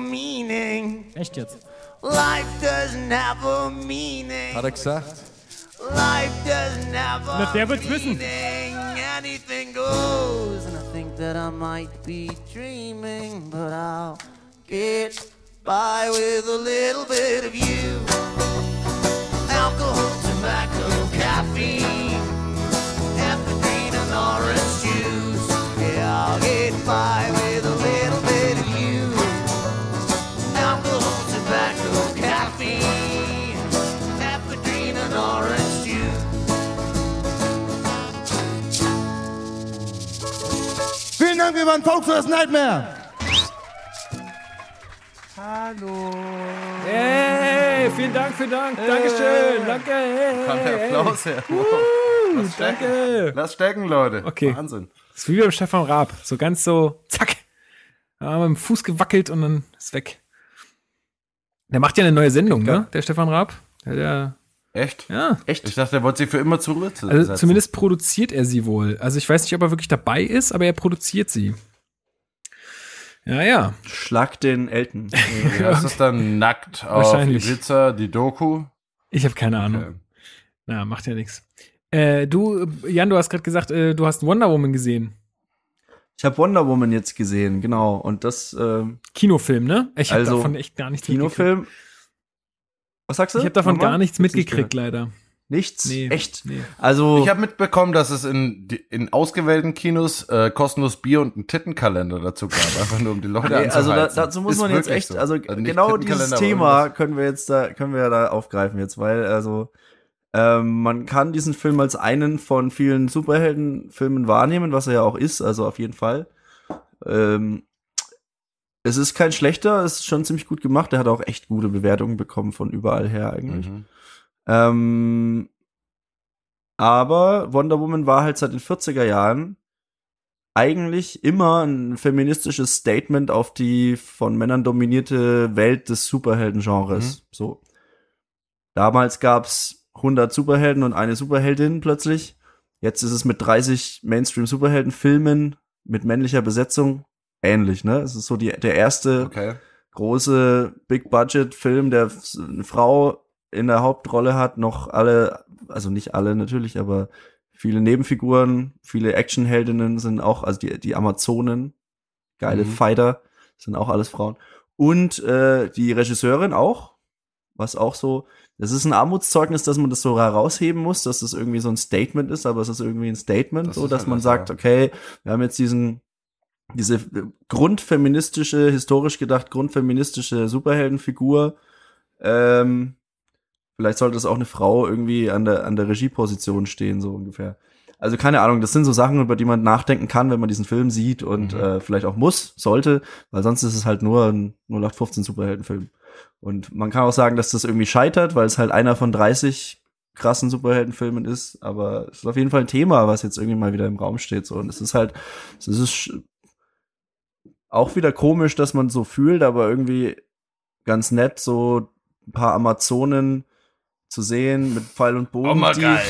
meaning. Echt jetzt? Life doesn't have a meaning. Hat er gesagt? Life doesn't have a Na, der wird's wissen. meaning. Anything goes. And I think that I might be dreaming, but I'll get by with a little bit of you. Alcohol, tobacco, caffeine, ephedrine, and orange juice. Yeah, I'll get by Dank, wir waren Folks for Nightmare. Hey, vielen Dank, vielen Dank. Dankeschön. Danke. Hey, Kommt der hey, Applaus her. Wow. Lass stecken. Danke. Lass stecken, Leute. Okay. Wahnsinn. Das ist wie beim Stefan Raab. So ganz so, zack. Ja, mit dem Fuß gewackelt und dann ist weg. Der macht ja eine neue Sendung, ne? Der Stefan Raab. Der, der, Echt? ja. Ich dachte, er wollte sich für immer zurücksetzen. Also zumindest produziert er sie wohl. Also ich weiß nicht, ob er wirklich dabei ist, aber er produziert sie. Ja, ja. Schlag den Elton. *laughs* Wie heißt das dann? Nackt auf. Ibiza, die Doku? Ich habe keine Ahnung. Okay. Na, macht ja nichts. Äh, du, Jan, du hast gerade gesagt, äh, du hast Wonder Woman gesehen. Ich habe Wonder Woman jetzt gesehen, genau. Und das ähm, Kinofilm, ne? Ich habe Also, davon echt gar nichts mitgekriegt. Was sagst du? Ich habe davon Nochmal? gar nichts mitgekriegt, leider. Nichts? Nee. Echt? Nee. Also, Ich habe mitbekommen, dass es in, in ausgewählten Kinos äh, kostenlos Bier und einen Tittenkalender dazu gab, *laughs* einfach nur um die Leute nee, also da, dazu muss Ist man jetzt echt, so. also, nicht genau dieses Thema können wir jetzt da, können wir da aufgreifen jetzt, weil, also, ähm, man kann diesen Film als einen von vielen Superheldenfilmen wahrnehmen, was er ja auch ist, also auf jeden Fall. Ähm, es ist kein schlechter, es ist schon ziemlich gut gemacht. Er hat auch echt gute Bewertungen bekommen von überall her eigentlich. Mhm. Ähm, aber Wonder Woman war halt seit den 40er Jahren eigentlich immer ein feministisches Statement auf die von Männern dominierte Welt des Superhelden-Genres. So. Damals gab's 100 Superhelden und eine Superheldin plötzlich. Jetzt ist es mit 30 Mainstream-Superhelden-Filmen mit männlicher Besetzung ähnlich, ne? Es ist so die, der erste Okay. große Big-Budget-Film, der eine Frau in der Hauptrolle hat, noch alle, also nicht alle natürlich, aber viele Nebenfiguren, viele Actionheldinnen sind auch, also die, die Amazonen, geile Mhm. Fighter, sind auch alles Frauen. Und äh, die Regisseurin auch, was auch so, das ist ein Armutszeugnis, dass man das so herausheben muss, dass das irgendwie so ein Statement ist, aber es ist irgendwie ein Statement, Das so dass halt man sagt, ja. okay, wir haben jetzt diesen diese grundfeministische, historisch gedacht grundfeministische Superheldenfigur. Ähm, vielleicht sollte es auch eine Frau irgendwie an der, an der Regieposition stehen, so ungefähr. Also keine Ahnung, das sind so Sachen, über die man nachdenken kann, wenn man diesen Film sieht und Mhm. äh, vielleicht auch muss, sollte, weil sonst ist es halt nur ein 0815 Superheldenfilm. Und man kann auch sagen, dass das irgendwie scheitert, weil es halt einer von 30 krassen Superheldenfilmen ist, aber es ist auf jeden Fall ein Thema, was jetzt irgendwie mal wieder im Raum steht. So. Und es ist halt, es ist auch wieder komisch, dass man so fühlt, aber irgendwie ganz nett, so ein paar Amazonen zu sehen mit Pfeil und Bogen. Auch mal die, geil.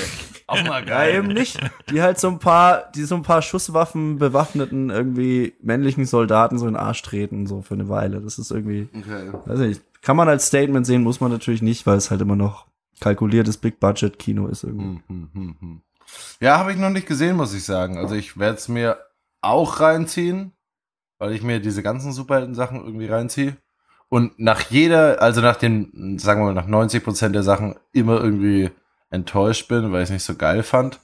Auch mal *laughs* Ja, geil. eben nicht. Die halt so ein paar, die so ein paar Schusswaffen bewaffneten irgendwie männlichen Soldaten so in den Arsch treten, so für eine Weile. Das ist irgendwie, Okay. weiß nicht, kann man als Statement sehen, muss man natürlich nicht, weil es halt immer noch kalkuliertes Big-Budget-Kino ist irgendwie. Hm, hm, hm. Ja, habe ich noch nicht gesehen, muss ich sagen. Also ich werde es mir auch reinziehen, weil ich mir diese ganzen Superhelden-Sachen irgendwie reinziehe. Und nach jeder, also nach den, sagen wir mal, nach 90 Prozent der Sachen immer irgendwie enttäuscht bin, weil ich es nicht so geil fand.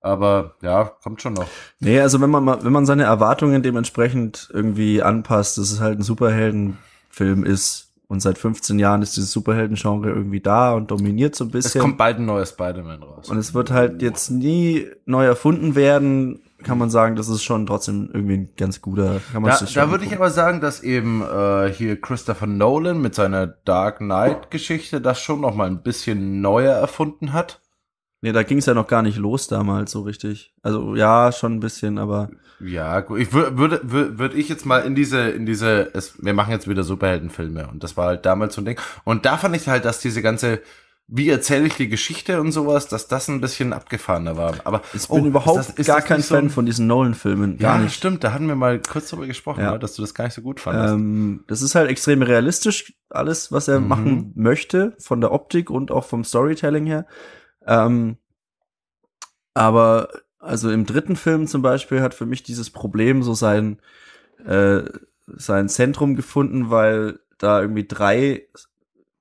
Aber ja, kommt schon noch. Nee, also wenn man mal, wenn man seine Erwartungen dementsprechend irgendwie anpasst, dass es halt ein Superheldenfilm ist und seit 15 Jahren ist dieses Superhelden-Genre irgendwie da und dominiert so ein Es bisschen. kommt bald ein neues Spider-Man raus. und es wird halt jetzt nie neu erfunden werden, kann man sagen, das ist schon trotzdem irgendwie ein ganz guter. Kann man Da, sich da würde ich aber sagen, dass eben äh, hier Christopher Nolan mit seiner Dark Knight-Geschichte das schon noch mal ein bisschen neuer erfunden hat. Nee, da ging es ja noch gar nicht los damals so richtig. Also ja, schon ein bisschen, aber Ja, gut. Ich wür- würde würde würde ich jetzt mal in diese in diese es, wir machen jetzt wieder Superheldenfilme und das war halt damals so ein Ding und da fand ich halt, dass diese ganze wie erzähle ich die Geschichte und sowas, dass das ein bisschen abgefahrener war. Aber Ich oh, bin überhaupt ist das- ist gar kein so Fan ein- von diesen Nolan-Filmen. Ja, nicht. stimmt, da hatten wir mal kurz drüber gesprochen, Ja. ja. dass du das gar nicht so gut fandest. Ähm, das ist halt extrem realistisch, alles, was er Mhm. machen möchte, von der Optik und auch vom Storytelling her. Ähm, aber also im dritten Film zum Beispiel hat für mich dieses Problem so sein, äh, sein Zentrum gefunden, weil da irgendwie drei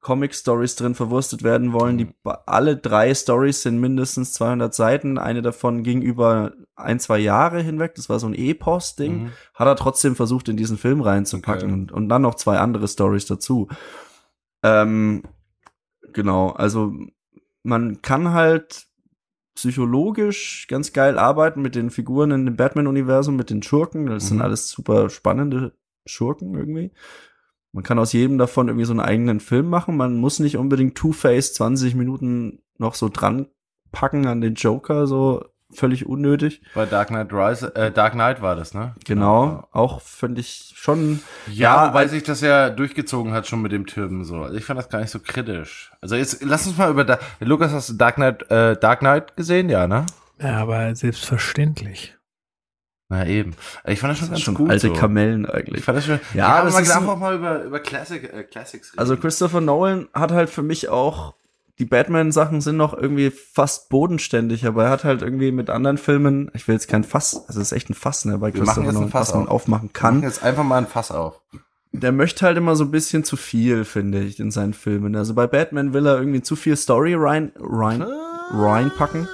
Comic-Stories drin verwurstet werden wollen. Die ba- alle drei Stories sind mindestens 200 Seiten. Eine davon ging über ein, zwei Jahre hinweg. Das war so ein Epos-Ding Mhm. hat er trotzdem versucht, in diesen Film reinzupacken Okay. und, und dann noch zwei andere Stories dazu. Ähm, genau, also man kann halt psychologisch ganz geil arbeiten mit den Figuren in dem Batman-Universum, mit den Schurken. Das sind Mhm. alles super spannende Schurken irgendwie. Man kann aus jedem davon irgendwie so einen eigenen Film machen. Man muss nicht unbedingt Two-Face 20 Minuten noch so dran packen an den Joker, so völlig unnötig. Bei Dark Knight Rise, äh, Dark Knight war das, ne? Genau, auch finde ich schon Ja, Ja, wobei al- sich das ja durchgezogen hat schon mit dem Türmen so. Also ich fand das gar nicht so kritisch. Also jetzt lass uns mal über da Lukas, hast du Dark Knight, äh, Dark Knight gesehen? Ja, ne? Ja, aber selbstverständlich. Na eben. Ich fand das schon Das ganz schon gut. alte so. Kamellen Ich eigentlich. fand das schon. Ja, aber das man darf auch mal über über Classic, äh, Classics reden. Also Christopher Nolan hat halt für mich auch die Batman-Sachen sind noch irgendwie fast bodenständig, aber er hat halt irgendwie mit anderen Filmen, ich will jetzt kein Fass, also es ist echt ein Fass, ne, bei Wir Christopher Nolan, Fass was man auf. aufmachen Wir machen kann. jetzt einfach mal ein Fass auf. Der möchte halt immer so ein bisschen zu viel, finde ich, in seinen Filmen. Also bei Batman will er irgendwie zu viel Story rein, rein, reinpacken.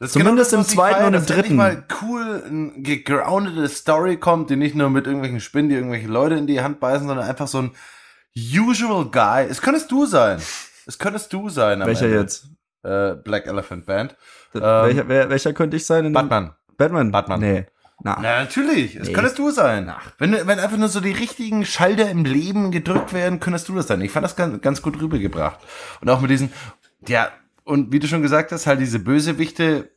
Das Zumindest im was ich zweiten feier, und im dritten. mal cool eine gegroundete Story kommt, die nicht nur mit irgendwelchen Spinnen, die irgendwelche Leute in die Hand beißen, sondern einfach so ein usual guy. Es könntest du sein. Es könntest du sein. am Welcher Ende. jetzt? Äh, Black Elephant Band. welcher, wer, welcher könnte ich sein? Batman. Batman? Batman. Nee. Na. Na, natürlich. Es Nee. könntest du sein. Wenn, wenn einfach nur so die richtigen Schalter im Leben gedrückt werden, könntest du das sein. Ich fand das ganz, ganz gut rübergebracht. Und auch mit diesen, ja, und wie du schon gesagt hast, halt diese Bösewichte,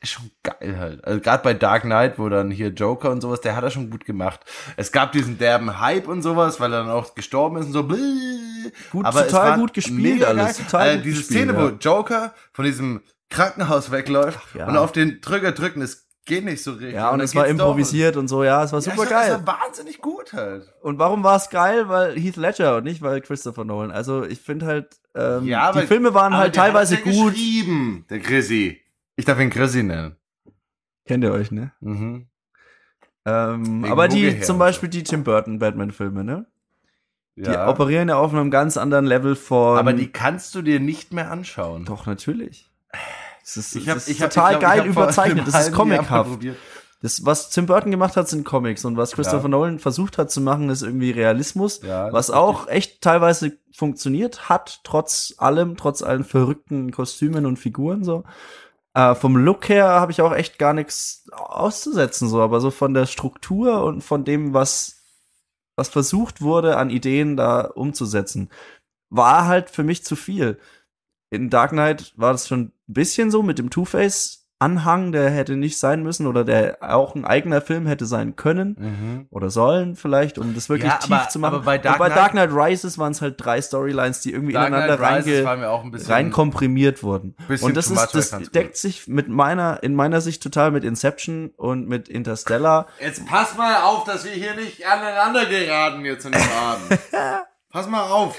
ist schon geil halt. Also gerade bei Dark Knight, wo dann hier Joker und sowas, der hat er schon gut gemacht. Es gab diesen derben Hype und sowas, weil er dann auch gestorben ist und so. Bläh. Gut, Aber total gut gespielt alles, total gut diese gespielt, Szene, ja. wo Joker von diesem Krankenhaus wegläuft ja. und auf den Drücker drücken, das geht nicht so richtig. Ja, und dann es war geht's doch. improvisiert und so, ja, es war Ja, super es geil. Es war wahnsinnig gut halt. Und warum war es geil? Weil Heath Ledger und nicht weil Christopher Nolan. Also ich finde halt, ähm, Ja, aber- die Filme waren halt teilweise ja gut. geschrieben, der Chrissy. Ich darf ihn Chrissy nennen. Kennt ihr euch, ne? Mhm. Ähm, aber die, her zum und Beispiel die Tim Burton Batman-Filme, ne? Die Ja. operieren ja auf einem ganz anderen Level von. aber die kannst du dir nicht mehr anschauen. Doch, natürlich. Das ist, Ich hab, das ist ich hab, total ich glaub, geil überzeichnet. Das ist comichaft. Das, was Tim Burton gemacht hat, sind Comics. Und was Christopher Ja. Nolan versucht hat zu machen, ist irgendwie Realismus. Ja, was auch echt teilweise funktioniert hat, trotz allem, trotz allen verrückten Kostümen und Figuren so. Äh, vom Look her habe ich auch echt gar nichts auszusetzen, so, aber so von der Struktur und von dem, was, was versucht wurde, an Ideen da umzusetzen, war halt für mich zu viel. In Dark Knight war das schon ein bisschen so mit dem Two-Face. Anhang, der hätte nicht sein müssen oder der auch ein eigener Film hätte sein können Mhm. oder sollen vielleicht, um das wirklich Ja, tief aber- zu machen. aber bei Dark bei Knight- Dark Knight Rises waren es halt drei Storylines, die irgendwie Dark ineinander reinge war mir auch ein bisschen- rein komprimiert wurden. Und das ist, das deckt sich mit meiner, in meiner Sicht total mit Inception und mit Interstellar. Jetzt pass mal auf, dass wir hier nicht aneinander geraten jetzt in dem Abend. *laughs* pass mal auf.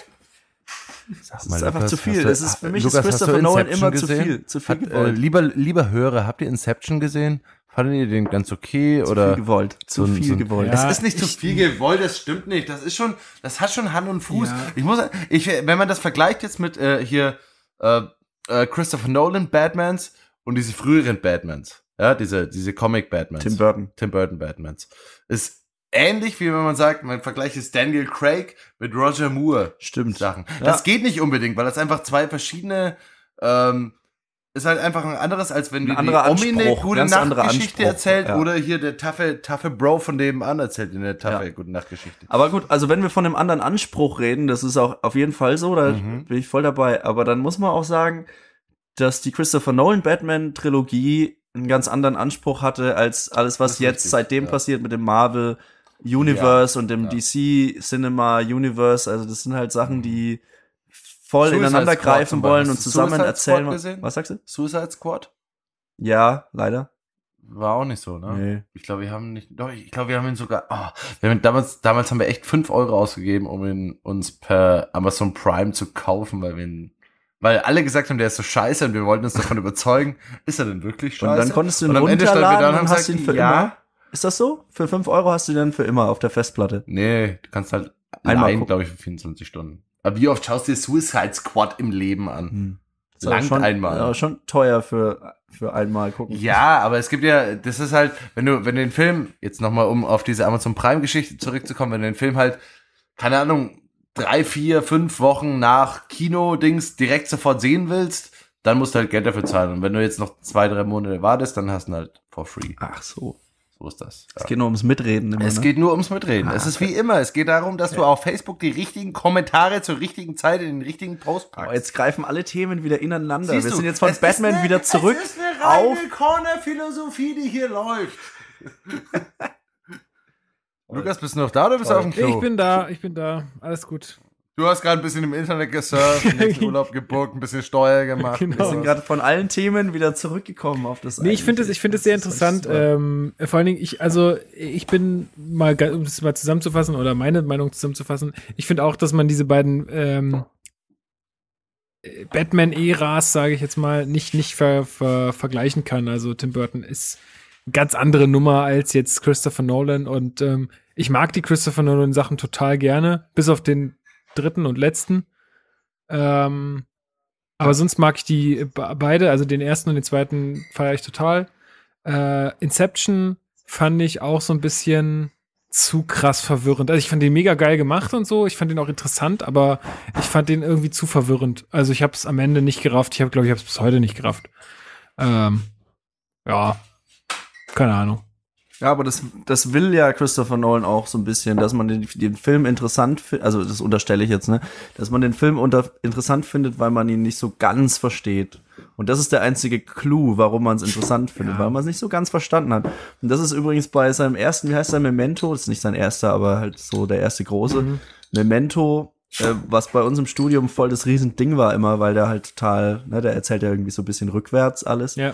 Das ist einfach zu viel. Das ist, für mich ist Lukas, hast Christopher du Nolan immer zu gesehen? viel, zu viel Hat, äh, gewollt. lieber, lieber Hörer, habt ihr Inception gesehen? Fandet ihr den ganz okay zu oder? viel gewollt. Zu so viel so gewollt. Ja. Es ist nicht zu viel gewollt, das stimmt nicht. Das ist schon, das hat schon Hand und Fuß. Ich muss, ich, wenn man das vergleicht jetzt mit äh, hier äh, äh, Christopher Nolan Batmans und diese früheren Batmans, ja, diese diese Comic Batmans, Tim Burton. Tim Burton Batmans, ist ähnlich wie wenn man sagt, man vergleicht jetzt Daniel Craig mit Roger Moore Stimmt. Sachen. Ja. Das geht nicht unbedingt, weil das einfach zwei verschiedene ähm, ist halt einfach ein anderes, als wenn Ein die, Omi eine gute Nachtgeschichte erzählt ja. oder hier der taffe, taffe Bro von dem an erzählt in der taffe Ja. gute Nachtgeschichte. Aber gut, also wenn wir von einem anderen Anspruch reden, das ist auch auf jeden Fall so, da Mhm. bin ich voll dabei. Aber dann muss man auch sagen, dass die Christopher Nolan Batman Trilogie einen ganz anderen Anspruch hatte als alles, was ist jetzt richtig, seitdem ja. passiert mit dem Marvel Universe und dem ja. DC Cinema Universe. Also das sind halt Sachen, die voll Suicide ineinander Squad greifen wollen und zusammen Suicide erzählen. Gesehen? Was sagst du? Suicide Squad? Ja, leider. War auch nicht so, ne? Nee. Ich glaube, wir haben nicht, doch, ich glaube, wir haben ihn sogar, ah, wir haben ihn damals, damals haben wir echt fünf Euro ausgegeben, um ihn uns per Amazon Prime zu kaufen, weil wir ihn, weil alle gesagt haben, der ist so scheiße und wir wollten uns davon *laughs* überzeugen, ist er denn wirklich scheiße? Und dann konntest du ihn Und am Ende standen wir runterladen da und und haben hast gesagt, ihn für ja. immer. Ist das so? Für 5 Euro hast du den für immer auf der Festplatte. Nee, du kannst halt Einmal gucken. glaube ich, für 24 Stunden. Aber wie oft schaust du dir Suicide Squad im Leben an? Hm. Langt schon, einmal. aber schon teuer für, für einmal gucken. Ja, aber es gibt ja, das ist halt, wenn du, wenn du den Film, jetzt nochmal um auf diese Amazon Prime-Geschichte zurückzukommen, wenn du den Film halt, keine Ahnung, drei, vier, fünf Wochen nach Kino-Dings direkt sofort sehen willst, dann musst du halt Geld dafür zahlen. Und wenn du jetzt noch zwei, drei Monate wartest, dann hast du ihn halt for free. Ach so. So ist das. Es Ja. geht nur ums Mitreden. Immer, Es ne? geht nur ums Mitreden. Ah, es ist wie immer. Es geht darum, dass du auf Facebook die richtigen Kommentare zur richtigen Zeit in den richtigen Post Oh, packst. jetzt greifen alle Themen wieder ineinander. Siehst Wir du, sind jetzt von es Batman eine- wieder zurück Es ist eine auf. reine Corner-Philosophie, die hier läuft. *laughs* Lukas, bist du noch da oder bist du auf dem Klo? Ich bin da, ich bin da. Alles gut. Du hast gerade ein bisschen im Internet gesurft, ein bisschen *laughs* Urlaub gebucht, ein bisschen Steuer gemacht. Genau. Wir sind gerade von allen Themen wieder zurückgekommen auf das. Nee, ich finde es, ich finde es sehr interessant. Ähm, vor allen Dingen, ich, also ich bin mal, um es mal zusammenzufassen oder meine Meinung zusammenzufassen. Ich finde auch, dass man diese beiden ähm, äh, Batman-Äras, sage ich jetzt mal, nicht nicht ver, ver, vergleichen kann. Also Tim Burton ist eine ganz andere Nummer als jetzt Christopher Nolan und ähm, ich mag die Christopher Nolan Sachen total gerne, bis auf den dritten und letzten. Ähm, aber sonst mag ich die be- beide, also den ersten und den zweiten feiere ich total. Äh, Inception fand ich auch so ein bisschen zu krass verwirrend. Also ich fand den mega geil gemacht und so. Ich fand den auch interessant, aber ich fand den irgendwie zu verwirrend. Also ich habe es am Ende nicht gerafft. Ich habe, glaube ich, habe es bis heute nicht gerafft. Ähm, ja, keine Ahnung. Ja, aber das, das will ja Christopher Nolan auch so ein bisschen, dass man den, den Film interessant findet, also das unterstelle ich jetzt, ne, dass man den Film unter, interessant findet, weil man ihn nicht so ganz versteht. Und das ist der einzige Clou, warum man es interessant findet, weil man es nicht so ganz verstanden hat. Und das ist übrigens bei seinem ersten, wie heißt der Memento? Das ist nicht sein erster, aber halt so der erste große. Memento, äh, was bei uns im Studium voll das Riesending war immer, weil der halt total, ne, der erzählt ja irgendwie so ein bisschen rückwärts alles. Ja.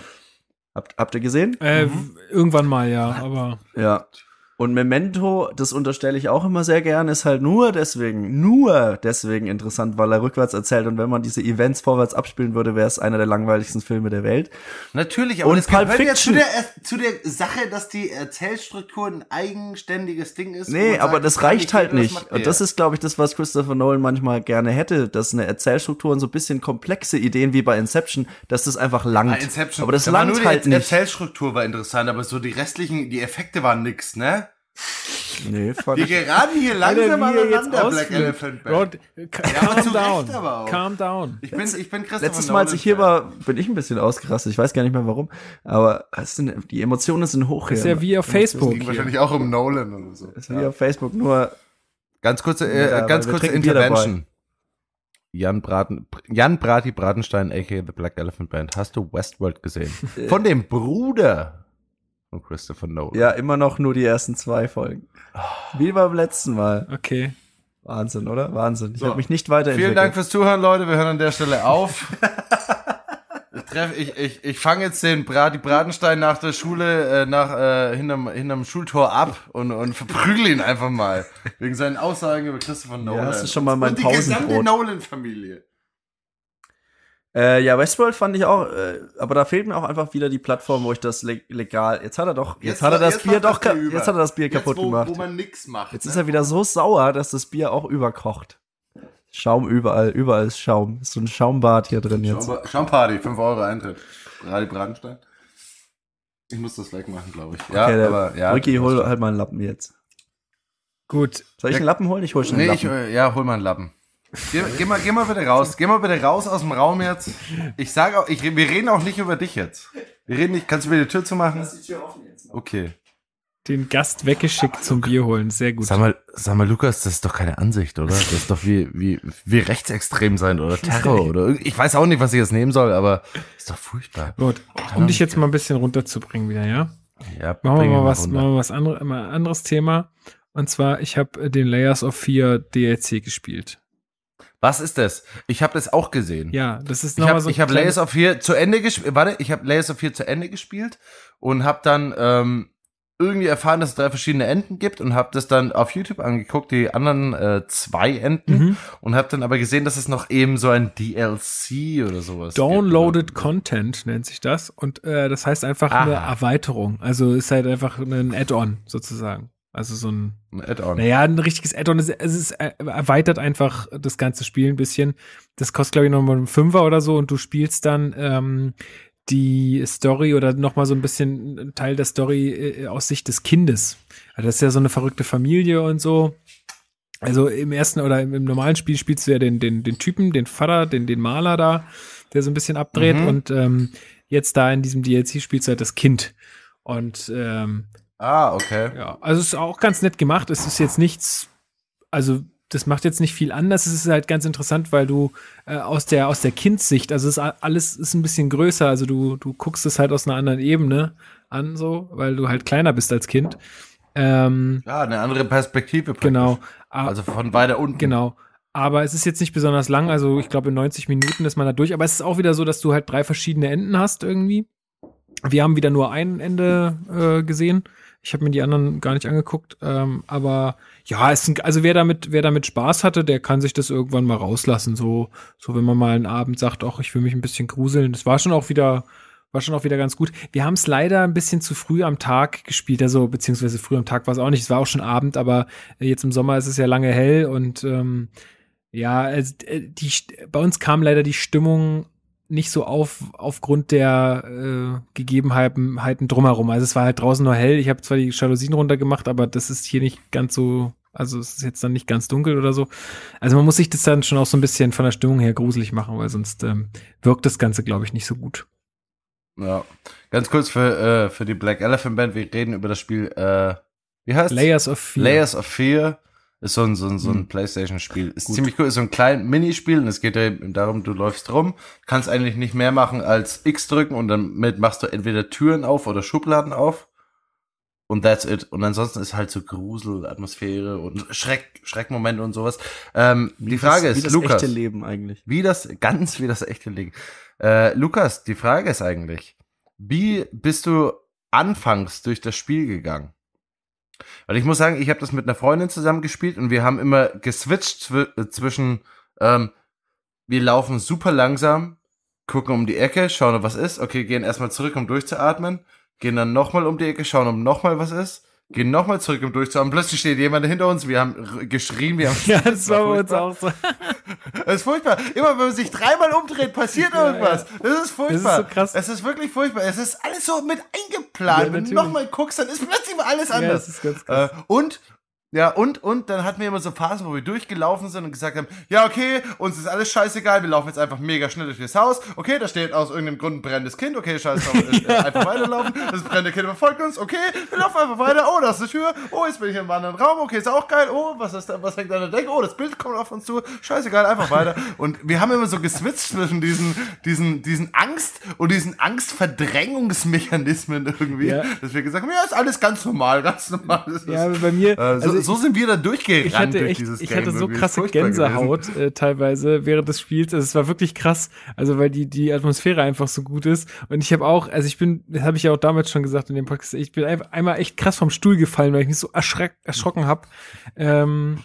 Habt, habt ihr gesehen? Äh, Irgendwann mal, ja, aber Ja. Und Memento, das unterstelle ich auch immer sehr gern, ist halt nur deswegen, nur deswegen interessant, weil er rückwärts erzählt. Und wenn man diese Events vorwärts abspielen würde, wäre es einer der langweiligsten Filme der Welt. Natürlich, aber Und das Pulp gehört ja zu Fiction. der, zu der Sache, dass die Erzählstruktur ein eigenständiges Ding ist. Nee, aber sagt, das reicht halt nicht. Und das ist, glaube ich, das, was Christopher Nolan manchmal gerne hätte, dass eine Erzählstruktur und so ein bisschen komplexe Ideen wie bei Inception, dass das einfach langt. Ah, Inception, aber das da langt nur die halt Er- nicht. Erzählstruktur war interessant, aber so die restlichen, die Effekte waren nix, ne? Nee, Wir ich. geraten hier langsam er aneinander, Black. Elephant Band. Ja, aber zu down. Recht aber auch. Calm down. Ich bin, ich bin Christopher Letztes Mal, als ich hier war, bin ich ein bisschen ausgerastet. Ich weiß gar nicht mehr warum. Aber es sind, die Emotionen sind hoch. Ist ja wie auf Facebook. Ging wahrscheinlich auch um Nolan oder so. ist wie auf Facebook, nur Ganz kurze, Ja, äh, ganz kurze Intervention. Jan Braten, Jan Brati Bratenstein, aka The Black Elephant Band. Hast du Westworld gesehen? Von dem Bruder von Christopher Nolan. Ja, immer noch nur die ersten zwei Folgen. Wie beim letzten Mal. Okay. Wahnsinn, oder? Wahnsinn. Ich So. habe mich nicht weiterentwickelt. Vielen Dank fürs Zuhören, Leute. Wir hören an der Stelle auf. *laughs* Ich treff, ich, ich, ich fange jetzt den Brat, die Bratenstein nach der Schule, äh, nach, äh, hinterm, hinterm Schultor ab und, und verprügel ihn einfach mal. Wegen seinen Aussagen über Christopher Nolan. hast du schon mal mein Und die gesamte Pausenbrot. Nolan-Familie. Äh, ja, Westworld fand ich auch, äh, aber da fehlt mir auch einfach wieder die Plattform, wo ich das le legal. Jetzt hat er doch, jetzt, hat er das Bier doch, das über. jetzt hat er das Bier Jetzt, kaputt wo, gemacht. Wo man nix macht. Jetzt ne? ist er wieder so sauer, dass das Bier auch überkocht. Schaum überall, überall ist Schaum. Ist so ein Schaumbad hier drin jetzt. Schaum- Schaumparty, 5 Euro Eintritt. Radi Bratenstein. Ich muss das wegmachen, glaube ich. Ja, okay, aber ja. Ricky, hol halt mal einen Lappen jetzt. Gut. Soll ich einen Lappen holen? Ich hol schon einen Nee, ich, Lappen. äh, ja, hol mal einen Lappen. Geh, geh, mal, geh mal bitte raus. Geh mal bitte raus aus dem Raum jetzt. Ich sage auch, ich, wir reden auch nicht über dich jetzt. Wir reden nicht, kannst du mir die Tür zumachen? Okay. Den Gast weggeschickt zum Bier holen. Sehr gut. Sag mal, sag mal, Lukas, das ist doch keine Ansicht, oder? Das ist doch wie, wie, wie rechtsextrem sein oder Terror oder ich weiß auch nicht, was ich jetzt nehmen soll, aber ist doch furchtbar. Gut. Um dich jetzt mal ein bisschen runterzubringen wieder, ja? Ja, Machen wir mal was, runter. machen wir was andere, mal ein anderes Thema. Und zwar, ich habe den Layers of Fear DLC gespielt. Was ist das? Ich habe das auch gesehen. Ja, das ist Ich nochmal habe so ein ich hab kleines- Layers of Fear zu Ende gespielt. Warte, ich habe Layers of Fear zu Ende gespielt und habe dann ähm, irgendwie erfahren, dass es drei verschiedene Enden gibt und habe das dann auf YouTube angeguckt, die anderen äh, zwei Enden Mhm. und habe dann aber gesehen, dass es noch eben so ein DLC oder sowas Downloaded gibt. Content nennt sich das und äh, das heißt einfach Aha. eine Erweiterung. Also ist halt einfach ein Add-on sozusagen. Also so ein, Ein Add-on. naja, ein richtiges Add-on. Es, es äh, erweitert einfach das ganze Spiel ein bisschen. Das kostet, glaube ich, nochmal einen Fünfer oder so und du spielst dann ähm, die Story oder nochmal so ein bisschen ein Teil der Story äh, aus Sicht des Kindes. Also das ist ja so eine verrückte Familie und so. Also im ersten oder im, im normalen Spiel spielst du ja den, den, den Typen, den Vater, den, den Maler da, der so ein bisschen abdreht Mhm. und ähm, jetzt da in diesem DLC spielst du halt das Kind. Und ähm, Ah, okay. ja, also es ist auch ganz nett gemacht. Es ist jetzt nichts, also das macht jetzt nicht viel anders. Es ist halt ganz interessant, weil du äh, aus der aus der Kindssicht, also es ist alles ist ein bisschen größer. Also du du guckst es halt aus einer anderen Ebene an, so, weil du halt kleiner bist als Kind. Ähm, Ja, eine andere Perspektive. praktisch. genau. A- Also von weiter unten. Genau. Aber es ist jetzt nicht besonders lang, also ich glaube in 90 Minuten ist man da durch. Aber es ist auch wieder so, dass du halt drei verschiedene Enden hast irgendwie. Wir haben wieder nur ein Ende äh, gesehen. Ich habe mir die anderen gar nicht angeguckt. Ähm, aber ja, es sind, also wer damit, wer damit Spaß hatte, der kann sich das irgendwann mal rauslassen. So, so wenn man mal einen Abend sagt, ach, ich will mich ein bisschen gruseln. Das war schon auch wieder, war schon auch wieder ganz gut. Wir haben es leider ein bisschen zu früh am Tag gespielt, also beziehungsweise früh am Tag war es auch nicht. Es war auch schon Abend, aber jetzt im Sommer ist es ja lange hell und ähm, ja, also, äh, die, bei uns kam leider die Stimmung nicht so auf aufgrund der äh, Gegebenheiten Heiten drumherum. Also es war halt draußen nur hell. Ich habe zwar die Jalousien runtergemacht, aber das ist hier nicht ganz so, also es ist jetzt dann nicht ganz dunkel oder so. Also man muss sich das dann schon auch so ein bisschen von der Stimmung her gruselig machen, weil sonst ähm, wirkt das Ganze, glaube ich, nicht so gut. Ja. Ganz kurz für, äh, für die Black Elephant Band, wir reden über das Spiel, äh, wie heißt Layers of Fear. Layers of Fear ist so ein, so ein, so ein Hm. Playstation-Spiel. Ist ziemlich cool, ist so ein kleines Minispiel und es geht eben darum, du läufst rum, kannst eigentlich nicht mehr machen als X drücken und damit machst du entweder Türen auf oder Schubladen auf. Und that's it. Und ansonsten ist halt so Grusel, Atmosphäre und Schreck, Schreckmomente und sowas. Ähm, die Frage das, wie ist, das Lukas, echte Leben eigentlich. wie das, ganz wie das echte Leben. Äh, Lukas, die Frage ist eigentlich, wie bist du anfangs durch das Spiel gegangen? Weil ich muss sagen, ich habe das mit einer Freundin zusammen gespielt und wir haben immer geswitcht zw äh, zwischen, ähm, wir laufen super langsam, gucken um die Ecke, schauen, ob was ist, okay, gehen erstmal zurück, um durchzuatmen, gehen dann nochmal um die Ecke, schauen, ob nochmal was ist, gehen nochmal zurück, um durchzuatmen, plötzlich steht jemand hinter uns, wir haben geschrien, wir haben *laughs* Ja, das war bei uns auch so. *laughs* Das ist furchtbar. Immer wenn man sich dreimal umdreht, passiert irgendwas. Das ist furchtbar. Das ist so krass. Es ist wirklich furchtbar. Es ist alles so mit eingeplant. Ja, wenn du nochmal guckst, dann ist plötzlich alles Ja, anders. das ist ganz äh, krass. und ja, und, und dann hatten wir immer so Phasen, wo wir durchgelaufen sind und gesagt haben, ja, okay, uns ist alles scheißegal, wir laufen jetzt einfach mega schnell durch das Haus. Okay, da steht aus irgendeinem Grund ein brennendes Kind. Okay, scheiß drauf, äh, einfach weiterlaufen. Das brennende Kind verfolgt uns. Okay, wir laufen einfach weiter. Oh, da ist eine Tür. Oh, jetzt bin ich in einem anderen Raum. Okay, ist auch geil. Oh, was ist da, was hängt an der Decke? Oh, das Bild kommt auf uns zu. Scheißegal, einfach weiter. Und wir haben immer so geswitcht zwischen diesen, diesen, diesen Angst und diesen Angstverdrängungsmechanismen irgendwie, Ja. dass wir gesagt haben, ja, ist alles ganz normal, ganz normal. Das ist, Ja, aber bei mir, äh, so, also so sind wir da durchgerannt ich hatte durch echt, dieses ich Game. hatte so. Ist krasse. Gänsehaut äh, teilweise während des Spiels. Also es war wirklich krass, also weil die die Atmosphäre einfach so gut ist. Und ich habe auch, also ich bin, das habe ich ja auch damals schon gesagt in dem Podcast, ich bin einfach einmal echt krass vom Stuhl gefallen, weil ich mich so erschreck, erschrocken habe. Ähm,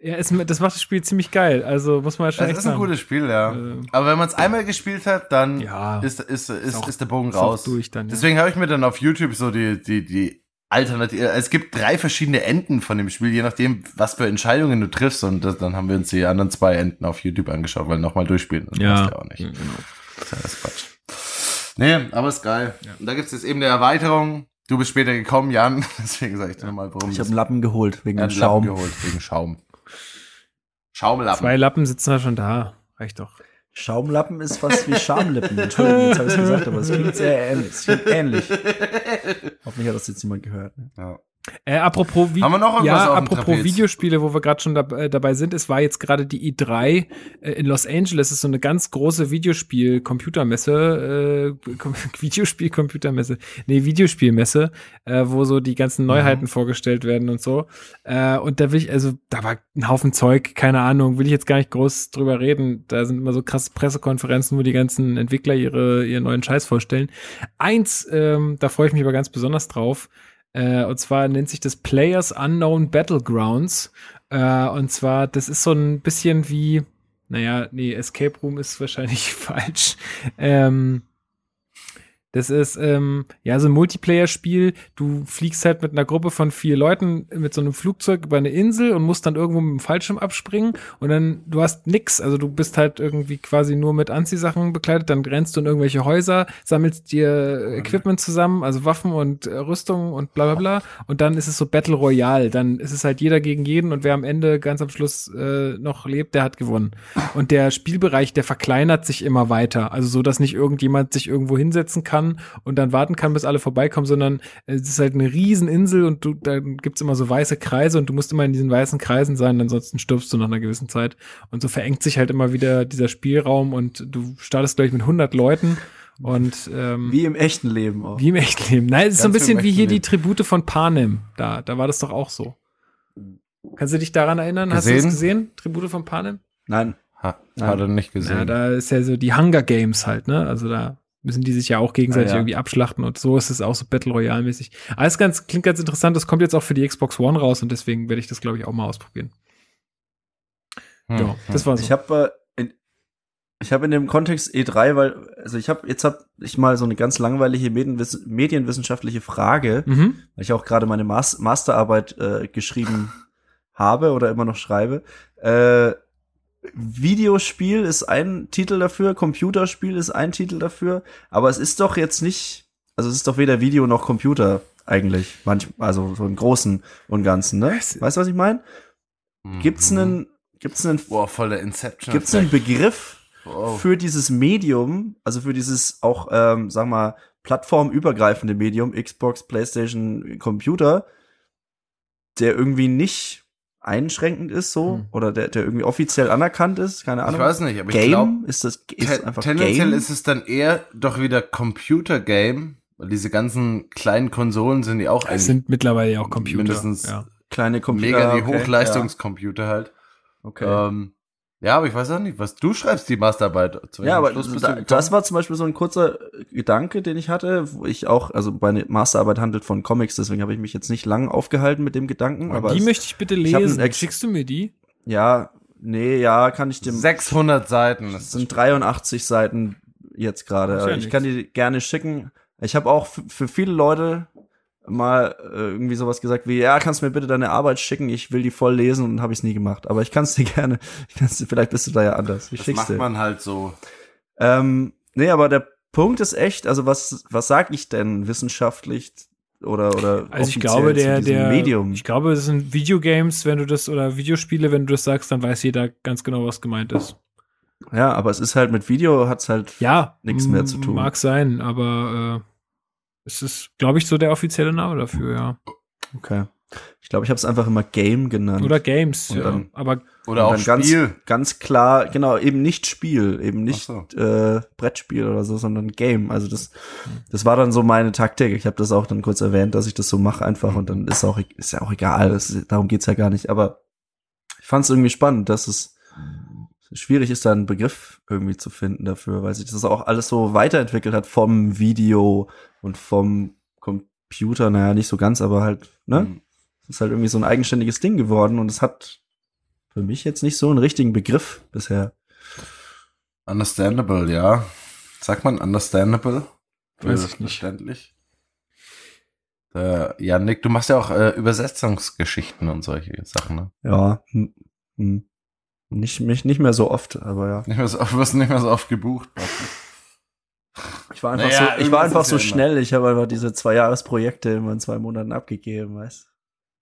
ja, es, das macht das Spiel ziemlich geil. Also muss man schon Es ist ein sagen. gutes Spiel, ja. Ähm. Aber wenn man es einmal gespielt hat, dann Ja. ist, ist, ist, auch- ist der Bogen ist raus. durch dann, ja. Deswegen habe ich mir dann auf YouTube so die, die, die Alternative. Es gibt drei verschiedene Enden von dem Spiel, je nachdem, was für Entscheidungen du triffst. Und das, dann haben wir uns die anderen zwei Enden auf YouTube angeschaut, weil nochmal durchspielen. Das Ja. passt ja auch nicht. Das ist ja das Quatsch. Nee, aber ist geil. Und da gibt's jetzt eben eine Erweiterung. Du bist später gekommen, Jan. *laughs* Deswegen sage ich dir nochmal, warum Ich habe einen Lappen geholt wegen dem hat einen Lappen Schaum. geholt wegen Schaum. Schaumlappen. Zwei Lappen sitzen da schon da. Reicht doch. Schaumlappen ist fast wie Schamlippen. Entschuldigung, jetzt habe ich gesagt, aber es klingt sehr ähnlich. Es klingt ähnlich. *laughs* Hoffentlich hat das jetzt jemand gehört. Ne? Ja. Äh, apropos, Vi Haben wir noch ja, apropos? Videospiele, wo wir gerade schon dab äh, dabei sind, es war jetzt gerade die E3 äh, in Los Angeles, ist so eine ganz große Videospiel-Computermesse, äh, Com *laughs* Videospiel-Computermesse, nee, Videospielmesse, äh, wo so die ganzen Neuheiten vorgestellt werden und so. Äh, und da will ich, also da war ein Haufen Zeug, keine Ahnung, will ich jetzt gar nicht groß drüber reden. Da sind immer so krasse Pressekonferenzen, wo die ganzen Entwickler ihre, ihren neuen Scheiß vorstellen. Eins, ähm, da freue ich mich aber ganz besonders drauf. Äh, und zwar nennt sich das Players Unknown Battlegrounds. Äh, und zwar, das ist so ein bisschen wie, naja, nee, Escape Room ist wahrscheinlich *laughs* falsch. Ähm, das ist ähm, ja so ein Multiplayer-Spiel. Du fliegst halt mit einer Gruppe von vier Leuten mit so einem Flugzeug über eine Insel und musst dann irgendwo mit dem Fallschirm abspringen und dann du hast nix. Also du bist halt irgendwie quasi nur mit Anziehsachen bekleidet. Dann rennst du in irgendwelche Häuser, sammelst dir Equipment zusammen, also Waffen und äh, Rüstung und bla bla bla. Und dann ist es so Battle Royale. Dann ist es halt jeder gegen jeden und wer am Ende ganz am Schluss äh, noch lebt, der hat gewonnen. Und der Spielbereich, der verkleinert sich immer weiter. Also so, dass nicht irgendjemand sich irgendwo hinsetzen kann und dann warten kann, bis alle vorbeikommen, sondern es ist halt eine Rieseninsel und du, da gibt's immer so weiße Kreise und du musst immer in diesen weißen Kreisen sein, ansonsten stirbst du nach einer gewissen Zeit. Und so verengt sich halt immer wieder dieser Spielraum und du startest, glaube ich, mit 100 Leuten und ähm, Wie im echten Leben auch. wie im echten Leben. Nein, es ist so ein bisschen wie hier die Leben. Tribute von Panem. Da, da war das doch auch so. Kannst du dich daran erinnern? Hast du das Gesehen? gesehen? Tribute von Panem? Nein, Ha, Nein. hat er nicht gesehen. Ja, da ist ja so die Hunger Games halt, ne? Also da müssen die sich ja auch gegenseitig Ah, ja. irgendwie abschlachten und so ist es auch so Battle Royale mäßig. Alles ganz, klingt ganz interessant. Das kommt jetzt auch für die Xbox One raus und deswegen werde ich das, glaube ich, auch mal ausprobieren. Hm, Ja, hm. das war so. ich habe äh, in, ich habe in dem Kontext E3, weil also ich habe jetzt habe ich mal so eine ganz langweilige Medienwiss medienwissenschaftliche Frage, mhm. weil ich auch gerade meine Mas Masterarbeit äh, geschrieben *laughs* habe oder immer noch schreibe. Äh, Videospiel ist ein Titel dafür, Computerspiel ist ein Titel dafür, aber es ist doch jetzt nicht, also es ist doch weder Video noch Computer eigentlich, manchmal, also so im Großen und Ganzen, ne? Weißt du, was ich meine? Mhm. Gibt's einen, gibt's einen, Boah, voll der Inception. gibt's einen Begriff Wow. für dieses Medium, also für dieses auch, ähm, sag mal, plattformübergreifende Medium, Xbox, PlayStation, Computer, der irgendwie nicht einschränkend ist so Hm. oder der, der irgendwie offiziell anerkannt ist, keine Ich Ahnung. weiß nicht, aber ich Game glaube, ist das ist es einfach tendenziell Game. ist es dann eher doch wieder Computer-Game, weil diese ganzen kleinen Konsolen sind ja auch Es eigentlich sind mittlerweile ja auch Computer. mindestens ja. kleine Computer. mega die okay, Hochleistungscomputer halt. Ja, okay. Ähm, ja, aber ich weiß auch nicht, was du schreibst, die Masterarbeit. Ja, aber da, das war zum Beispiel so ein kurzer Gedanke, den ich hatte, wo ich auch, also meine Masterarbeit handelt von Comics, deswegen habe ich mich jetzt nicht lang aufgehalten mit dem Gedanken. aber die es- möchte ich bitte ich lesen. Ex- Schickst du mir die? ja, nee, ja, kann ich dem. 600 Seiten. Das sind 83 Seiten jetzt gerade. Ja ich kann die gerne schicken. Ich habe auch für viele Leute mal äh, irgendwie sowas gesagt wie, ja, kannst du mir bitte deine Arbeit schicken, ich will die voll lesen und habe ich es nie gemacht. Aber ich kann es dir *laughs* gerne, ich kann's dir, vielleicht bist du da ja anders. Ich das schick's macht dir. man halt so. Ähm, nee, aber der Punkt ist echt, also was, was sag ich denn wissenschaftlich oder, oder Also ich glaube, zu der, der, Medium? ich glaube, es sind Videogames, wenn du das, oder Videospiele, wenn du das sagst, dann weiß jeder ganz genau, was gemeint ist. Ja, aber es ist halt mit Video hat's halt, Ja, Nichts mehr zu tun. Mag sein, aber äh, es ist, glaube ich, so der offizielle Name dafür, ja. okay. Ich glaube, ich habe es einfach immer Game genannt. Oder Games, Und ja. dann- aber Oder auch dann Spiel. Ganz, ganz klar, genau, eben nicht Spiel, eben nicht Ach äh, Brettspiel oder so, sondern Game. Also das, das war dann so meine Taktik. Ich habe das auch dann kurz erwähnt, dass ich das so mache einfach und dann ist auch ist ja auch egal. Das, ist- darum geht's ja gar nicht. Aber ich fand es irgendwie spannend, dass es schwierig ist, da einen Begriff irgendwie zu finden dafür, weil sich das auch alles so weiterentwickelt hat vom Video und vom Computer. Naja, nicht so ganz, aber halt, ne? Mhm. Es ist halt irgendwie so ein eigenständiges Ding geworden und es hat für mich jetzt nicht so einen richtigen Begriff bisher. Understandable, ja. Sagt man understandable? Weiß ich nicht. Verständlich. Äh, ja, Nick, du machst ja auch äh, Übersetzungsgeschichten und solche Sachen, ne? Ja, hm, hm. nicht, mich nicht mehr so oft, aber ja. Nicht mehr so, du *laughs* wirst nicht mehr so oft gebucht. Ich war einfach Naja, so, ich war einfach so ja schnell. Ich habe einfach diese zwei Jahresprojekte immer in zwei Monaten abgegeben, weißt.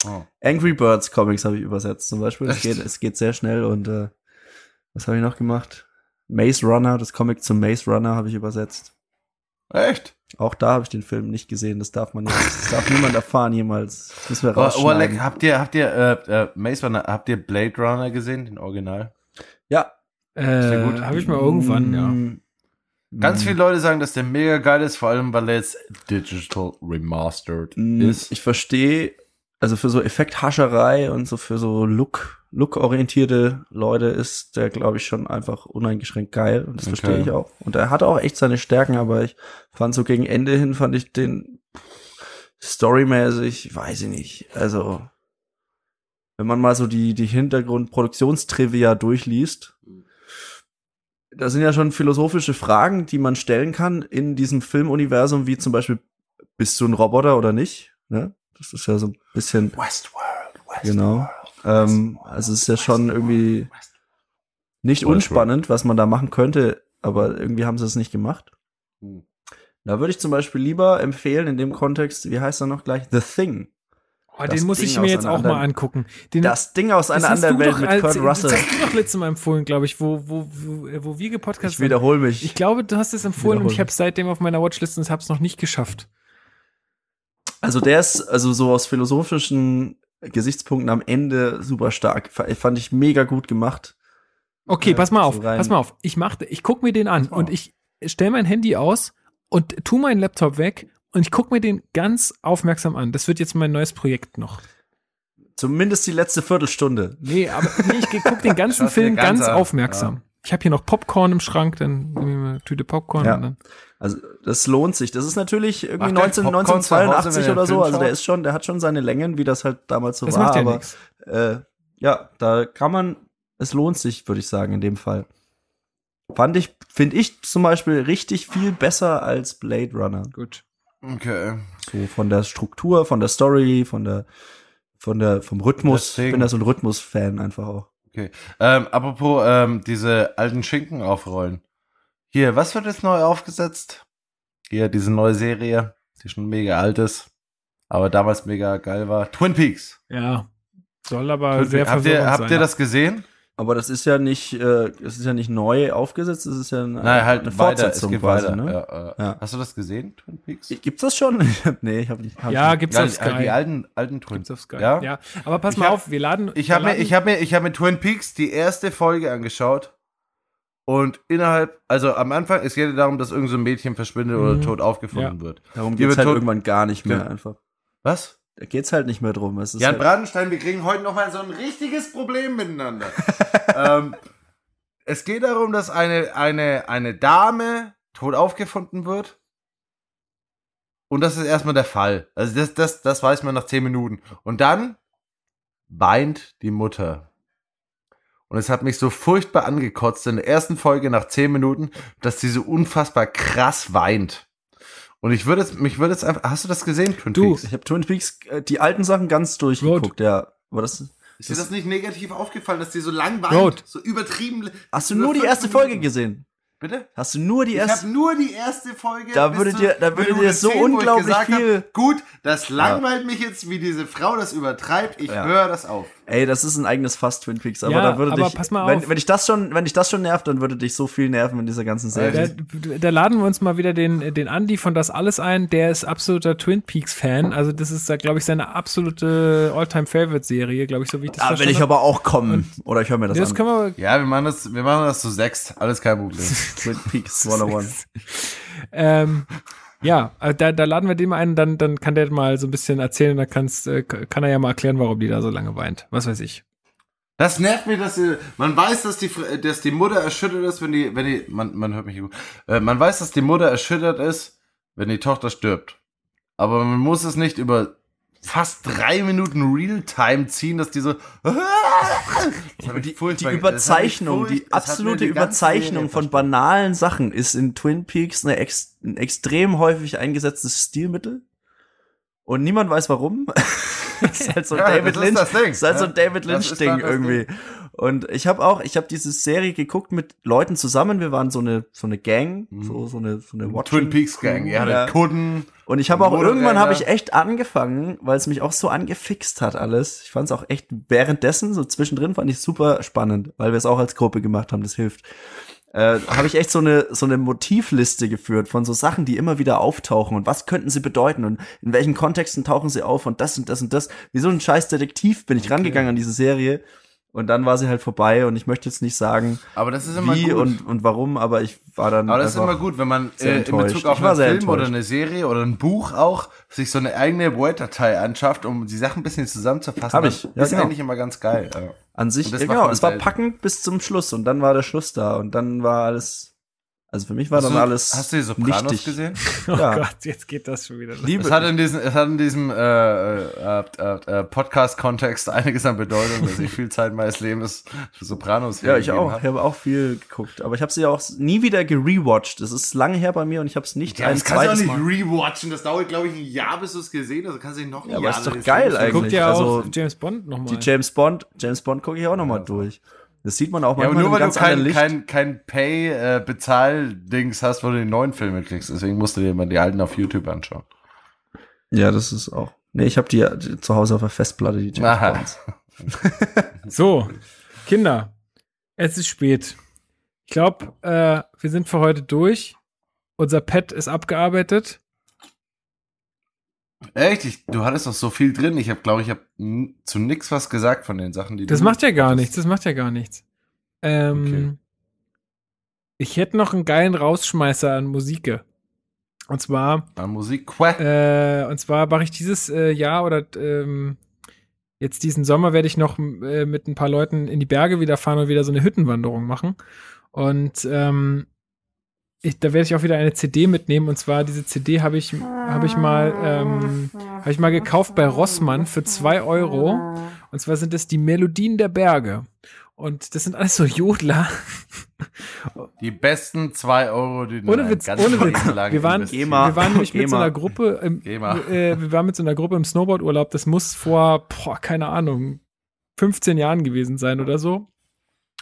Oh. Angry Birds Comics habe ich übersetzt zum Beispiel. Es geht, es geht sehr schnell und äh, was habe ich noch gemacht? Maze Runner, das Comic zum Maze Runner habe ich übersetzt. Echt? Auch da habe ich den Film nicht gesehen. Das darf man nicht. Das darf niemand erfahren jemals. Das müssen wir Oh, rausschneiden. Oleg, habt ihr, habt ihr, äh, äh, Mace Runner, habt ihr Blade Runner gesehen, den Original? ja. Äh, gut. Habe ich mal irgendwann, ja. Ganz viele Leute sagen, dass der mega geil ist, vor allem weil er jetzt digital remastered Mm, ist. Ich verstehe, also für so Effekthascherei und so für so Look, Look-orientierte Leute ist der, glaube ich, schon einfach uneingeschränkt geil. Und das Okay. verstehe ich auch. Und er hat auch echt seine Stärken, aber ich fand so gegen Ende hin, fand ich den storymäßig, weiß ich nicht. Also, wenn man mal so die, die Hintergrund-Produktionstrivia durchliest, da sind ja schon philosophische Fragen, die man stellen kann in diesem Filmuniversum, wie zum Beispiel, bist du ein Roboter oder nicht? Ne? Das ist ja so ein bisschen, Westworld, Westworld. genau. Ähm, also es ist ja schon irgendwie nicht Westworld. unspannend, was man da machen könnte, aber irgendwie haben sie es nicht gemacht. Hm. Da würde ich zum Beispiel lieber empfehlen, in dem Kontext, wie heißt er noch gleich? The Thing. Oh, den muss Ding ich mir jetzt auch mal anderen- angucken. Den, Das Ding aus einer anderen Welt mit als- Kurt Russell. Das hast du doch letztes Mal empfohlen, glaube ich, wo, wo, wo, wo wir gepodcastet Ich wiederhole mich. Ich glaube, du hast es empfohlen und ich habe es seitdem auf meiner Watchlist und habe es noch nicht geschafft. Also der ist also so aus philosophischen Gesichtspunkten am Ende super stark. Fand ich mega gut gemacht. Okay, Ja, pass mal auf, so rein- pass mal auf. Ich mach, ich guck mir den an und ich stell mein Handy aus und tu meinen Laptop weg und ich guck mir den ganz aufmerksam an. Das wird jetzt mein neues Projekt noch. Zumindest die letzte Viertelstunde. Nee, aber nee, ich guck den *laughs* ganzen Film ganz ganz an, aufmerksam. Ich habe hier noch Popcorn im Schrank, dann nehme ich mir eine Tüte Popcorn Ja. und dann. Also das lohnt sich. Das ist natürlich irgendwie Macht der 19, Popcorn zu Hause, 1982 wenn ihr oder so. Also der ist schon, der hat schon seine Längen, wie das halt damals so Das war. macht ja aber nichts. äh, ja, da kann man, es lohnt sich, würde ich sagen, in dem Fall. Fand ich, finde ich zum Beispiel richtig viel besser als Blade Runner. Gut. Okay. So von der Struktur, von der Story, von der, von der, vom Rhythmus. Ich Deswegen- bin da so ein Rhythmus-Fan einfach auch. Okay. Ähm, apropos ähm, diese alten Schinken aufrollen. Hier, was wird jetzt neu aufgesetzt? Hier, diese neue Serie, die schon mega alt ist, aber damals mega geil war. Twin Peaks. Ja. Soll aber Twin sehr Peaks. Habt ihr, habt ihr das gesehen? Aber das ist ja nicht, äh, es ist ja nicht neu aufgesetzt, es ist ja eine, Nein, halt eine weiter. Fortsetzung geht quasi, weiter. ne? Ja, äh, Ja. Hast du das gesehen, Twin Peaks? Gibt's das schon? *laughs* Nee, ich habe nicht. Hab Ja, nicht. gibt's Ja, auf die, Sky. die alten, alten Twin Gibt's auf Sky. Ja? Ja. Aber pass Ich mal hab- auf, wir laden. Ich habe mir, ich habe mir, ich habe mir Twin Peaks die erste Folge angeschaut und innerhalb, also am Anfang, es geht darum, dass irgendein so ein Mädchen verschwindet Mhm. oder tot aufgefunden wird. Darum geht's halt tot- irgendwann gar nicht mehr Ja. einfach. Was? Da geht's halt nicht mehr drum. Es Jan halt, Brandenstein, wir kriegen heute noch mal so ein richtiges Problem miteinander. *laughs* ähm, es geht darum, dass eine, eine, eine Dame tot aufgefunden wird. Und das ist erstmal der Fall. Also das, das, das weiß man nach zehn Minuten. Und dann weint die Mutter. Und es hat mich so furchtbar angekotzt in der ersten Folge nach zehn Minuten, dass sie so unfassbar krass weint. Und ich würde jetzt, mich würde jetzt einfach, hast du das gesehen, Twin Du, Peaks? ich habe Twin Peaks äh, die alten Sachen ganz durchgeguckt, ja. Aber das Ist dir das nicht negativ aufgefallen, dass die so lang? Road. So übertrieben. Hast du nur die erste Minuten? Folge gesehen? Bitte? Hast du nur die Ich habe erste nur die erste Folge. Da würde dir- da würde dir so 10, wo ich unglaublich viel- Hab, gut, das langweilt mich jetzt, wie diese Frau das übertreibt. Ich Ja. höre das auf. Ey, das ist ein eigenes Fass Twin Peaks, aber Ja, da würde aber dich pass mal wenn, auf. wenn dich das schon, wenn dich das schon nervt, dann würde dich so viel nerven in dieser ganzen Da, Serie. da laden wir uns mal wieder den, den Andi von Das Alles ein. Der ist absoluter Twin Peaks-Fan. Also, das ist, glaube ich, seine absolute All-Time-Favorite-Serie, glaube ich, so wie ich das Da will verstanden ich aber auch kommen. Oder ich höre mir das, Das an. können wir. Ja, wir machen das, wir machen das zu sechs. Alles kein Problem. *laughs* Twin Peaks *laughs* 101. Ähm, ja, äh, da, da laden wir den mal ein, dann, dann kann der mal so ein bisschen erzählen, dann kannst, äh, kann er ja mal erklären, warum die da so lange weint. Was weiß ich. Das nervt mich, dass die, man weiß, dass die, dass die Mutter erschüttert ist, wenn die, wenn die, man, man hört mich gut. Äh, man weiß, dass die Mutter erschüttert ist, wenn die Tochter stirbt. Aber man muss es nicht über fast drei Minuten Realtime ziehen, dass die so, *laughs* das Die, die Überzeichnung, die absolute die Überzeichnung von banalen Sachen ist in Twin Peaks eine ex ein extrem häufig eingesetztes Stilmittel. Und niemand weiß warum. *laughs* das ist halt so ein Ja, David Lynch. das Ding, ist halt so ein ja. David Lynch Ding irgendwie. Und ich habe auch, ich habe diese Serie geguckt mit Leuten zusammen. Wir waren so eine so eine Gang, so so eine so eine Twin Watching Peaks Gang, ja, Ja. der Kudden. Und ich habe auch irgendwann habe ich echt angefangen, weil es mich auch so angefixt hat alles. Ich fand es auch echt währenddessen so zwischendrin fand ich super spannend, weil wir es auch als Gruppe gemacht haben. Das hilft. äh, habe ich echt so eine so eine Motivliste geführt von so Sachen, die immer wieder auftauchen und was könnten sie bedeuten und in welchen Kontexten tauchen sie auf und das und das und das. Wie so ein scheiß Detektiv bin ich rangegangen an diese Serie und dann war sie halt vorbei und ich möchte jetzt nicht sagen, Aber das ist immer wie gut. und und warum, aber ich war dann Aber das ist immer gut, wenn man äh, in. Bezug auf einen Film oder enttäuscht. eine Serie oder ein Buch auch sich so eine eigene Word-Datei anschafft, um die Sachen ein bisschen zusammenzufassen. Hab ich. Ja, ist genau. eigentlich immer ganz geil. Ja. an sich das ja, genau, es war packend bis zum Schluss und dann war der Schluss da und dann war alles also für mich war Hast dann du, alles hast du die Sopranos nichtig. gesehen? *laughs* Oh Ja. Gott, jetzt geht das schon wieder los. Liebe Es hat in diesem, es hat in diesem äh, äh, äh, äh, Podcast-Kontext einiges an Bedeutung, dass ich viel Zeit meines Lebens für Sopranos Ja, ich auch. hab. Ich habe auch viel geguckt, aber ich habe sie auch nie wieder gerewatcht. Das ist lange her bei mir und ich habe es nicht Ja, ein das kannst du auch zweites nicht Mal. rewatchen. Das dauert, glaube ich, ein Jahr, bis du es gesehen hast. Du kannst dich noch ein Ja, aber Jahr ist doch geil eigentlich. Guckt ja Also, auch James Bond nochmal. Die James Bond, James Bond gucke ich auch noch mal durch. Das sieht man auch Ja, aber manchmal nur in weil du ganz anderen kein, Licht. kein, kein Pay-Bezahl-Dings hast, wo du die neuen Filme kriegst. Deswegen musst du dir mal die alten auf YouTube anschauen. ja, das ist auch. Nee, ich habe die, die zu Hause auf der Festplatte, die James Aha. Bonds. *laughs* So, Kinder, es ist spät. Ich glaube, äh, wir sind für heute durch. Unser Pad ist abgearbeitet. Echt? Ich, du hattest doch so viel drin. Ich habe, glaube ich, habe zu nix was gesagt von den Sachen, die Das du macht ja gar nichts. Das macht ja gar nichts. Ähm, Okay. Ich hätte noch einen geilen Rausschmeißer an Musik. Und zwar, An Musik. Äh, und zwar mache ich dieses äh, Jahr oder ähm, jetzt diesen Sommer werde ich noch äh, mit ein paar Leuten in die Berge wieder fahren und wieder so eine Hüttenwanderung machen. Und ähm, ich, da werde ich auch wieder eine CD mitnehmen. Und zwar diese CD habe ich, habe ich mal, ähm, habe ich mal gekauft bei Rossmann für zwei Euro. Und zwar sind es die Melodien der Berge. Und das sind alles so Jodler. *laughs* Die besten zwei Euro, die du Ohne in Witz, ohne Witz. Wir waren, GEMA. wir waren nämlich mit so einer Gruppe im, äh, wir waren mit so einer Gruppe im Snowboardurlaub. Das muss vor, boah, keine Ahnung, 15 Jahren gewesen sein oder so.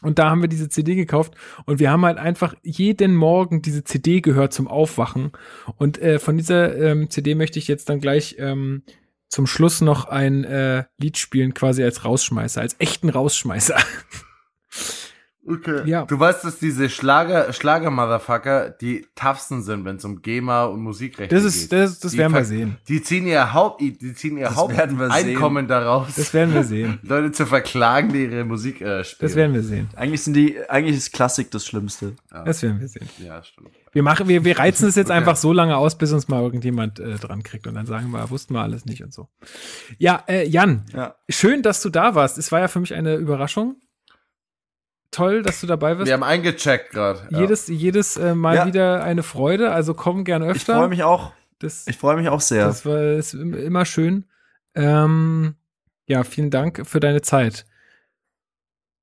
Und da haben wir diese CD gekauft und wir haben halt einfach jeden Morgen diese CD gehört zum Aufwachen. Und äh, von dieser ähm, CD möchte ich jetzt dann gleich ähm, zum Schluss noch ein äh, Lied spielen, quasi als Rausschmeißer, als echten Rausschmeißer. *laughs* Okay. Ja. Du weißt, dass diese Schlager, Schlager-Motherfucker die toughsten sind, wenn es um GEMA und Musikrechte Das geht. ist, das, das Die werden wir sehen. Die ziehen ihr Haupt, die ziehen ihr Haupteinkommen daraus, Das werden wir sehen. *laughs* Leute zu verklagen, die ihre Musik äh, spielen. Das werden wir sehen. Eigentlich sind die, eigentlich ist Klassik das Schlimmste. Das werden wir sehen. Ja, stimmt. Wir machen, wir, wir reizen es jetzt einfach so lange aus, bis uns mal irgendjemand äh, dran kriegt und dann sagen wir, wussten wir alles nicht und so. Ja, äh, Jan, Ja. schön, dass du da warst. Es war ja für mich eine Überraschung. Toll, dass du dabei bist. Wir haben eingecheckt gerade. Ja. Jedes, jedes äh, Mal Ja. wieder eine Freude. Also komm gern Ich öfter. freue mich auch. Das, Ich freue mich auch sehr. das war ist im- immer schön. Ähm, ja, vielen Dank für deine Zeit.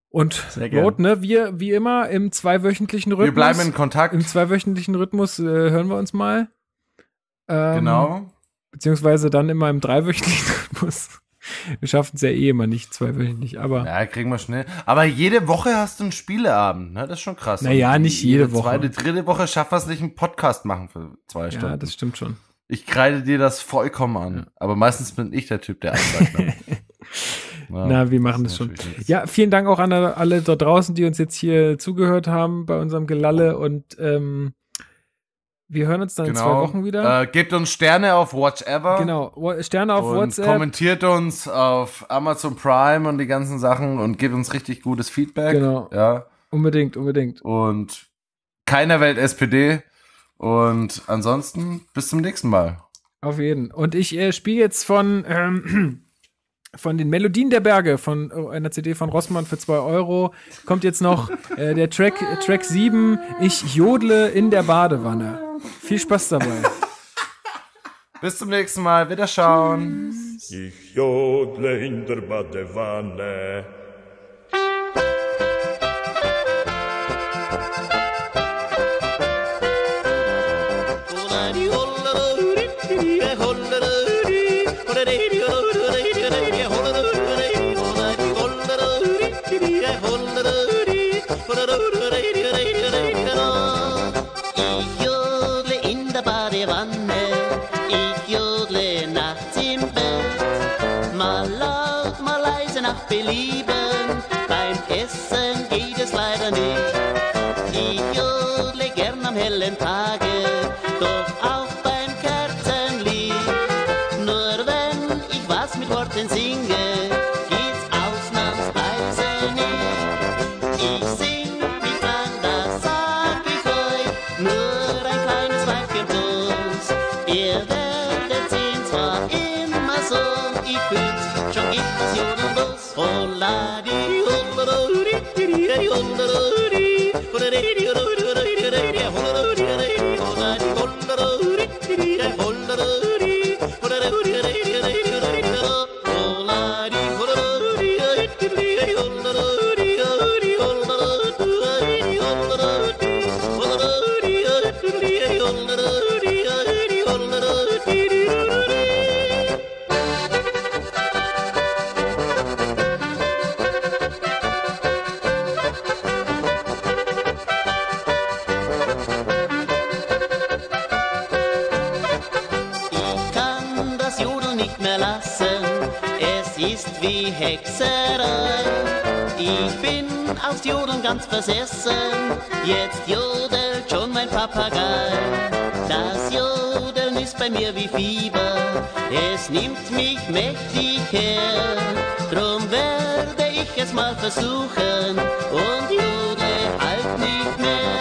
Und. Rot, ne, wir wie immer im zweiwöchentlichen Rhythmus. Wir bleiben in Kontakt. Im zweiwöchentlichen Rhythmus äh, hören wir uns mal. Ähm, genau. Beziehungsweise dann immer im dreiwöchentlichen *laughs* Rhythmus. *laughs* Wir schaffen es ja eh immer nicht zweiwöchentlich, aber Ja, kriegen wir schnell. Aber jede Woche hast du einen Spieleabend, ne? Das ist schon krass. Naja, Und nicht jede Woche. Zweite, dritte Woche schaffen wir es nicht, einen Podcast machen für zwei ja, Stunden. das stimmt schon. ich kreide dir das vollkommen an. Aber meistens bin ich der Typ, der anzeigt. ne? *laughs* Ja, Na, wir machen das das schon. Ja, vielen Dank auch an alle da draußen, die uns jetzt hier zugehört haben bei unserem Gelalle und ähm, wir hören uns dann in zwei Wochen wieder. Äh, gebt uns Sterne auf Watch Ever. genau, Sterne auf und WhatsApp. kommentiert uns auf Amazon Prime und die ganzen Sachen und gebt uns richtig gutes Feedback. Genau. Ja. Unbedingt, unbedingt. Und keiner wählt SPD. Und ansonsten bis zum nächsten Mal. Auf jeden. Und ich äh, spiele jetzt von, ähm, *clears throat* von den Melodien der Berge von äh, einer CD von Rossmann für 2 Euro. Kommt jetzt noch äh, der Track, Track 7, Ich jodle in der Badewanne. Viel Spaß dabei. *laughs* Bis zum nächsten Mal. Wiederschauen. Ich jodle in der Badewanne. Jodeln ganz versessen, jetzt jodelt schon mein Papagei. Das Jodeln ist bei mir wie Fieber, es nimmt mich mächtig her. Drum werde ich es mal versuchen und jodle halt nicht mehr.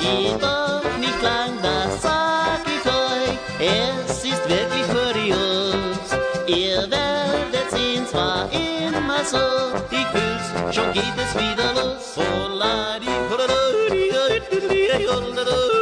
Jedoch nicht lang, das sag ich euch, es ist wirklich kurios. Ihr werdet sehen, zwar immer so, ich fühl's, schon geht es wieder los. Oh, la, di, ho, la, la, di, oh,